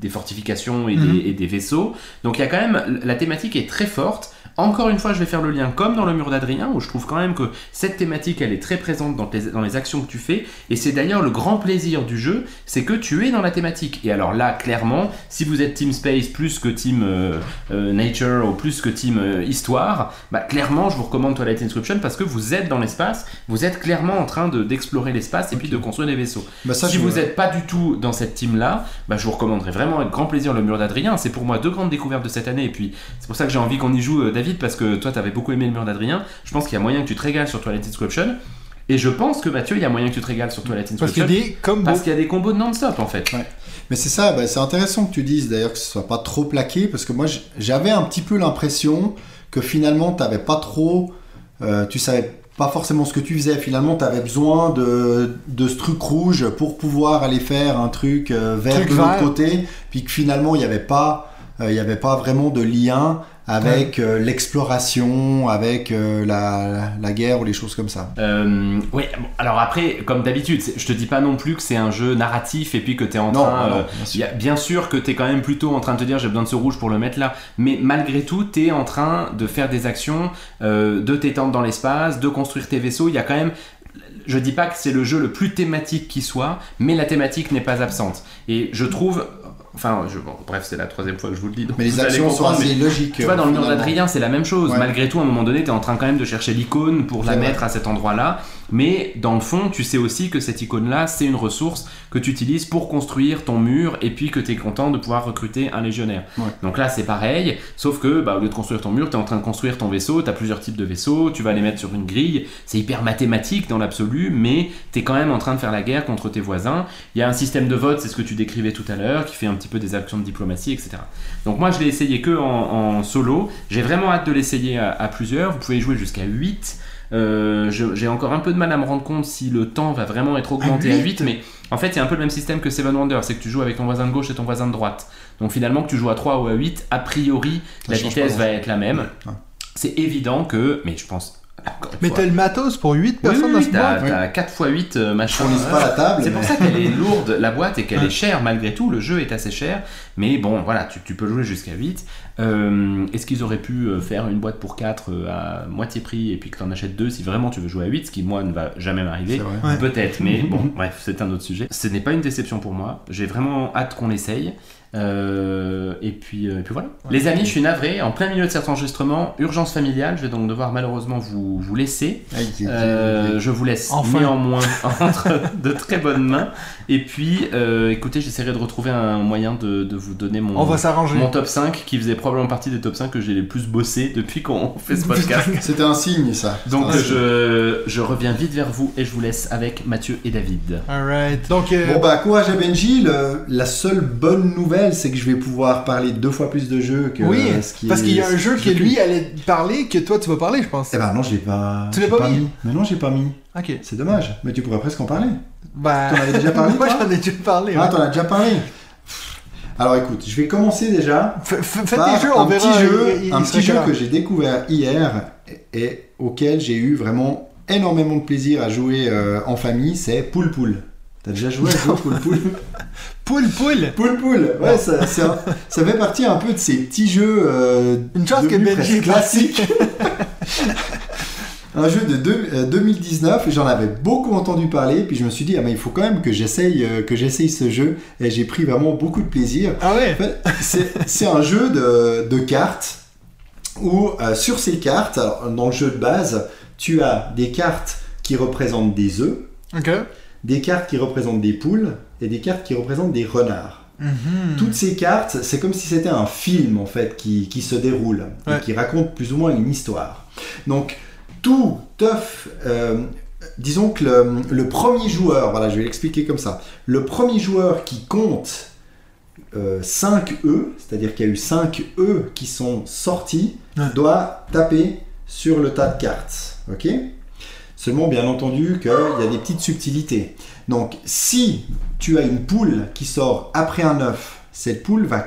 B: des fortifications et,
C: Mhm.
B: des, et des vaisseaux. Donc il y a quand même, la thématique est très forte. Encore une fois, je vais faire le lien comme dans le mur d'Adrien, où je trouve quand même que cette thématique, elle est très présente dans, tes- dans les actions que tu fais. Et c'est d'ailleurs le grand plaisir du jeu, c'est que tu es dans la thématique. Et alors là, clairement, si vous êtes Team Space plus que Team euh, euh, Nature ou plus que Team euh, Histoire, bah clairement, je vous recommande Twilight Inscription parce que vous êtes dans l'espace, vous êtes clairement en train de- d'explorer l'espace et puis de construire des vaisseaux.
D: Bah, ça,
B: si vous n'êtes pas du tout dans cette team-là, bah, je vous recommanderais vraiment avec grand plaisir le mur d'Adrien. C'est pour moi deux grandes découvertes de cette année. Et puis, c'est pour ça que j'ai envie qu'on y joue, David, parce que toi, t'avais beaucoup aimé le mur d'Adrien. Je pense qu'il y a moyen que tu te régales sur Twilight Inscription. Et je pense que Mathieu, il y a moyen que tu te régales sur Twilight
C: Parce qu'il y
B: Inscription.
C: a des combos.
B: Parce qu'il y a des combos non-stop en fait.
D: Mais c'est ça, bah, c'est intéressant que tu dises d'ailleurs que ce soit pas trop plaqué, parce que moi j'avais un petit peu l'impression que finalement t'avais pas trop, euh, tu savais pas forcément ce que tu faisais, finalement t'avais besoin de, de ce truc rouge pour pouvoir aller faire un truc euh, vert
C: Truc
D: de l'autre côté, puis que finalement il n'y avait pas, euh, il y avait pas vraiment de lien avec euh, l'exploration, avec euh, la, la guerre ou les choses comme ça.
B: Euh, oui, bon, alors après, comme d'habitude, je te dis pas non plus que c'est un jeu narratif et puis que tu es en
D: Non,
B: train.
D: non, bien sûr.
B: y a- bien sûr que tu es quand même plutôt en train de te dire j'ai besoin de ce rouge pour le mettre là, mais malgré tout, tu es en train de faire des actions, de t'étendre dans l'espace, de construire tes vaisseaux. Il y a quand même. Je dis pas que c'est le jeu le plus thématique qui soit, mais la thématique n'est pas absente. Et je trouve. Enfin, je- bon, bref, c'est la troisième fois que je vous le dis. donc
D: Mais les actions sont assez logiques.
B: tu vois, dans le mur d'Adrien, c'est la même chose.
D: Ouais.
B: Malgré tout, à un moment donné, tu es en train quand même de chercher l'icône pour la
D: vrai.
B: mettre à cet endroit-là. Mais dans le fond, tu sais aussi que cette icône-là, c'est une ressource que tu utilises pour construire ton mur et puis que tu es content de pouvoir recruter un légionnaire.
D: Ouais.
B: Donc là, c'est pareil, sauf que bah, au lieu de construire ton mur, tu es en train de construire ton vaisseau. Tu as plusieurs types de vaisseaux, tu vas les mettre sur une grille. C'est hyper mathématique dans l'absolu, mais tu es quand même en train de faire la guerre contre tes voisins. Il y a un système de vote, c'est ce que tu décrivais tout à l'heure, qui fait un petit peu des actions de diplomatie, etc. Donc moi je l'ai essayé que en, en solo. J'ai vraiment hâte de l'essayer à, à plusieurs. Vous pouvez jouer jusqu'à 8. Euh, J'ai encore un peu de mal à me rendre compte si le temps va vraiment être augmenté à 8,
C: huit
B: mais en fait il y a un peu le même système que Seven Wonders, c'est que tu joues avec ton voisin de gauche et ton voisin de droite. Donc finalement que tu joues à 3 ou à 8, a priori
D: Ça
B: la vitesse va être la même.
D: Ouais.
B: C'est évident que, mais je pense...
C: Mais t'as le matos pour 8
B: oui,
C: personnes
B: oui,
C: dans
B: oui,
C: ce
B: t'as
C: boîte.
B: t'as 4 x 8 euh, machin.
D: On lise pas la table.
B: C'est
D: mais-
B: pour ça qu'elle est lourde, la boîte, et qu'elle est chère malgré tout. Le jeu est assez cher. Mais bon, voilà, tu, tu peux jouer jusqu'à 8. Euh, Est-ce qu'ils auraient pu euh, faire une boîte pour 4 à moitié prix et puis que tu en achètes 2 si vraiment tu veux jouer à 8, ce qui, moi, ne va jamais m'arriver. Peut-être, mais bon, bref, c'est un autre sujet. Ce n'est pas une déception pour moi. J'ai vraiment hâte qu'on l'essaye. Euh, et, puis, euh, et puis voilà. Les amis, je suis navré. En plein milieu de cet enregistrement, urgence familiale. Je vais donc devoir malheureusement vous, vous laisser.
D: Aïe,
B: Euh, je vous laisse
C: Enfin.
B: néanmoins entre de très bonnes mains. Et puis, euh, écoutez, j'essaierai de retrouver un moyen de, de vous donner mon,
C: On va s'arranger.
B: mon top 5 qui faisait probablement partie des top 5 que j'ai les plus bossé depuis qu'on fait ce podcast.
D: C'était un signe, ça.
B: Donc
D: signe.
B: je, je reviens vite vers vous et je vous laisse avec Mathieu et David.
C: Alright. Donc, euh,
D: Bon bah courage à Benji, le- la seule bonne nouvelle c'est que je vais pouvoir parler deux fois plus de jeux que
C: oui,
D: euh, ce qui
C: parce qu'il y a un jeu que lui allait parler que toi tu vas parler, je pense.
D: Eh ben non, je l'ai pas.
C: Tu l'as pas mis
D: Mais non, j'ai pas mis.
C: Ok.
D: C'est dommage. Mais tu pourrais presque en parler.
C: Bah.
D: T'en avais déjà parlé,
C: Moi j'en ai déjà parlé.
D: Ah,
C: ouais.
D: t'en as déjà parlé. Alors écoute, je vais commencer déjà
C: F- Faites
D: par
C: des jeux, on
D: un
C: verra.
D: petit jeu,
C: il- il
D: un petit jeu que j'ai découvert hier et, et auquel j'ai eu vraiment énormément de plaisir à jouer euh, en famille. C'est Poul Poul. T'as déjà joué à ce jeu Poul Poul
C: Poule, poule.
D: Poul Poul, ouais, ça, ça fait partie un peu de ces petits jeux. euh,
C: Une chance que Benji
D: classiques. un jeu de deux- euh, 2019 et j'en avais beaucoup entendu parler. Puis je me suis dit, ah, mais il faut quand même que j'essaye euh, que j'essaye ce jeu. Et j'ai pris vraiment beaucoup de plaisir.
C: Ah ouais.
D: En fait, c'est c'est un jeu de, de cartes où euh, sur ces cartes, dans le jeu de base, tu as des cartes qui représentent des œufs,
C: Ok.
D: Des cartes qui représentent des poules et des cartes qui représentent des renards.
C: Mhm.
D: Toutes ces cartes, c'est comme si c'était un film en fait qui, qui se déroule
C: Ouais.
D: et qui raconte plus ou moins une histoire. Donc tout euh, disons que le, le premier joueur, voilà, je vais l'expliquer comme ça. Le premier joueur qui compte 5 E, c'est-à-dire qu'il y a eu 5 E qui sont sortis,
C: Ouais.
D: doit taper sur le tas de cartes. Ok? Seulement, bien entendu, qu'il y a des petites subtilités. Donc, si tu as une poule qui sort après un œuf, cette poule va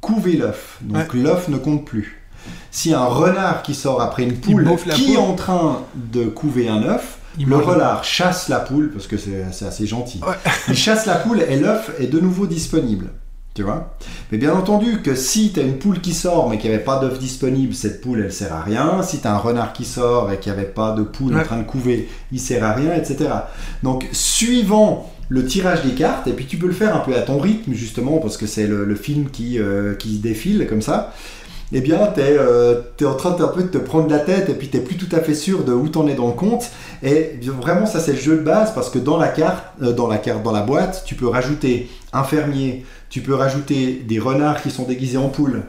D: couver l'œuf. Donc, l'œuf ne compte plus. Si un renard qui sort après une poule qui est en train de couver un œuf,
C: Il
D: le renard chasse la poule, parce que c'est c'est assez gentil.
C: Ouais.
D: Il chasse la poule et l'œuf est de nouveau disponible. Tu vois Mais bien entendu que si tu as une poule qui sort mais qu'il n'y avait pas d'œuf disponible, cette poule elle sert à rien. Si tu as un renard qui sort et qu'il n'y avait pas de poule en train de couver, il sert à rien, etc. Donc suivant le tirage des cartes, et puis tu peux le faire un peu à ton rythme justement parce que c'est le, le film qui, euh, qui défile comme ça. Eh bien, tu es, en train de, un peu de te prendre la tête et puis tu plus tout à fait sûr de où t'en es dans le compte. Et vraiment, ça c'est le jeu de base parce que dans la carte, euh, dans la carte, dans la boîte, tu peux rajouter un fermier, tu peux rajouter des renards qui sont déguisés en poules,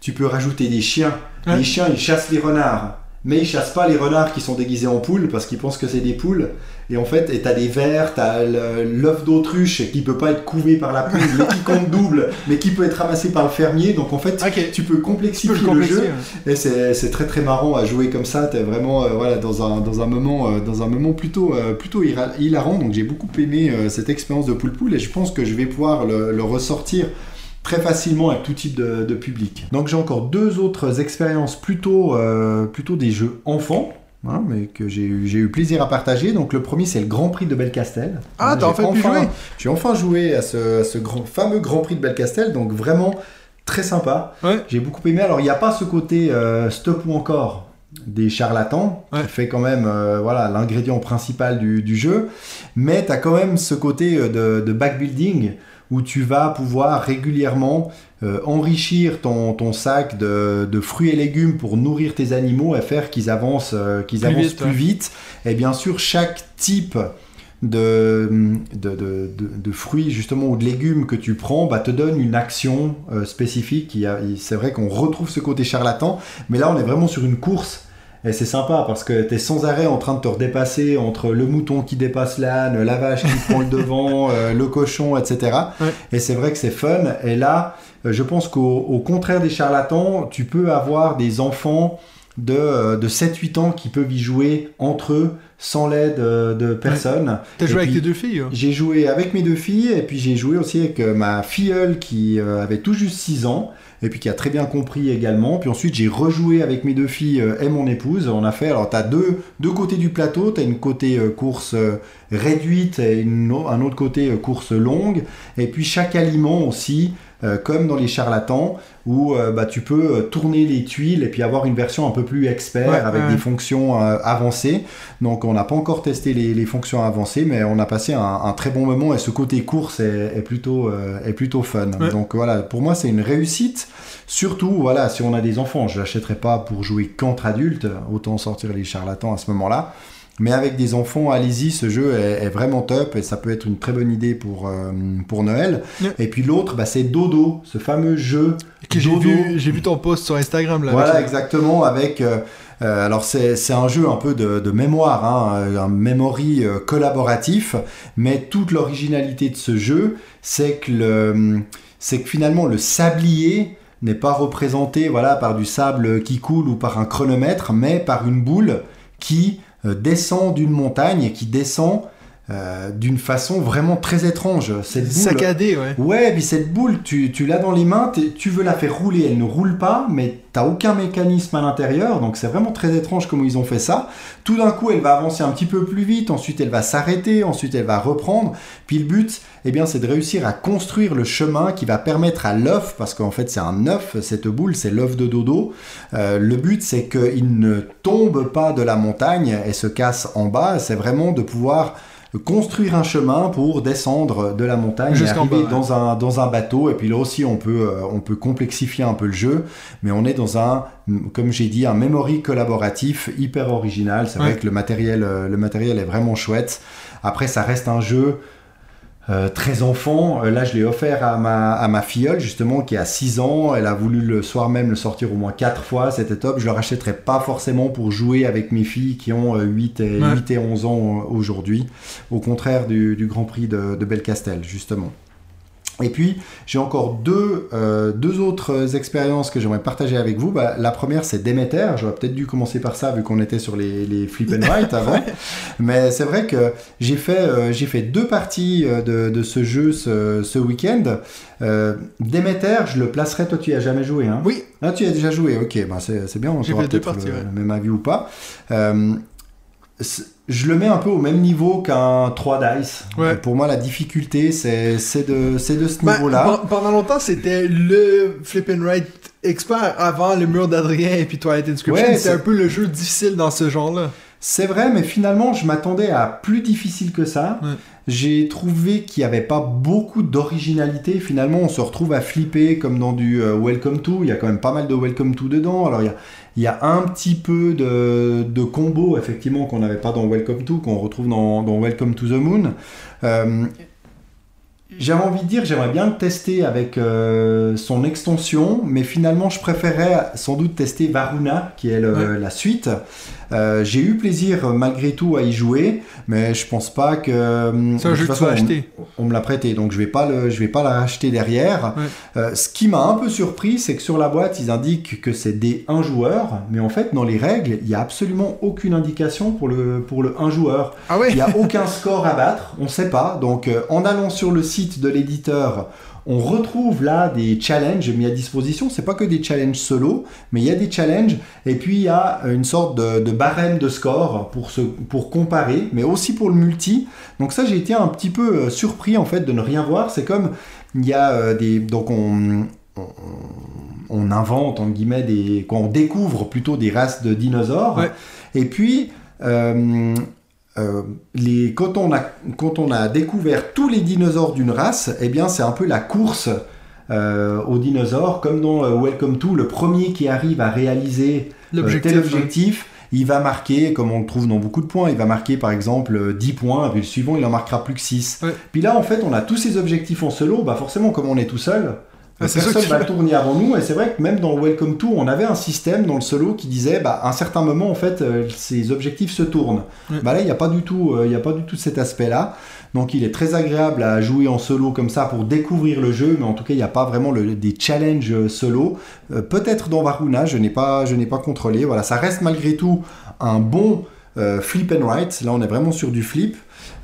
D: tu peux rajouter des chiens.
C: Ouais.
D: Les chiens, ils chassent les renards. Mais ils chassent pas les renards qui sont déguisés en poules parce qu'ils pensent que c'est des poules. Et en fait, et t'as des vers, t'as l'œuf d'autruche qui peut pas être couvé par la poule, mais qui compte double, mais qui peut être ramassé par le fermier. Donc en fait, tu peux
C: Tu peux
D: complexifier
C: le
D: jeu.
C: ouais.
D: Et c'est très très marrant à jouer comme ça. T'es vraiment euh, voilà dans un dans un moment euh, dans un moment plutôt euh, plutôt hilarant. Donc j'ai beaucoup aimé cette expérience de poule poule et je pense que je vais pouvoir le, le ressortir très facilement avec tout type de, de public. Donc j'ai encore deux autres expériences plutôt plutôt des jeux enfants. Hein, mais que j'ai eu, plaisir à partager. Donc le premier c'est le Grand Prix de Belcastel.
C: Ah, t'as
D: j'ai
C: enfin pu jouer
D: J'ai enfin joué à ce, à ce grand, fameux Grand Prix de Belcastel. Donc vraiment très sympa.
C: Ouais.
D: J'ai beaucoup aimé. Alors, il n'y a pas ce côté euh, stop ou encore des charlatans,
C: Ouais.
D: qui fait quand même euh, voilà l'ingrédient principal du, du jeu, mais tu as quand même ce côté euh, de, de backbuilding où tu vas pouvoir régulièrement euh, enrichir ton, ton sac de, de fruits et légumes pour nourrir tes animaux et faire qu'ils avancent, euh, qu'ils
C: Plus
D: avancent
C: vite,
D: plus
C: ouais.
D: vite. Et bien sûr, chaque type de, de, de- fruits justement ou de légumes que tu prends bah, te donne une action euh, spécifique. Il y a- il- C'est vrai qu'on retrouve ce côté charlatan, mais là on est vraiment sur une course. Et c'est sympa parce que tu es sans arrêt en train de te redépasser entre le mouton qui dépasse l'âne, la vache qui prend le devant, euh, le cochon, etc.
C: Ouais.
D: Et c'est vrai que c'est fun. Et là, je pense qu'au au contraire des charlatans, tu peux avoir des enfants de, euh, de 7-8 ans qui peuvent y jouer entre eux sans l'aide euh, de personne.
C: T'as
D: Et
C: joué avec tes deux filles hein
D: J'ai joué avec mes deux filles et puis j'ai joué aussi avec euh, ma filleule qui euh, avait tout juste 6 ans et puis qui a très bien compris également. Puis ensuite j'ai rejoué avec mes deux filles euh, et mon épouse. On a fait, alors tu as deux, deux côtés du plateau, tu as une côté euh, course euh, réduite et une un autre côté euh, course longue. Et puis chaque aliment aussi, euh, comme dans les charlatans, où euh, bah, tu peux euh, tourner les tuiles et puis avoir une version un peu plus expert
C: Ouais,
D: avec
C: ouais.
D: des fonctions euh, avancées. Donc on n'a pas encore testé les, les fonctions avancées, mais on a passé un, un très bon moment et ce côté course est, est plutôt, est plutôt fun.
C: Ouais.
D: Donc voilà, pour moi c'est une réussite. Surtout, voilà, si on a des enfants, je l'achèterai pas pour jouer qu'entre adultes, autant sortir les charlatans à ce moment-là. Mais avec des enfants, allez-y, ce jeu est, est vraiment top et ça peut être une très bonne idée pour, euh, pour Noël. Et puis l'autre, bah, c'est Dodo, ce fameux jeu
C: Que j'ai vu, j'ai vu ton post sur Instagram là.
D: voilà,
C: avec-
D: exactement, avec... euh, euh, alors c'est un jeu un peu de, de mémoire, hein, un memory collaboratif, mais toute l'originalité de ce jeu, c'est que, le- que finalement le sablier n'est pas représenté voilà, par du sable qui coule ou par un chronomètre, mais par une boule qui descend d'une montagne qui descend euh, d'une façon vraiment très étrange. Cette boule,
C: Saccadé, ouais.
D: Ouais, puis cette boule, tu, tu l'as dans les mains, tu veux la faire rouler, elle ne roule pas, mais t'as aucun mécanisme à l'intérieur, donc c'est vraiment très étrange comment ils ont fait ça. Tout d'un coup, elle va avancer un petit peu plus vite, ensuite elle va s'arrêter, ensuite elle va reprendre. Puis le but, eh bien, c'est de réussir à construire le chemin qui va permettre à l'œuf, parce qu'en fait c'est un œuf, cette boule, c'est l'œuf de dodo. Euh, le but, c'est qu'il ne tombe pas de la montagne et se casse en bas. C'est vraiment de pouvoir construire un chemin pour descendre de la montagne et arriver
C: bas, ouais.
D: dans un, dans un bateau. Et puis là aussi, on peut, euh, on peut complexifier un peu le jeu, mais on est dans un, comme j'ai dit, un memory collaboratif hyper original. C'est
C: Ouais.
D: vrai que le matériel, euh, le matériel est vraiment chouette. Après, ça reste un jeu euh, très enfant. Euh, là, je l'ai offert à ma, à ma filleule, justement, qui a 6 ans. Elle a voulu le soir même le sortir au moins 4 fois. C'était top. Je le rachèterai pas forcément pour jouer avec mes filles qui ont euh, 8, et,
C: Ouais.
D: 8 et 11 ans euh, aujourd'hui. Au contraire du, du Grand Prix de, de Belcastel, justement. Et puis, j'ai encore deux, euh, deux autres expériences que j'aimerais partager avec vous. Bah, la première, c'est Demeter. J'aurais peut-être dû commencer par ça, vu qu'on était sur les, les flip and write avant. Mais c'est vrai que j'ai fait, euh, j'ai fait deux parties euh, de, de ce jeu ce, ce week-end. Euh, Demeter, je le placerai. Toi, tu y as jamais joué, hein?
C: Oui,
D: ah, tu y as déjà joué, ok, bah c'est bien, on
C: J'ai
D: aura
C: fait deux
D: peut-être le,
C: ouais.
D: le même avis ou pas. Je le mets un peu au même niveau qu'un 3 dice.
C: Ouais.
D: Pour moi, la difficulté, c'est de, c'est de ce
C: Ben,
D: niveau-là.
C: pe- pendant longtemps, c'était le flip and write expert avant le mur d'Adrien et puis Twilight Inscription.
D: Ouais, c'est-
C: un peu le jeu difficile dans ce genre-là.
D: C'est vrai, mais finalement, je m'attendais à plus difficile que ça.
C: Ouais.
D: J'ai trouvé qu'il n'y avait pas beaucoup d'originalité. Finalement, on se retrouve à flipper comme dans du euh, Welcome to. Il y a quand même pas mal de Welcome to dedans. Alors, il y a, il y a un petit peu de, de combos, effectivement, qu'on n'avait pas dans Welcome to, qu'on retrouve dans, dans Welcome to the Moon. Euh, j'avais envie de dire, j'aimerais bien le tester avec euh, son extension, mais finalement, je préférerais sans doute tester Varuna, qui est le-
C: Ouais.
D: la suite. Euh, j'ai eu plaisir euh, malgré tout à y jouer, mais je pense pas que. euh,
C: C'est un jeu
D: toute
C: que tu
D: façon, on-
C: acheter.
D: on me l'a prêté, donc je vais pas le, je vais pas la racheter derrière.
C: Ouais.
D: Euh, ce qui m'a un peu surpris, c'est que sur la boîte, ils indiquent que c'est des 1 joueur, mais en fait, dans les règles, il y a absolument aucune indication pour le, pour le 1 joueur.
C: Ah ouais?
D: Il n'y a aucun score à battre, on ne sait pas. Donc, euh, en allant sur le site de l'éditeur, on retrouve là des challenges mis à disposition. C'est pas que des challenges solo, mais il y a des challenges. Et puis, il y a une sorte de, de barème de score pour, se, pour comparer, mais aussi pour le multi. Donc, ça, j'ai été un petit peu euh, surpris en fait de ne rien voir. C'est comme il y a euh, des. Donc, on. on- on invente, en guillemets, des, on découvre plutôt des races de dinosaures.
C: Ouais.
D: Et puis, euh, euh, les, quand, on a, quand on a découvert tous les dinosaures d'une race, eh bien, c'est un peu la course euh, aux dinosaures, comme dans euh, Welcome to, le premier qui arrive à réaliser tel objectif, il va marquer, comme on le trouve dans beaucoup de points, il va marquer par exemple euh, 10 points, puis le suivant, il en marquera plus que 6.
C: Ouais.
D: Puis là, en fait, on a tous ces objectifs en solo, bah forcément, comme on est tout seul,
C: Ah, c'est
D: personne
C: fait-
D: tourner avant nous, et c'est vrai que même dans le Welcome to, on avait un système dans le solo qui disait, bah, à un certain moment, en fait, euh, ces objectifs se tournent. Bah là, il n'y a pas du tout, euh, il y a pas du tout cet aspect-là. Donc, il est très agréable à jouer en solo comme ça pour découvrir le jeu, mais en tout cas, il n'y a pas vraiment le- des challenges euh, solo. Euh, Peut-être dans Varuna, je n'ai pas, je n'ai pas contrôlé. Voilà, ça reste malgré tout un bon euh, flip and write. Là, on est vraiment sur du flip.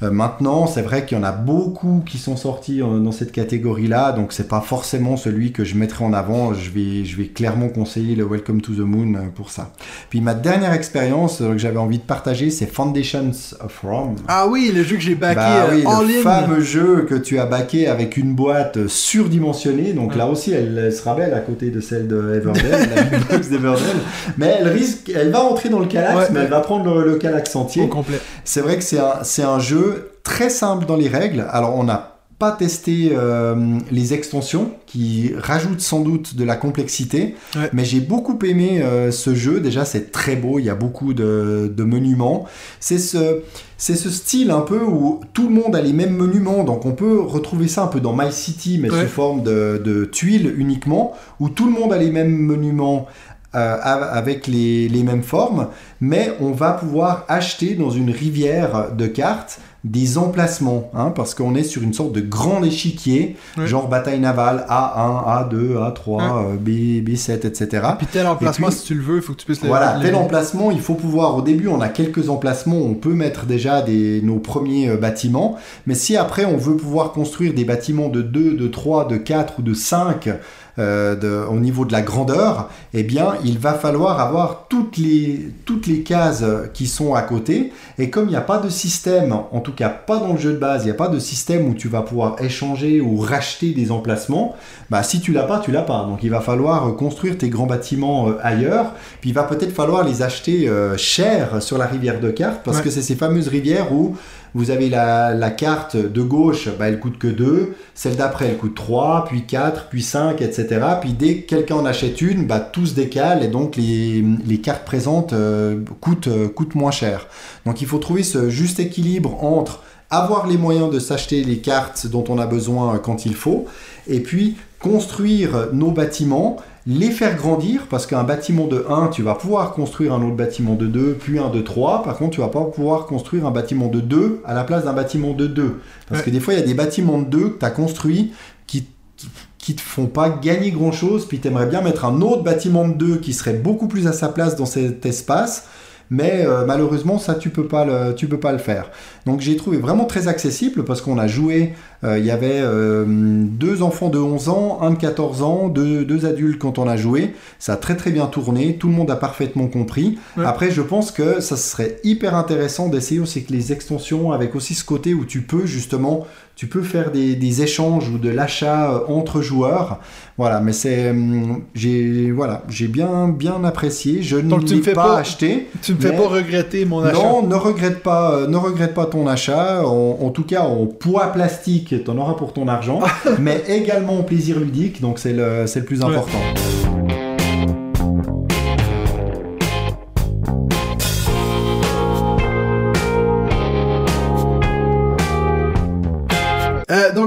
D: Euh, maintenant, c'est vrai qu'il y en a beaucoup qui sont sortis euh, dans cette catégorie-là, donc c'est pas forcément celui que je mettrai en avant. Je vais, je vais clairement conseiller le Welcome to the Moon euh, pour ça. Puis ma dernière expérience que j'avais envie de partager, c'est Foundations of Rome.
C: Ah oui, le jeu que j'ai backé
D: Bah oui,
C: en
D: le
C: ligne.
D: fameux jeu que tu as backé avec une boîte surdimensionnée. Donc
C: Ouais.
D: là aussi, elle, elle sera belle à côté de celle de Everdell, la box d'Everdell. Mais elle risque, elle va entrer dans le calax,
C: Ouais.
D: mais elle va prendre le, le calax entier.
C: Au complet.
D: C'est vrai que c'est un, c'est un jeu très simple dans les règles. Alors, on n'a pas testé euh, les extensions qui rajoutent sans doute de la complexité,
C: Ouais.
D: mais j'ai beaucoup aimé euh, ce jeu. Déjà, c'est très beau, il y a beaucoup de, de monuments. C'est ce, c'est ce style un peu où tout le monde a les mêmes monuments, donc on peut retrouver ça un peu dans My City, mais
C: Ouais.
D: sous forme de, de tuiles uniquement, où tout le monde a les mêmes monuments. Euh, avec les, les mêmes formes, mais on va pouvoir acheter dans une rivière de cartes des emplacements, hein, parce qu'on est sur une sorte de grand échiquier, genre bataille navale A1, A2, A3, euh, B, B7, etc.
C: Puis tel emplacement,
D: Et puis-
C: si tu le veux, il faut que tu puisses le.
D: Voilà, tel emplacement, il faut pouvoir, au début on a quelques emplacements, on peut mettre déjà des, nos premiers euh, bâtiments, mais si après on veut pouvoir construire des bâtiments de 2, de 3, de 4 ou de 5 euh, de- au niveau de la grandeur, eh bien il va falloir avoir toutes les, toutes les cases qui sont à côté, et comme il n'y a pas de système, en tout cas pas dans le jeu de base, il n'y a pas de système où tu vas pouvoir échanger ou racheter des emplacements, bah si tu l'as pas, tu l'as pas. Donc il va falloir construire tes grands bâtiments euh, ailleurs, puis il va peut-être falloir les acheter euh, cher sur la rivière de cartes, parce
C: Ouais.
D: que c'est ces fameuses rivières où vous avez la, carte de gauche, bah, elle coûte que 2, celle d'après elle coûte 3, puis 4, puis 5, etc. Puis dès que quelqu'un en achète une, bah, tout se décale et donc les, cartes présentes euh, euh, coûtent moins cher. Donc il faut trouver ce juste équilibre entre avoir les moyens de s'acheter les cartes dont on a besoin quand il faut, et puis construire nos bâtiments, les faire grandir, parce qu'un bâtiment de 1, tu vas pouvoir construire un autre bâtiment de 2, puis un de 3, par contre tu vas pas pouvoir construire un bâtiment de 2 à la place d'un bâtiment de 2. Parce
C: Ouais.
D: que des fois il y a des bâtiments de 2 que tu as construits qui qui- qui te font pas gagner grand chose, puis tu aimerais bien mettre un autre bâtiment de 2 qui serait beaucoup plus à sa place dans cet espace, mais euh, malheureusement ça tu peux pas le, tu peux pas le faire. Donc j'ai trouvé vraiment très accessible parce qu'on a joué, euh, il y avait euh, deux enfants de 11 ans, un de 14 ans, deux, deux adultes quand on a joué, ça a très très bien tourné, tout le monde a parfaitement compris.
C: Ouais.
D: Après je pense que ça serait hyper intéressant d'essayer aussi que les extensions avec aussi ce côté où tu peux justement tu peux faire des, des échanges ou de l'achat euh, entre joueurs. Voilà, mais c'est hum, j'ai voilà, j'ai bien bien apprécié. Je ne
C: tu
D: l'ai
C: fais
D: pas,
C: pas-
D: acheté.
C: Tu me fais pas regretter mon achat.
D: Non, ne regrette pas, euh, ne regrette pas ton achat. En, en tout cas, en poids plastique, t'en auras pour ton argent, mais également en plaisir ludique. Donc c'est le c'est le plus important.
C: Euh,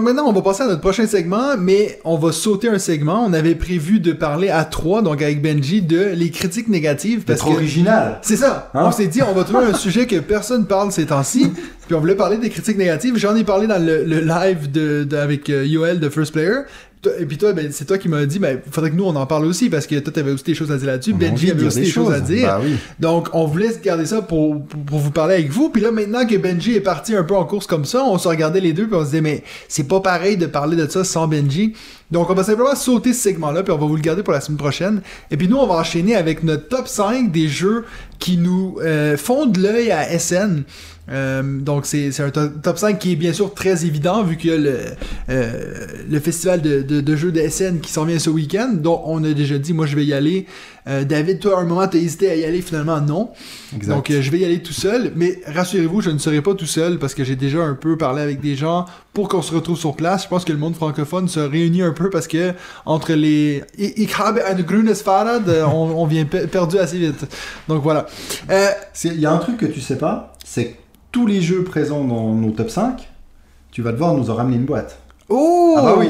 C: maintenant, on va passer à notre prochain segment, mais on va sauter un segment. On avait prévu de parler à trois, donc avec Benji, de les critiques négatives. Parce que
D: original.
C: c'est ça.
D: Hein?
C: On s'est dit, on va trouver un sujet que personne parle ces temps-ci. Puis on voulait parler des critiques négatives. J'en ai parlé dans le, le live de, de- avec euh, Yoel de First Player. Et puis toi, ben, c'est toi qui m'as dit, ben, faudrait que nous on en parle aussi parce que toi t'avais aussi des choses à dire là-dessus. Benji avait aussi
D: des
C: des choses à dire.
D: Bah oui.
C: Donc, on voulait garder ça pour, pour, pour vous parler avec vous. Puis là, maintenant que Benji est parti un peu en course comme ça, on se regardait les deux, puis on se disait, mais c'est pas pareil de parler de ça sans Benji. Donc, on va simplement sauter ce segment-là, puis on va vous le garder pour la semaine prochaine. Et puis nous, on va enchaîner avec notre top 5 des jeux qui nous euh, font de l'œil à SN. Euh, donc c'est un to- top 5 qui est bien sûr très évident vu qu'il y a le, euh, le festival de, de, de jeux de SN qui s'en vient ce week-end. Donc on a déjà dit, moi je vais y aller. Euh, David, toi à un moment t'as hésité à y aller, finalement non.
D: Exact.
C: Donc je vais y aller tout seul, mais rassurez-vous, je ne serai pas tout seul parce que j'ai déjà un peu parlé avec des gens pour qu'on se retrouve sur place. Je pense que le monde francophone se réunit un peu parce que entre les I- Ich habe eine grünes Fahrrad, euh, on, on vient pe- perdu assez vite. Donc voilà.
D: Il y a un truc que tu sais pas, c'est que tous les jeux présents dans nos top 5, tu vas devoir nous en ramener une boîte.
C: Oh!
D: Ah bah oui.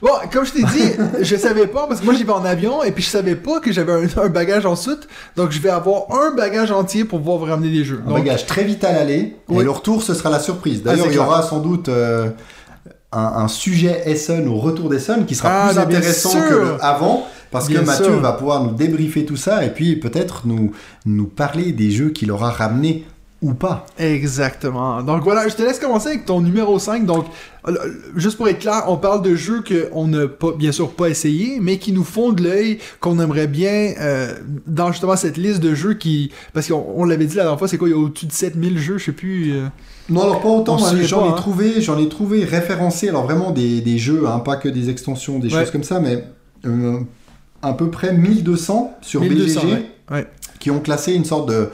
C: Bon, comme je t'ai dit, je savais pas, parce que moi j'y vais en avion, et puis je savais pas que j'avais un, un bagage en soute, donc je vais avoir un bagage entier pour pouvoir vous ramener des jeux.
D: Un
C: Donc,
D: bagage très vite à l'aller,
C: Oui.
D: et le retour, ce sera la surprise.
C: Ah,
D: D'ailleurs, il y aura sans doute euh, un, un sujet Essen au retour d'Essen qui sera
C: Ah,
D: plus intéressant que le avant, parce
C: Bien
D: que Mathieu
C: sûr.
D: va pouvoir nous débriefer tout ça, et puis peut-être nous, nous parler des jeux qu'il aura ramenés ou pas.
C: Exactement. Donc voilà, je te laisse commencer avec ton numéro 5. Donc, euh, juste pour être clair, on parle de jeux qu'on n'a pas, bien sûr pas essayé, mais qui nous font de l'œil, qu'on aimerait bien euh, dans justement cette liste de jeux qui. Parce qu'on on l'avait dit la dernière fois, c'est quoi Il y a au-dessus de 7000 jeux, je sais plus. euh.
D: Non, alors pas autant, hein, j'en ai
C: hein.
D: trouvé, j'en ai trouvé référencé, alors vraiment des, des jeux, hein, pas que des extensions, des
C: Ouais.
D: choses comme ça, mais euh, à peu près 1200 sur
C: 1200,
D: BGG.
C: ouais. Ouais.
D: qui ont classé une sorte de.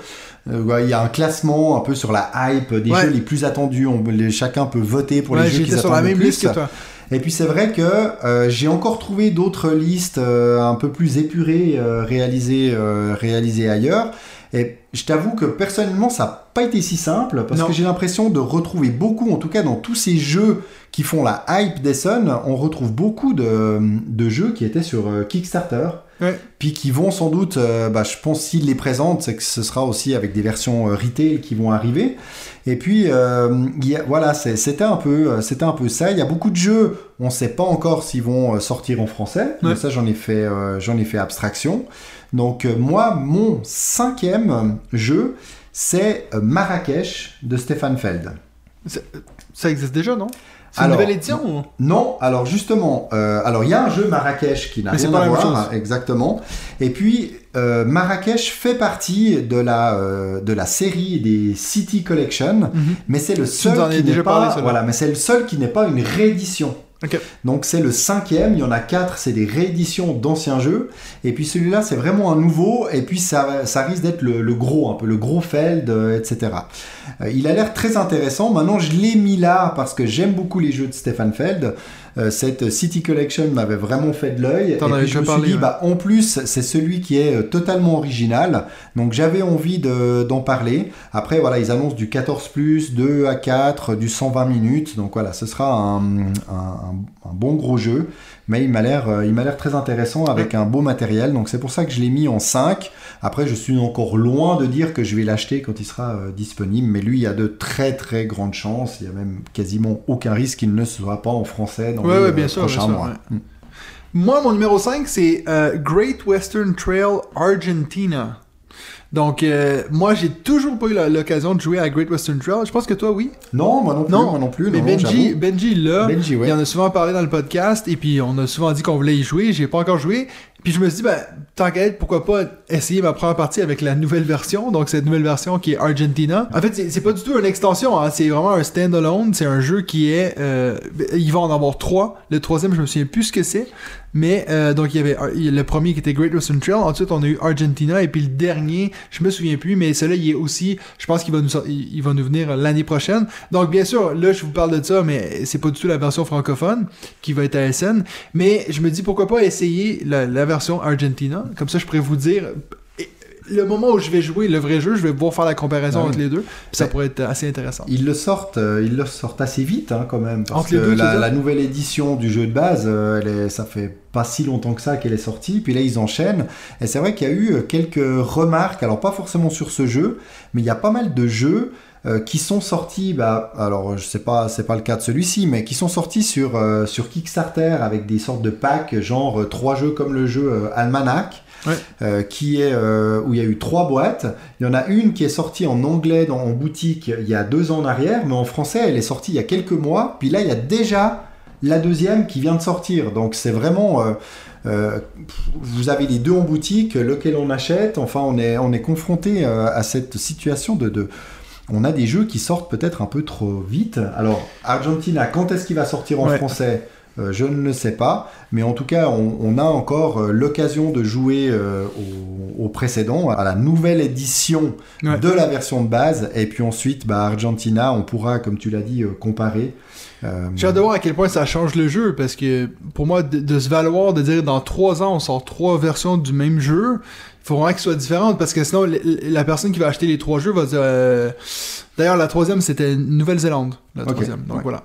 D: Euh, Il y a un classement un peu sur la hype des jeux les plus attendus. On, les- chacun peut voter pour les jeux qu'ils attendent le
C: même
D: plus.
C: liste que toi.
D: Et puis c'est vrai que euh, j'ai encore trouvé d'autres listes euh, un peu plus épurées euh, réalisées, réalisées ailleurs. Et je t'avoue que personnellement, ça n'a pas été si simple parce
C: Non.
D: que j'ai l'impression de retrouver beaucoup, en tout cas dans tous ces jeux qui font la hype d'Essen, on retrouve beaucoup de, de jeux qui étaient sur euh, Kickstarter.
C: Ouais.
D: Puis qui vont sans doute, euh, bah, je pense s'ils les présentent, c'est que ce sera aussi avec des versions euh, retail qui vont arriver. Et puis euh, il y a- voilà, c'était un peu, c'était un peu ça. Il y a beaucoup de jeux, on ne sait pas encore s'ils vont sortir en français.
C: Ouais.
D: Mais ça, j'en ai fait, j'en ai fait abstraction. Donc moi, mon cinquième jeu, c'est Marrakech de Stéphane Feld.
C: Ça existe déjà, non? C'est une
D: Alors,
C: nouvelle édition ou...
D: Non, alors justement, euh, alors il y a un jeu Marrakech qui n'a rien
C: pas
D: à voir,
C: chose.
D: exactement. Et puis euh, Marrakech fait partie de la euh, de la série des City Collection,
C: Mhm.
D: mais c'est le seul qui n'est pas voilà, mais c'est le seul qui n'est pas une réédition. Donc c'est le cinquième, il y en a quatre, c'est des rééditions d'anciens jeux. Et puis celui-là, c'est vraiment un nouveau. Et puis ça, risque d'être le, le gros, un peu le gros Feld, euh, etc. Euh, il a l'air très intéressant. Maintenant, je l'ai mis là parce que j'aime beaucoup les jeux de Stefan Feld. Euh, cette City Collection m'avait vraiment fait de l'œil. Et puis je me suis dit,
C: ouais.
D: bah, en plus, c'est celui qui est euh, totalement original. Donc j'avais envie de- d'en parler. Après, voilà, ils annoncent du 14 2 à 4, du 120 minutes. Donc voilà, ce sera un- un bon gros jeu. Mais il m'a l'air euh, il m'a l'air très intéressant avec un beau matériel. Donc c'est pour ça que je l'ai mis en 5. Après, je suis encore loin de dire que je vais l'acheter quand il sera euh, disponible. Mais lui, il y a de très très grandes chances. Il y a même quasiment aucun risque qu'il ne soit pas en français dans
C: Ouais,
D: les
C: ouais,
D: euh,
C: bien sûr,
D: mois.
C: ouais. Moi, mon numéro 5, c'est euh, Great Western Trail Argentina. Donc, euh, moi, j'ai toujours pas eu l'occasion de jouer à Great Western Trail. Je pense que toi, oui.
D: Non, moi non plus.
C: Non,
D: moi non plus.
C: Mais
D: non,
C: Benji. Benji, là,
D: Benji, ouais.
C: il en a souvent parlé dans le podcast, et puis on a souvent dit qu'on voulait y jouer. J'ai pas encore joué. Puis je me suis dit, ben, tant qu'à être, pourquoi pas essayer ma première partie avec la nouvelle version. Donc, cette nouvelle version qui est Argentina. En fait, c'est- pas du tout une extension, hein, c'est vraiment un standalone. C'est un jeu qui est. euh, il va en avoir trois. Le troisième, je me souviens plus ce que c'est. Mais, euh, donc, il y avait le premier qui était Great Western Trail. Ensuite, on a eu Argentina. Et puis le dernier, je me souviens plus, mais celui-là, il est aussi. Je pense qu'il va nous, il va nous venir l'année prochaine. Donc, bien sûr, là, je vous parle de ça, mais c'est pas du tout la version francophone qui va être à SN. Mais je me dis, pourquoi pas essayer la, la version Argentina. Comme ça, je pourrais vous dire. Le moment où je vais jouer le vrai jeu, je vais pouvoir faire la comparaison
D: Ah oui.
C: entre les deux. Puis ça pourrait être assez intéressant.
D: Ils le sortent, euh, ils le sortent assez vite hein, quand même. Parce
C: Entre les
D: que
C: deux,
D: la nouvelle édition du jeu de base, euh, elle est- ça fait pas si longtemps que ça qu'elle est sortie. Puis là, ils enchaînent. Et c'est vrai qu'il y a eu euh, quelques remarques. Alors pas forcément sur ce jeu, mais il y a pas mal de jeux. Euh, qui sont sortis, bah, alors je sais pas, c'est pas le cas de celui-ci, mais qui sont sortis sur, euh, sur Kickstarter avec des sortes de packs, genre euh, trois jeux comme le jeu Almanac,
C: Ouais.
D: euh, qui est euh, où il y a eu trois boîtes. Il y en a une qui est sortie en anglais dans, en boutique il y a deux ans en arrière, mais en français elle est sortie il y a quelques mois. Puis là il y a déjà la deuxième qui vient de sortir. Donc c'est vraiment euh, vous avez les deux en boutique, lequel on achète. Enfin on est on est confronté à cette situation de, de on a des jeux qui sortent peut-être un peu trop vite. Alors Argentina, quand est-ce qu'il va sortir en
C: Ouais.
D: français? Euh, je ne le sais pas, mais en tout cas, on, on a encore euh, l'occasion de jouer euh, au, au précédent, à la nouvelle édition
C: Ouais.
D: de la version de base, et puis ensuite, bah, Argentina, on pourra, comme tu l'as dit, comparer.
C: J'ai hâte de voir à quel point ça change le jeu, parce que pour moi, de, de se valoir, de dire dans trois ans, on sort trois versions du même jeu, faut vraiment qu'elles soient différentes, parce que sinon, la personne qui va acheter les trois jeux va dire... euh, D'ailleurs, la troisième, c'était Nouvelle-Zélande, la troisième. Donc
D: ouais.
C: voilà.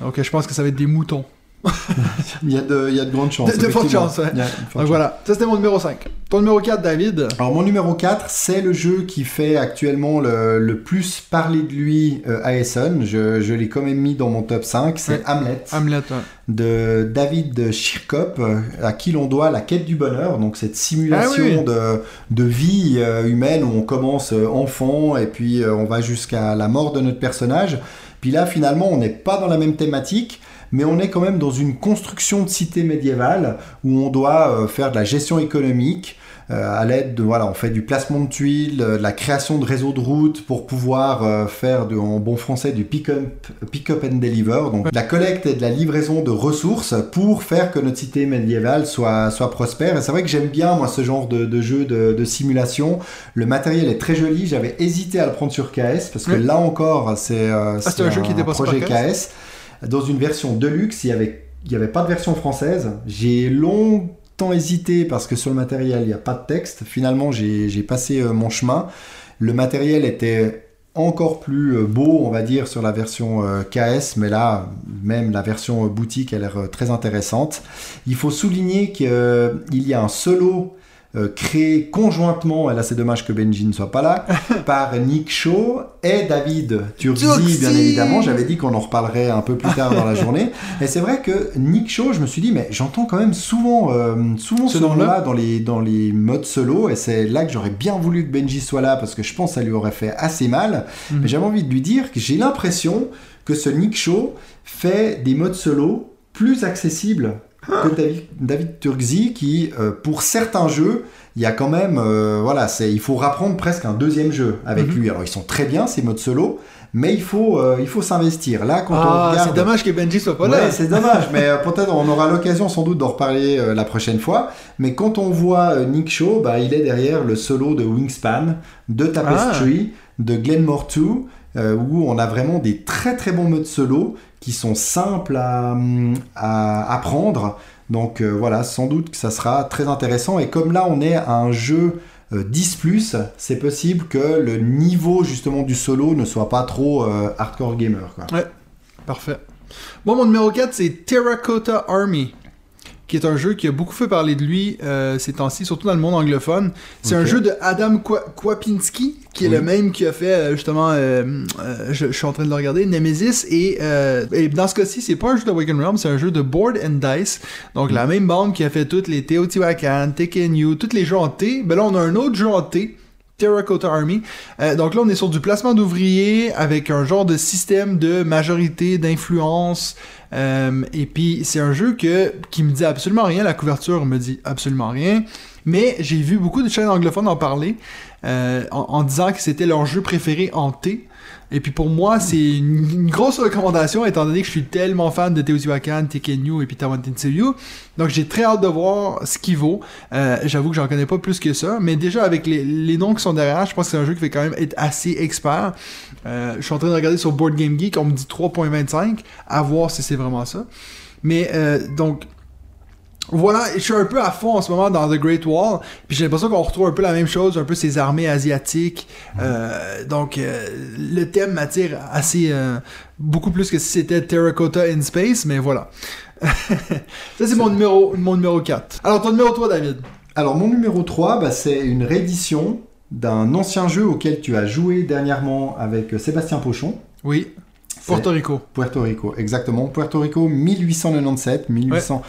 C: Donc je pense que ça va être des moutons.
D: il, y a de, il y a de grandes chances.
C: De- de fortes chances, ouais. Donc voilà, ça c'était mon numéro 5. Ton numéro 4, David
D: Alors mon numéro 4, c'est le jeu qui fait actuellement le, le plus parler de lui euh, à Essen. Je, je l'ai quand même mis dans mon top 5, c'est
C: Ouais.
D: Hamlet.
C: Hamlet. ouais.
D: de David Schirkop, à qui l'on doit la quête du bonheur, donc cette simulation
C: Ah oui, oui.
D: De, de vie euh, humaine où on commence euh, enfant et puis on va jusqu'à la mort de notre personnage. Puis là, finalement, on n'est pas dans la même thématique, mais on est quand même dans une construction de cité médiévale où on doit euh, faire de la gestion économique. euh, à l'aide de voilà, on fait du placement de tuiles, euh, de la création de réseaux de routes pour pouvoir euh, faire de, en bon français du pick-up pick up and deliver, donc de la collecte et de la livraison de ressources pour faire que notre cité médiévale soit, soit prospère. Et c'est vrai que j'aime bien moi ce genre de, de jeu de, de simulation. Le matériel est très joli. J'avais hésité à le prendre sur KS parce que
C: Ouais.
D: là encore c'est
C: Ah, un jeu qui
D: projet
C: KS?
D: KS dans une version deluxe. Il y avait il n'y avait pas de version française. J'ai longtemps hésité parce que sur le matériel, il n'y a pas de texte. Finalement, j'ai passé euh, mon chemin. Le matériel était encore plus euh, beau, on va dire, sur la version euh, KS, mais là, même la version boutique a l'air très intéressante. Il faut souligner qu'il y a un solo euh, créé conjointement, et là c'est dommage que Benji ne soit pas là, par Nick Shaw et David Turzi, bien évidemment. J'avais dit qu'on en reparlerait un peu plus tard dans la journée. Et c'est vrai que Nick Shaw, je me suis dit, mais j'entends quand même souvent, euh, souvent
C: Ce nom-là
D: dans les, dans les modes solo, et c'est là que j'aurais bien voulu que Benji soit là, parce que je pense que ça lui aurait fait assez mal.
C: Mhm.
D: Mais j'avais envie de lui dire que j'ai l'impression que ce Nick Shaw fait des modes solo plus accessibles que David, David qui, euh, pour certains jeux, il y a quand même, euh, voilà, c'est, il faut rapprendre presque un deuxième jeu avec
C: Mhm.
D: lui. Alors ils sont très bien ces modes solo, mais il faut, euh, il faut s'investir. Là, quand on
C: Ah,
D: regarde,
C: c'est dommage que Benji soit pas
D: Ouais,
C: là.
D: c'est dommage, mais peut-être on aura l'occasion sans doute d'en reparler la prochaine fois. Mais quand on voit Nick Shaw, bah, il est derrière le solo de Wingspan, de Tapestry, de Glenmore 2, euh, où on a vraiment des très très bons modes solo qui sont simples à, apprendre. Donc euh, voilà, sans doute que ça sera très intéressant. Et comme là on est à un jeu euh, 10 +, c'est possible que le niveau justement du solo ne soit pas trop euh, hardcore gamer. Quoi.
C: Parfait. Bon, mon numéro 4, c'est Terracotta Army, qui est un jeu qui a beaucoup fait parler de lui euh, ces temps-ci, surtout dans le monde anglophone. C'est un jeu de Adam Kwa- Kwapinski, qui est
D: Oui.
C: le même qui a fait euh, justement, euh, euh, je, je suis en train de le regarder, Nemesis. Et, et dans ce cas-ci, c'est pas un jeu de Realm, c'est un jeu de Board and Dice. Donc la même bande qui a fait toutes les Teotihuacan, Tekken tous les jeux en T. Ben là, on a un autre jeu en T. Terracotta Army. Euh, donc là, on est sur du placement d'ouvriers avec un genre de système de majorité, d'influence. Euh, et puis, c'est un jeu qui me dit absolument rien. La couverture me dit absolument rien. Mais j'ai vu beaucoup de chaînes anglophones en parler euh, en, en disant que c'était leur jeu préféré en T. Et puis pour moi, c'est une, grosse recommandation étant donné que je suis tellement fan de Teotihuacan, Tekenyu et puis Tawantinsuyu. Donc j'ai très hâte de voir ce qu'il vaut. Euh, J'avoue que j'en connais pas plus que ça, mais déjà avec les, les noms qui sont derrière, je pense que c'est un jeu qui fait quand même être assez expert. Euh, je suis en train de regarder sur Board Game Geek, on me dit 3.25, à voir si c'est vraiment ça. Mais euh, donc voilà, je suis un peu à fond en ce moment dans The Great Wall, puis j'ai l'impression qu'on retrouve un peu la même chose, un peu ces armées asiatiques. Euh, donc euh, le thème m'attire assez euh, beaucoup plus que si c'était Terracotta in Space, mais voilà. Ça c'est mon numéro mon numéro 4. Alors ton numéro 3 David?
D: Alors mon numéro 3, bah, c'est une réédition d'un ancien jeu auquel tu as joué dernièrement avec Sébastien Pochon.
C: Oui. Puerto Rico.
D: Puerto Rico, exactement. Puerto Rico 1897, 1897.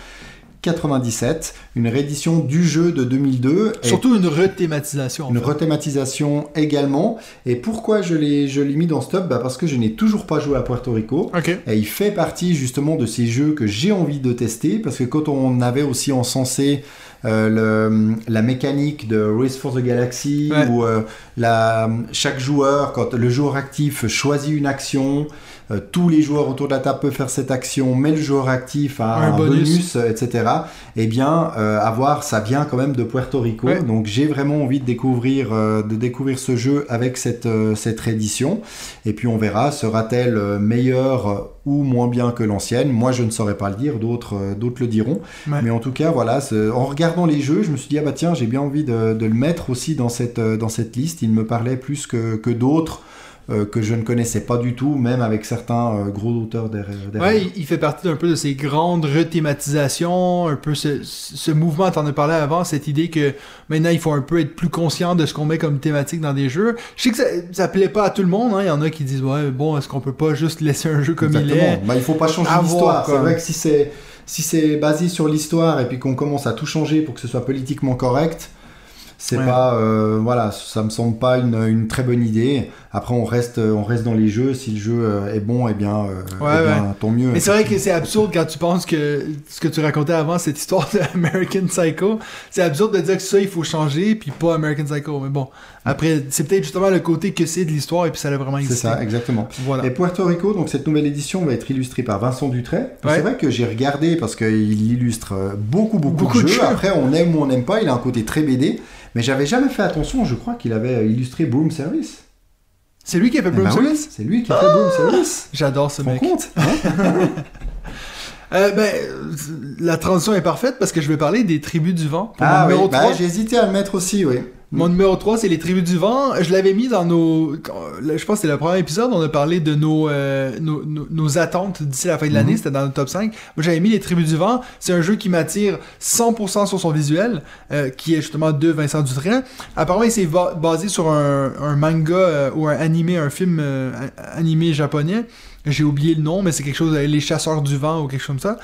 D: Une réédition du jeu de 2002. et
C: Surtout une rethématisation.
D: une
C: fait.
D: rethématisation également. Et pourquoi je l'ai je l'ai mis dans ce top? Bah Parce que je n'ai toujours pas joué à Puerto Rico.
C: Ok.
D: Et il fait partie justement de ces jeux que j'ai envie de tester parce que quand on avait aussi encensé euh, le- la mécanique de Race for the Galaxy
C: Ouais.
D: où euh, la, chaque joueur, quand le joueur actif choisit une action, euh, tous les joueurs autour de la table peuvent faire cette action, mais le joueur actif a
C: Un
D: un,
C: bonus.
D: bonus, etc. Eh bien, euh, avoir ça vient quand même de Puerto Rico.
C: Ouais.
D: Donc j'ai vraiment envie de découvrir, euh, de découvrir ce jeu avec cette, euh, cette réédition. Et puis on verra, sera-t-elle meilleure ou moins bien que l'ancienne? Moi, je ne saurais pas le dire, d'autres euh, d'autres le diront.
C: Ouais.
D: Mais en tout cas, voilà, en regardant les jeux, je me suis dit, ah bah tiens, j'ai bien envie de, de le mettre aussi dans cette, euh, dans cette liste. Il me parlait plus que, que d'autres euh, que je ne connaissais pas du tout, même avec certains euh, gros auteurs derrière. derrière.
C: Ouais, il- fait partie d'un peu de ces grandes rethématisations, un peu ce, ce mouvement, t'en as parlé avant, cette idée que maintenant il faut un peu être plus conscient de ce qu'on met comme thématique dans des jeux. Je sais que ça, ça plaît pas à tout le monde, hein. il y en a qui disent ouais bon est-ce qu'on peut pas juste laisser un jeu comme il est?
D: Bah, il faut pas changer l'histoire. C'est vrai que si c'est si c'est basé sur l'histoire et puis qu'on commence à tout changer pour que ce soit politiquement correct, c'est
C: Ouais.
D: pas euh, voilà, ça me semble pas une, une très bonne idée. Après on reste on reste dans les jeux. Si le jeu euh, est bon, eh bien, euh,
C: Ouais,
D: eh bien, tant mieux.
C: Mais c'est vrai que c'est absurde quand tu penses que ce que tu racontais avant, cette histoire de American Psycho, c'est absurde de dire que ça il faut changer puis pas American Psycho. Mais bon, après c'est peut-être justement le côté que c'est de l'histoire et puis ça a vraiment
D: C'est
C: existé.
D: ça, exactement.
C: Voilà.
D: Et Puerto Rico, donc cette nouvelle édition va être illustrée par Vincent Dutray.
C: Ouais.
D: C'est vrai que j'ai regardé parce qu'il illustre euh, beaucoup, beaucoup,
C: Beaucoup
D: de
C: de
D: jeux. Après, on aime ou on n'aime pas, il a un côté très BD. Mais j'avais jamais fait attention, je crois qu'il avait illustré Broom Service.
C: C'est lui qui a fait
D: Eh
C: Broom
D: ben oui,
C: Service?
D: c'est lui qui a fait Broom Service.
C: J'adore ce mec.
D: compte hein?
C: Euh, ben, euh, la transition est parfaite parce que je vais parler des tribus du vent. Pour
D: Ah oui,
C: numéro 3.
D: j'ai hésité à le mettre aussi, oui.
C: Mon numéro 3, c'est les tribus du vent. Je l'avais mis dans nos... Je pense que c'était le premier épisode, on a parlé de nos, euh, nos, nos- nos attentes d'ici la fin de l'année,
D: Mhm.
C: c'était dans le top 5. Moi, j'avais mis les tribus du vent. C'est un jeu qui m'attire 100% sur son visuel, euh, qui est justement de Vincent Dutray. Apparemment, il s'est basé sur un, un manga euh, ou un animé, un film euh, animé japonais. J'ai oublié le nom, mais c'est quelque chose, euh, Les Chasseurs du Vent ou quelque chose comme ça.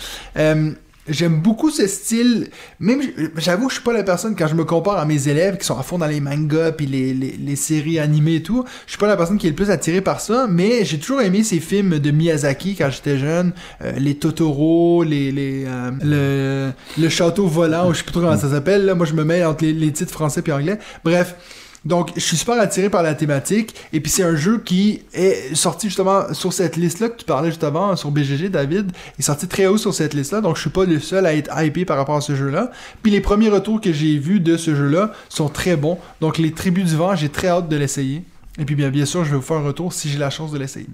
C: J'aime beaucoup ce style. Même, j'avoue, je suis pas la personne quand je me compare à mes élèves qui sont à fond dans les mangas puis les, les, les séries animées et tout. Je suis pas la personne qui est le plus attirée par ça, mais j'ai toujours aimé ces films de Miyazaki quand j'étais jeune, Euh, les Totoro, les, les euh, le, le château volant, ou je sais plus trop comment ça s'appelle. Là, moi, je me mets entre les, les titres français puis anglais. Bref. Donc, je suis super attiré par la thématique. Et puis, c'est un jeu qui est sorti justement sur cette liste-là que tu parlais juste avant, sur BGG, David. Il est sorti très haut sur cette liste-là. Donc, je suis pas le seul à être hypé par rapport à ce jeu-là. Puis, les premiers retours que j'ai vus de ce jeu-là sont très bons. Donc, les tribus du vent, j'ai très hâte de l'essayer. Et puis bien, sûr, je vais vous faire un retour si j'ai la chance de l'essayer.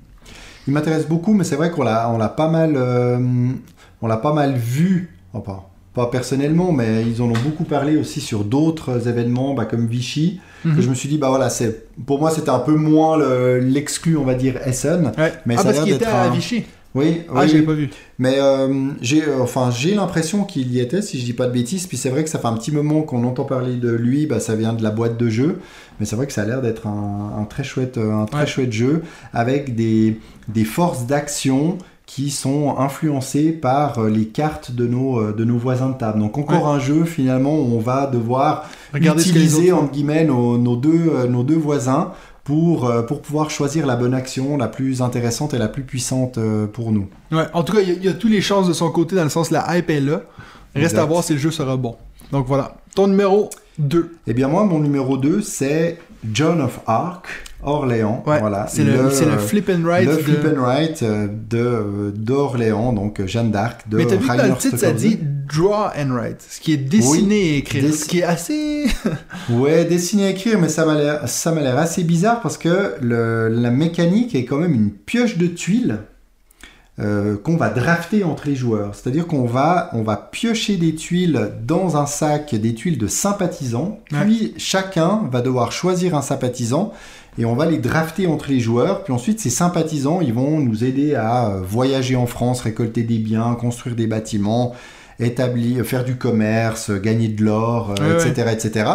D: Il m'intéresse beaucoup, mais c'est vrai qu'on l'a, pas mal, euh, l'a pas mal vu, enfin, pas personnellement, mais ils en ont beaucoup parlé aussi sur d'autres événements, bah, comme Vichy.
C: Mhm.
D: Que je me suis dit, bah voilà, c'est, pour moi, c'était un peu moins le- l'exclu, on va dire, Essen.
C: Ouais.
D: Mais
C: ah,
D: ça a
C: parce
D: l'air
C: qu'il était à
D: un-
C: Vichy.
D: Oui,
C: Ah,
D: oui,
C: j'avais pas vu.
D: Mais euh, j'ai, euh, enfin, j'ai l'impression qu'il y était, si je dis pas de bêtises. Puis c'est vrai que ça fait un petit moment qu'on entend parler de lui. Bah, ça vient de la boîte de jeu, mais c'est vrai que ça a l'air d'être un, un très chouette, euh, un très
C: Ouais.
D: chouette jeu avec des, des forces d'action qui sont influencées par euh, les cartes de nos, euh, de nos voisins de table. Donc encore un jeu finalement où on va devoir
C: Regardez
D: utiliser entre guillemets nos, nos deux, euh, nos deux voisins pour, pour pouvoir choisir la bonne action la plus intéressante et la plus puissante pour nous.
C: Ouais, en tout cas, il y, a- il y a toutes les chances de son côté dans le sens la hype est là. Reste
D: Exact.
C: à voir si le jeu sera bon. Donc voilà. Ton numéro 2.
D: Eh bien moi, mon numéro 2, c'est John of Arc, Orléans.
C: Ouais,
D: voilà.
C: c'est le, le flip and ride.
D: le
C: de-
D: flip and write euh, de, euh, d'Orléans, donc euh, Jeanne d'Arc de
C: Mais t'as vu que dans le titre, ça dit draw and write, ce qui est dessiné et écrit,
D: Dess-
C: ce qui est assez...
D: Ouais, dessiner et écrire, mais ça m'a l'air, ça m'a l'air assez bizarre parce que le- la mécanique est quand même une pioche de tuiles euh, qu'on va drafter entre les joueurs. C'est-à-dire qu'on va, on va piocher des tuiles dans un sac, des tuiles de sympathisants, puis chacun va devoir choisir un sympathisant et on va les drafter entre les joueurs. Puis ensuite, ces sympathisants, ils vont nous aider à euh, voyager en France, récolter des biens, construire des bâtiments, établir, faire du commerce, gagner de l'or, euh,
C: Ouais,
D: etc., etc.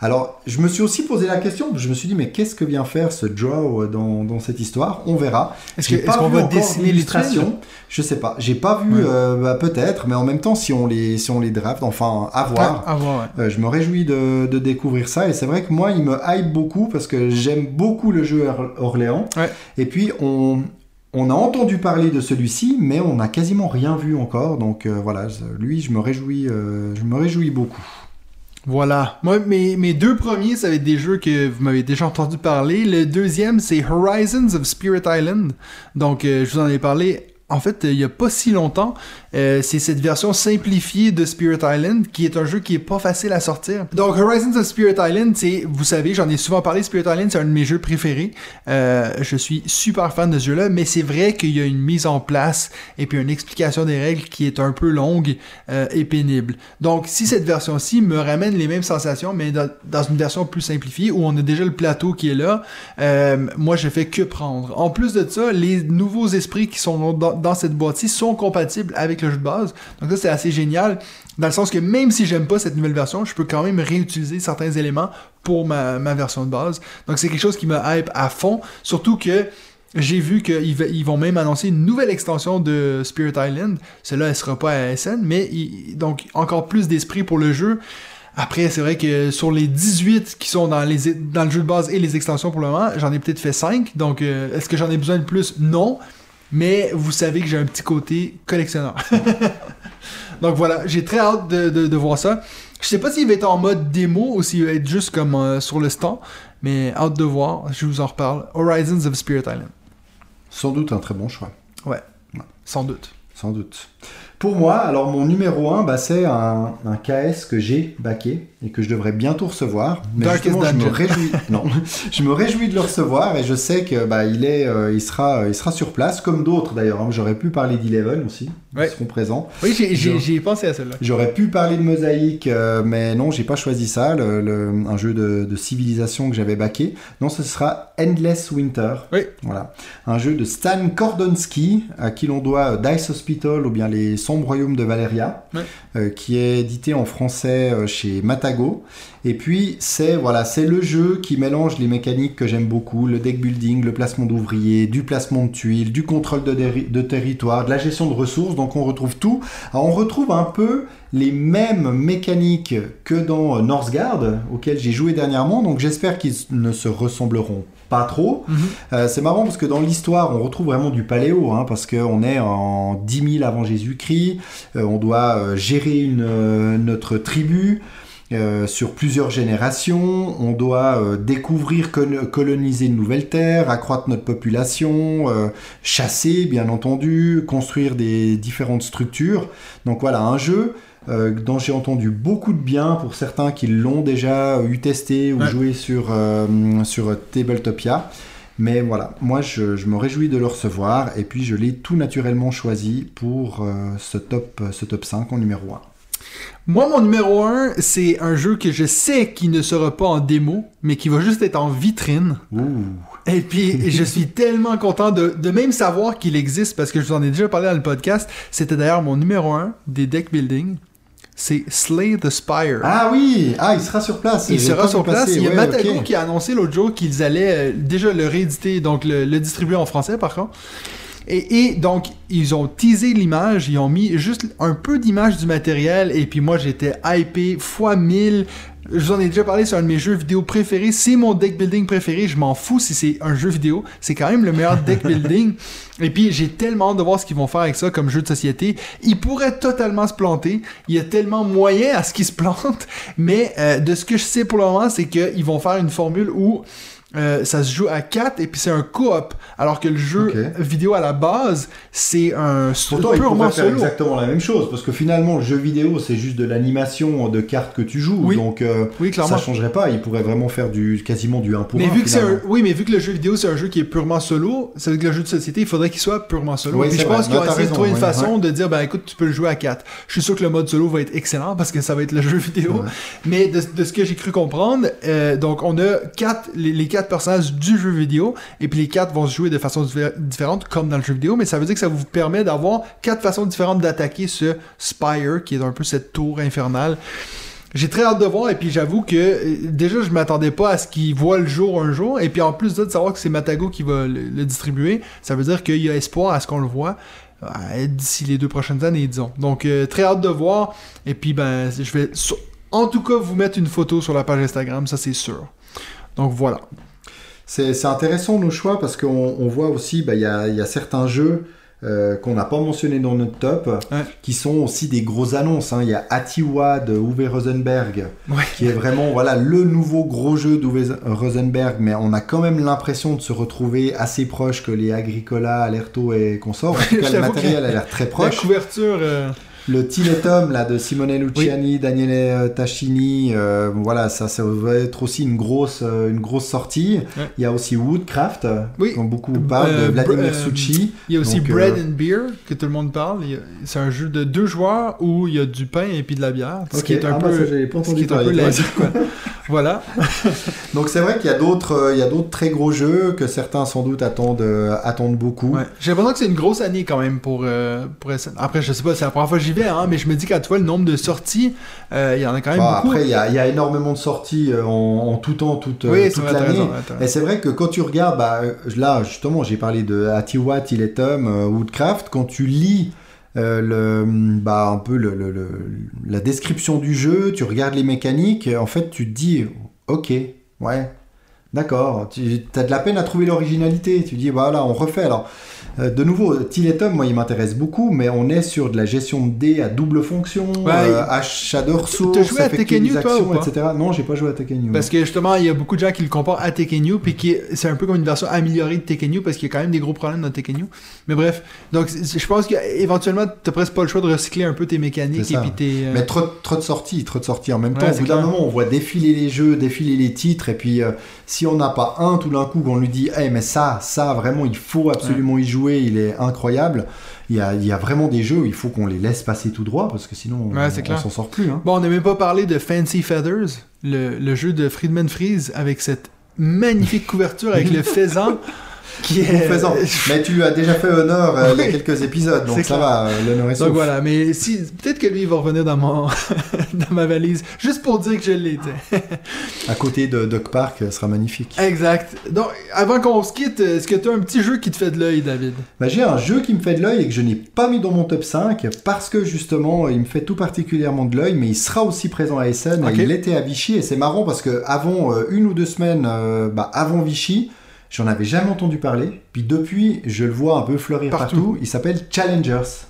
D: Alors, je me suis aussi posé la question, je me suis dit, mais qu'est-ce que vient faire ce draw euh, dans, dans cette histoire? On verra.
C: Est-ce, qu'on va dessiner tuiles
D: Je sais pas. J'ai pas vu,
C: Ouais.
D: euh, bah, peut-être, mais en même temps, si on les, si on les draft, enfin, à voir.
C: À voir.
D: Euh, je me réjouis de, de découvrir ça et c'est vrai que moi il me hype beaucoup parce que j'aime beaucoup le jeu Or- Orléans et puis on, on a entendu parler de celui-ci mais on n'a quasiment rien vu encore donc euh, voilà lui je me réjouis euh, je me réjouis beaucoup
C: Voilà. Moi, mes, deux premiers, ça va être des jeux que vous m'avez déjà entendu parler. Le deuxième, c'est Horizons of Spirit Island. Donc, euh, je vous en ai parlé. En fait, il y a pas si longtemps, Euh, c'est cette version simplifiée de Spirit Island qui est un jeu qui est pas facile à sortir. Donc, Horizons of Spirit Island, c'est, vous savez, j'en ai souvent parlé. Spirit Island, c'est un de mes jeux préférés. Euh, je suis super fan de ce jeu-là, mais c'est vrai qu'il y a une mise en place et puis une explication des règles qui est un peu longue euh, et pénible. Donc, si cette version-ci me ramène les mêmes sensations, mais dans, une version plus simplifiée où on a déjà le plateau qui est là, moi je fais que prendre. En plus de ça, les nouveaux esprits qui sont dans, dans cette boîte-ci sont compatibles avec le jeu de base. Donc ça c'est assez génial, dans le sens que même si j'aime pas cette nouvelle version, je peux quand même réutiliser certains éléments pour ma, ma version de base. Donc c'est quelque chose qui me hype à fond, surtout que j'ai vu qu'ils vont même annoncer une nouvelle extension de Spirit Island. Celle-là, elle sera pas à SN, mais donc encore plus d'esprit pour le jeu. Après, c'est vrai que sur les 18 qui sont dans, les, dans le jeu de base et les extensions pour le moment, j'en ai peut-être fait 5. Donc, euh, est-ce que j'en ai besoin de plus? Non. Mais vous savez que j'ai un petit côté collectionneur. donc voilà, j'ai très hâte de, de- de voir ça. Je sais pas s'il va être en mode démo ou s'il va être juste comme euh, sur le stand. Mais hâte de voir, je vous en reparle. Horizons of Spirit Island.
D: sans doute un très bon choix
C: Sans doute.
D: sans doute pour moi alors mon numéro 1 bah, c'est un, un KS que j'ai backé et que je devrais bientôt recevoir mais justement je me réjouis non je me réjouis de le recevoir et je sais que bah, il est euh, il sera il sera sur place comme d'autres d'ailleurs hein. j'aurais pu parler d'Eleven aussi
C: Ouais.
D: ils seront présents
C: Oui, j'ai- pensé à celle-là.
D: J'aurais pu parler de Mosaïque, euh, mais non, j'ai pas choisi ça, le, le- un jeu de, de civilisation que j'avais baqué. Non, ce sera Endless Winter.
C: Oui.
D: Voilà. Un jeu de Stan Kordonski, à qui l'on doit euh, Dice Hospital ou bien Les Sombres Royaumes de Valeria,
C: Ouais.
D: euh, qui est édité en français euh, chez Et puis, c'est voilà, c'est le jeu qui mélange les mécaniques que j'aime beaucoup, le deck building, le placement d'ouvriers, du placement de tuiles, du contrôle de, territoire, de la gestion de ressources. Donc, on retrouve tout. Alors, on retrouve un peu les mêmes mécaniques que dans euh, Northgard, auquel j'ai joué dernièrement. Donc, j'espère qu'ils ne se ressembleront pas trop.
C: Mhm.
D: Euh, c'est marrant parce que dans l'histoire, on retrouve vraiment du paléo, hein, parce qu'on est en 10 000 avant Jésus-Christ, euh, on doit euh, gérer une, notre tribu. Euh, sur plusieurs générations, on doit euh, découvrir, col- coloniser une nouvelle terre, accroître notre population, euh, chasser bien entendu, construire des différentes structures. Donc voilà, un jeu dont j'ai entendu beaucoup de bien pour certains qui l'ont déjà eu testé ou
C: Ouais.
D: joué sur, sur Tabletopia. Mais voilà, moi je, je me réjouis de le recevoir et puis je l'ai tout naturellement choisi pour ce, top, ce top 5 en numéro 1.
C: Moi, mon numéro 1, c'est un jeu que je sais qui ne sera pas en démo, mais qui va juste être en vitrine.
D: Ouh.
C: Et puis, je suis tellement content de, de même savoir qu'il existe, parce que je vous en ai déjà parlé dans le podcast. C'était d'ailleurs mon numéro 1 des deck building. C'est Slay the Spire.
D: Ah oui, ah il sera sur place.
C: Il sera sur place.
D: passer.
C: Il y a
D: Ouais,
C: Matago qui a annoncé l'autre jour qu'ils allaient euh, déjà le rééditer, donc le, le distribuer en français par contre. Et, et donc, ils ont teasé l'image, ils ont mis juste un peu d'image du matériel, et puis moi j'étais hypé fois 1000. Je vous en ai déjà parlé sur un de mes jeux vidéo préférés. C'est mon deck building préféré. Je m'en fous si c'est un jeu vidéo. C'est quand même le meilleur deck building. Et puis, j'ai tellement hâte de voir ce qu'ils vont faire avec ça comme jeu de société. Ils pourraient totalement se planter. Il y a tellement moyen à ce qu'ils se plantent. Mais euh, de ce que je sais pour le moment, c'est qu'ils vont faire une formule où euh, ça se joue à 4 et puis c'est un coop. Alors que le jeu vidéo à la base, c'est un
D: Pourtant, il
C: purement
D: pourrait faire
C: solo.
D: exactement la même chose, parce que finalement, le jeu vidéo, c'est juste de l'animation de cartes que tu joues,
C: Oui.
D: donc euh,
C: Oui,
D: ça changerait pas. Il pourrait vraiment faire du quasiment du 1 pour
C: Mais
D: 1.
C: vu que c'est un, oui, mais vu que le jeu vidéo c'est un jeu qui est purement solo, c'est avec le jeu de société, il faudrait qu'il soit purement solo.
D: Oui,
C: puis je
D: vrai.
C: pense qu'ils
D: t'as
C: essayer de trouver une
D: ouais,
C: façon de dire ben écoute, tu peux le jouer à 4. Je suis sûr que le mode solo va être excellent parce que ça va être le jeu vidéo.
D: Ouais.
C: Mais de, de ce que j'ai cru comprendre, euh, donc on a quatre les, les quatre personnages du jeu vidéo et puis les quatre vont se jouer de façon diffé- différente comme dans le jeu vidéo, mais ça veut dire que ça vous permet d'avoir quatre façons différentes d'attaquer ce Spire qui est un peu cette tour infernale. J'ai très hâte de voir et puis j'avoue que euh, déjà je m'attendais pas à ce qu'il voit le jour un jour et puis en plus de savoir que c'est Matago qui va le, distribuer, ça veut dire qu'il y a espoir à ce qu'on le voit euh, d'ici les deux prochaines années disons. Donc euh, très hâte de voir et puis ben je vais en tout cas vous mettre une photo sur la page Instagram, ça c'est sûr. Donc voilà.
D: C'est intéressant nos choix parce qu'on on voit aussi, bah, il y, a, y a certains jeux euh, qu'on n'a pas mentionnés dans notre top
C: Ouais.
D: qui sont aussi des grosses annonces. hein. Il y a Atiwa de Uwe Rosenberg
C: Ouais.
D: qui est vraiment voilà, le nouveau gros jeu d'Uwe Rosenberg, mais on a quand même l'impression de se retrouver assez proche que les Agricola, Alerto et consorts. En tout cas, le matériel a l'air très
C: La
D: proche.
C: couverture euh,
D: Le Tinetum là de Simone Luciani, Daniele euh, Tachini, euh, voilà ça ça va être aussi une grosse euh, une grosse sortie.
C: Ouais.
D: Il y a aussi Woodcraft,
C: Oui.
D: dont beaucoup parlent
C: Euh,
D: de Vladimir Suchi.
C: Il y a aussi
D: Donc,
C: Bread and Beer que tout le monde parle. C'est un jeu de deux joueurs où il y a du pain et puis de la bière. Ce
D: Ok.
C: qui est un
D: Ah, bah,
C: peu,
D: ça,
C: ce qui est un quoi. voilà.
D: Donc c'est vrai qu'il y a d'autres euh, il y a d'autres très gros jeux que certains sans doute attendent euh, attendent beaucoup.
C: Ouais. J'ai l'impression que c'est une grosse année quand même pour, euh, pour SN. Après, je sais pas, c'est la première fois que j'y vais, hein, mais je me dis tu vois le nombre de sorties, euh, il y en a quand même
D: Bon,
C: beaucoup.
D: après il y, a, il y a énormément de sorties en, en tout temps toute,
C: oui, c'est
D: toute l'année. Et c'est vrai que quand tu regardes, bah, là justement, j'ai parlé de Atiwa, Tiletum, euh, Woodcraft, quand tu lis euh, le, bah, un peu le, la description du jeu, tu regardes les mécaniques, en fait tu te dis, ok, ouais, d'accord, tu as de la peine à trouver l'originalité, tu dis, voilà, on refait. Alors, euh, de nouveau, Tiletum, moi il m'intéresse beaucoup, mais on est sur de la gestion de dés à double fonction,
C: Ouais,
D: euh, de ressources,
C: T'as joué à Tekken
D: des
C: U, toi,
D: actions,
C: ou pas
D: etc. Non, j'ai pas joué à Tekken U.
C: Parce que justement, il y a beaucoup de gens qui le comparent à Tekken U, puis qui c'est un peu comme une version améliorée de Tekken U, parce qu'il y a quand même des gros problèmes dans Tekken U. Mais bref, donc je pense qu'éventuellement, t'as presque pas le choix de recycler un peu tes mécaniques et puis tes. euh,
D: Mais trop, trop de sorties, trop de sorties en même
C: Ouais,
D: temps. Au bout d'un moment, on voit défiler les jeux, défiler les titres, et puis euh, si on n'a pas un tout d'un coup, qu'on lui dit, hey, mais ça, ça, vraiment, il faut absolument y jouer, il est incroyable. Il y a, il y a vraiment des jeux où il faut qu'on les laisse passer tout droit, parce que sinon,
C: Ouais,
D: on, on s'en sort plus. Hein.
C: Bon, on n'a même pas parlé de Fancy Feathers, le, le jeu de Friedman Freeze avec cette magnifique couverture avec le faisan qui est.
D: Faisant. Mais tu lui as déjà fait honneur euh, il y a quelques épisodes, donc ça
C: clair.
D: va, euh, l'honneur est sauf.
C: Donc voilà, mais si peut-être que lui il va revenir dans mon dans ma valise juste pour dire que je l'ai.
D: À côté de Doc Park, euh, sera magnifique.
C: Exact. Donc avant qu'on se quitte, est-ce que tu as un petit jeu qui te fait de l'œil, David?
D: Bah, j'ai un jeu qui me fait de l'œil et que je n'ai pas mis dans mon top 5 parce que justement il me fait tout particulièrement de l'œil mais il sera aussi présent à Essen il était à Vichy et c'est marrant parce que avant euh, une ou deux semaines euh, bah, avant Vichy j'en avais jamais entendu parler puis depuis je le vois un peu fleurir partout,
C: Partout.
D: il s'appelle Challengers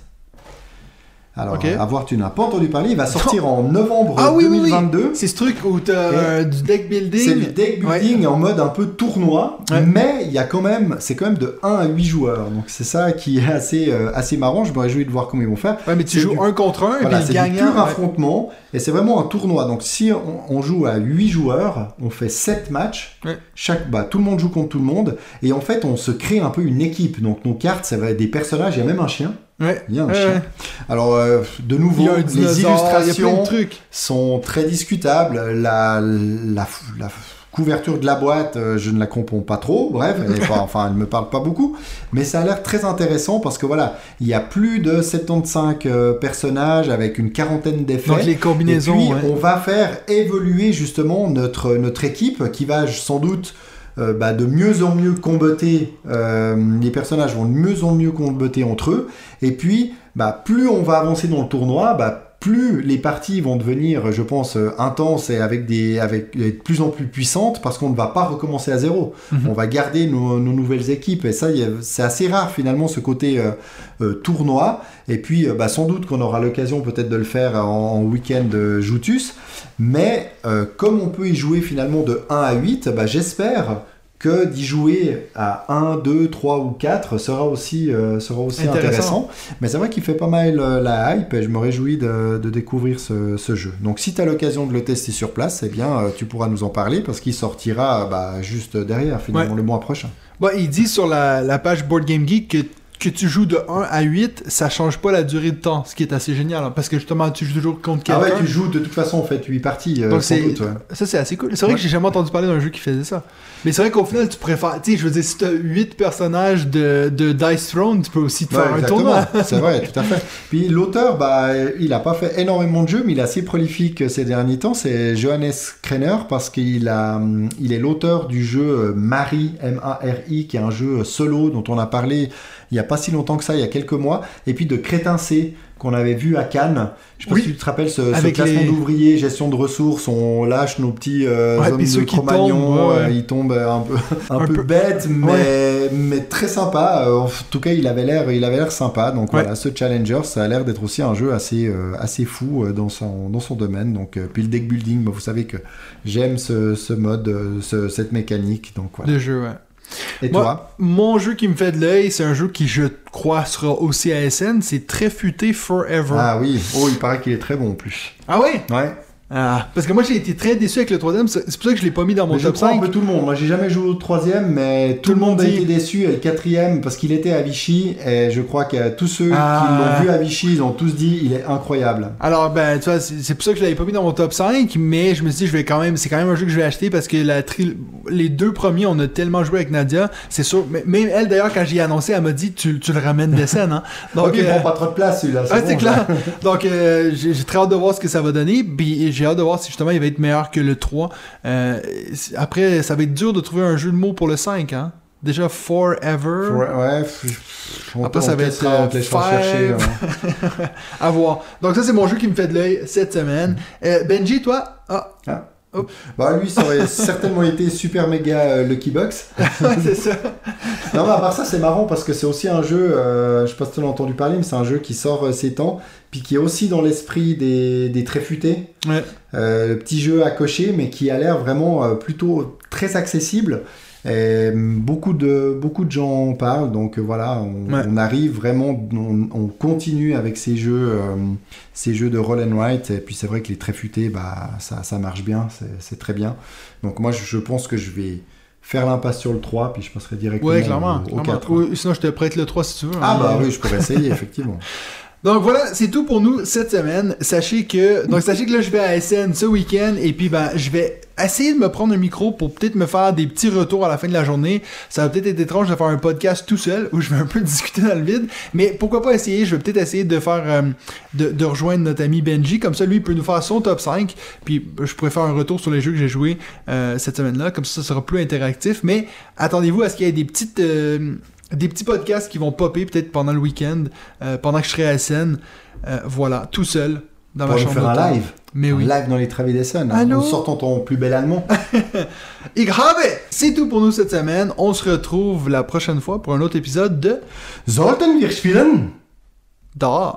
D: Alors,
C: Ok.
D: à voir, tu n'as pas entendu parler. Il va sortir en novembre
C: Ah oui, oui, oui.
D: 2022.
C: C'est ce truc où t'as euh, du deck building.
D: C'est du deck building en mode un peu tournoi,
C: Ouais.
D: mais il y a quand même, c'est quand même de 1 à 8 joueurs. Donc c'est ça qui est assez, euh, assez marrant. Je me réjouis de voir comment ils vont faire.
C: Ouais, mais tu joues
D: du-
C: un contre un,
D: Voilà,
C: et puis
D: c'est pur affrontement et c'est vraiment un tournoi. Donc si on, on joue à 8 joueurs, on fait 7 matchs. Chaque, bah, tout le monde joue contre tout le monde et en fait on se crée un peu une équipe. Donc nos cartes, ça va être des personnages. Il y a même un chien.
C: Ouais.
D: Il y a un
C: Ouais,
D: chien.
C: ouais.
D: Alors euh, de nouveau, les
C: dinosaure,
D: illustrations
C: de
D: sont très discutables. La, la, la couverture de la boîte, euh, je ne la comprends pas trop. Bref, elle pas, enfin, elle me parle pas beaucoup. Mais ça a l'air très intéressant parce que voilà, il y a plus de 75 euh, personnages avec une quarantaine d'effets.
C: Donc les combinaisons.
D: Et puis, on va faire évoluer justement notre, notre équipe qui va sans doute euh, bah, de mieux en mieux comboter. euh, les personnages vont de mieux en mieux comboter entre eux. Et puis, bah, plus on va avancer dans le tournoi, bah, plus les parties vont devenir, je pense, euh, intenses et avec des, avec de plus en plus puissantes parce qu'on ne va pas recommencer à zéro.
C: Mhm.
D: On va garder nos, nos nouvelles équipes et ça, c'est assez rare finalement ce côté euh, euh, tournoi. Et puis, euh, bah, sans doute qu'on aura l'occasion peut-être de le faire en, en week-end euh, Joutus. Mais euh, comme on peut y jouer finalement de 1 à 8, bah, j'espère que d'y jouer à 1, 2, 3 ou 4 sera aussi, euh, sera aussi
C: Intéressant.
D: intéressant. Mais c'est vrai qu'il fait pas mal euh, la hype et je me réjouis de, de découvrir ce, ce jeu. Donc si tu as l'occasion de le tester sur place, eh bien euh, tu pourras nous en parler parce qu'il sortira bah, juste derrière finalement
C: Ouais.
D: le mois prochain.
C: Bon, il dit sur la, la page Board Game Geek que, que tu joues de 1 à 8, ça change pas la durée de temps, ce qui est assez génial. hein, parce que justement, tu joues toujours contre
D: Ah
C: quelqu'un.
D: ouais, tu joues de toute façon en fait 8 parties euh,
C: Donc
D: sans
C: c'est
D: doute. ouais.
C: ça c'est assez cool. C'est vrai
D: Ouais.
C: que j'ai jamais entendu parler d'un jeu qui faisait ça. Mais c'est vrai qu'au final tu préfères, tu sais, je veux dire si t'as 8 personnages de, de Dice Throne, tu peux aussi te
D: Ouais,
C: faire un
D: exactement.
C: tournoi.
D: C'est vrai, tout à fait. Puis l'auteur, bah, il a pas fait énormément de jeux, mais il est assez prolifique ces derniers temps. C'est Johannes Krenner parce qu'il a, hum, il est l'auteur du jeu euh, Marie M-A-R-I, qui est un jeu solo dont on a parlé il y a pas si longtemps que ça, il y a quelques mois, et puis de Crétin C qu'on avait vu à Cannes. Je sais pas si tu te rappelles ce, ce classement
C: les-
D: d'ouvriers, gestion de ressources, on lâche nos petits euh,
C: Ouais,
D: hommes de Cro-Magnon,
C: ouais,
D: euh, ils tombent un peu, un
C: Un
D: peu
C: peu-
D: bêtes, mais, mais très sympa. Euh, En tout cas, il avait l'air, il avait l'air sympa. Donc voilà, ce Challenger, ça a l'air d'être aussi un jeu assez, euh, assez fou euh, dans son, dans son domaine. Donc euh, puis le deck building, bah, vous savez que j'aime ce, ce mode, euh, ce- cette mécanique. Donc voilà.
C: De jeu, ouais.
D: Et
C: Moi-
D: toi?
C: Mon jeu qui me fait de l'œil, c'est un jeu qui, je crois, sera aussi à SN, c'est Très Futé Forever.
D: Ah oui. Oh, il paraît qu'il est très bon en plus.
C: Ah ouais?
D: Ouais.
C: Ah, parce que moi j'ai été très déçu avec le troisième, c'est pour ça que je l'ai pas mis dans mon
D: Mais je
C: top
D: crois un
C: 5.
D: peu tout le monde. Moi, j'ai jamais joué au troisième, mais tout, le monde, a
C: dit.
D: été déçu. Et le quatrième, parce qu'il était à Vichy, et je crois que tous ceux
C: Ah.
D: qui l'ont vu à Vichy, ils ont tous dit, il est incroyable.
C: Alors, ben, tu vois, c'est pour ça que je l'avais pas mis dans mon top 5, mais je me suis dit, je vais quand même, c'est quand même un jeu que je vais acheter parce que la tri- les deux premiers, on a tellement joué avec Nadia, c'est sûr. mais- Même elle, d'ailleurs, quand j'y ai annoncé, elle m'a dit, tu, tu le ramènes des scènes, hein.
D: Donc, il
C: euh,
D: prend pas trop de place, celui-là.
C: Ah,
D: bon,
C: c'est clair. Donc, euh, j'ai j'ai très hâte de voir ce que ça va donner. Puis, j'ai hâte de voir si justement il va être meilleur que le 3. Euh, après, ça va être dur de trouver un jeu de mots pour le 5, hein. Déjà, Forever.
D: Ouais, ouais, on,
C: Après,
D: on
C: ça va être, euh,
D: chercher. hein.
C: À voir. Donc, ça, c'est mon jeu qui me fait de l'œil cette semaine. Euh, Benji, toi? Ah,
D: Bah, lui, ça aurait certainement été super méga euh, Lucky Box.
C: ouais, c'est ça.
D: Non, mais à part ça, c'est marrant parce que c'est aussi un jeu, euh, je sais pas si tu en as entendu parler, mais c'est un jeu qui sort euh, ces temps, puis qui est aussi dans l'esprit des, des tréfutés.
C: Ouais.
D: Euh, le petit jeu à cocher, mais qui a l'air vraiment euh, plutôt très accessible. Et hum, beaucoup de, beaucoup de gens en parlent, donc euh, voilà, on,
C: Ouais.
D: on arrive vraiment, on, on continue avec ces jeux, euh, ces jeux de roll and write, et puis c'est vrai que les tréfutés, bah, ça, ça marche bien, c'est- c'est très bien. Donc moi, je, je pense que je vais faire l'impasse sur le 3, puis je passerai directement
C: Ouais, clairement.
D: au, au
C: clairement.
D: 4.
C: Ou sinon, je te prête le 3 si tu veux.
D: Ah
C: hein.
D: bah oui, je pourrais essayer, effectivement.
C: Donc voilà, c'est tout pour nous cette semaine. Sachez que donc sachez que là je vais à SN ce week-end et puis ben je vais essayer de me prendre un micro pour peut-être me faire des petits retours à la fin de la journée. Ça va peut-être être étrange de faire un podcast tout seul où je vais un peu discuter dans le vide, mais pourquoi pas essayer? Je vais peut-être essayer de faire euh, de, rejoindre notre ami Benji. Comme ça lui il peut nous faire son top 5 puis je pourrais faire un retour sur les jeux que j'ai joués euh, cette semaine-là. Comme ça ça sera plus interactif. Mais attendez-vous à ce qu'il y ait des petites euh, des petits podcasts qui vont popper peut-être pendant le week-end, euh, pendant que je serai à scène. Euh, voilà, tout seul, dans
D: Pour
C: ma
D: nous
C: chambre.
D: faire un live.
C: Mais oui.
D: live dans les Travées des
C: Allô?
D: En sortant ton plus bel allemand.
C: Grave, c'est tout pour nous cette semaine. On se retrouve la prochaine fois pour un autre épisode de
D: Sollten wir spielen?
C: Da.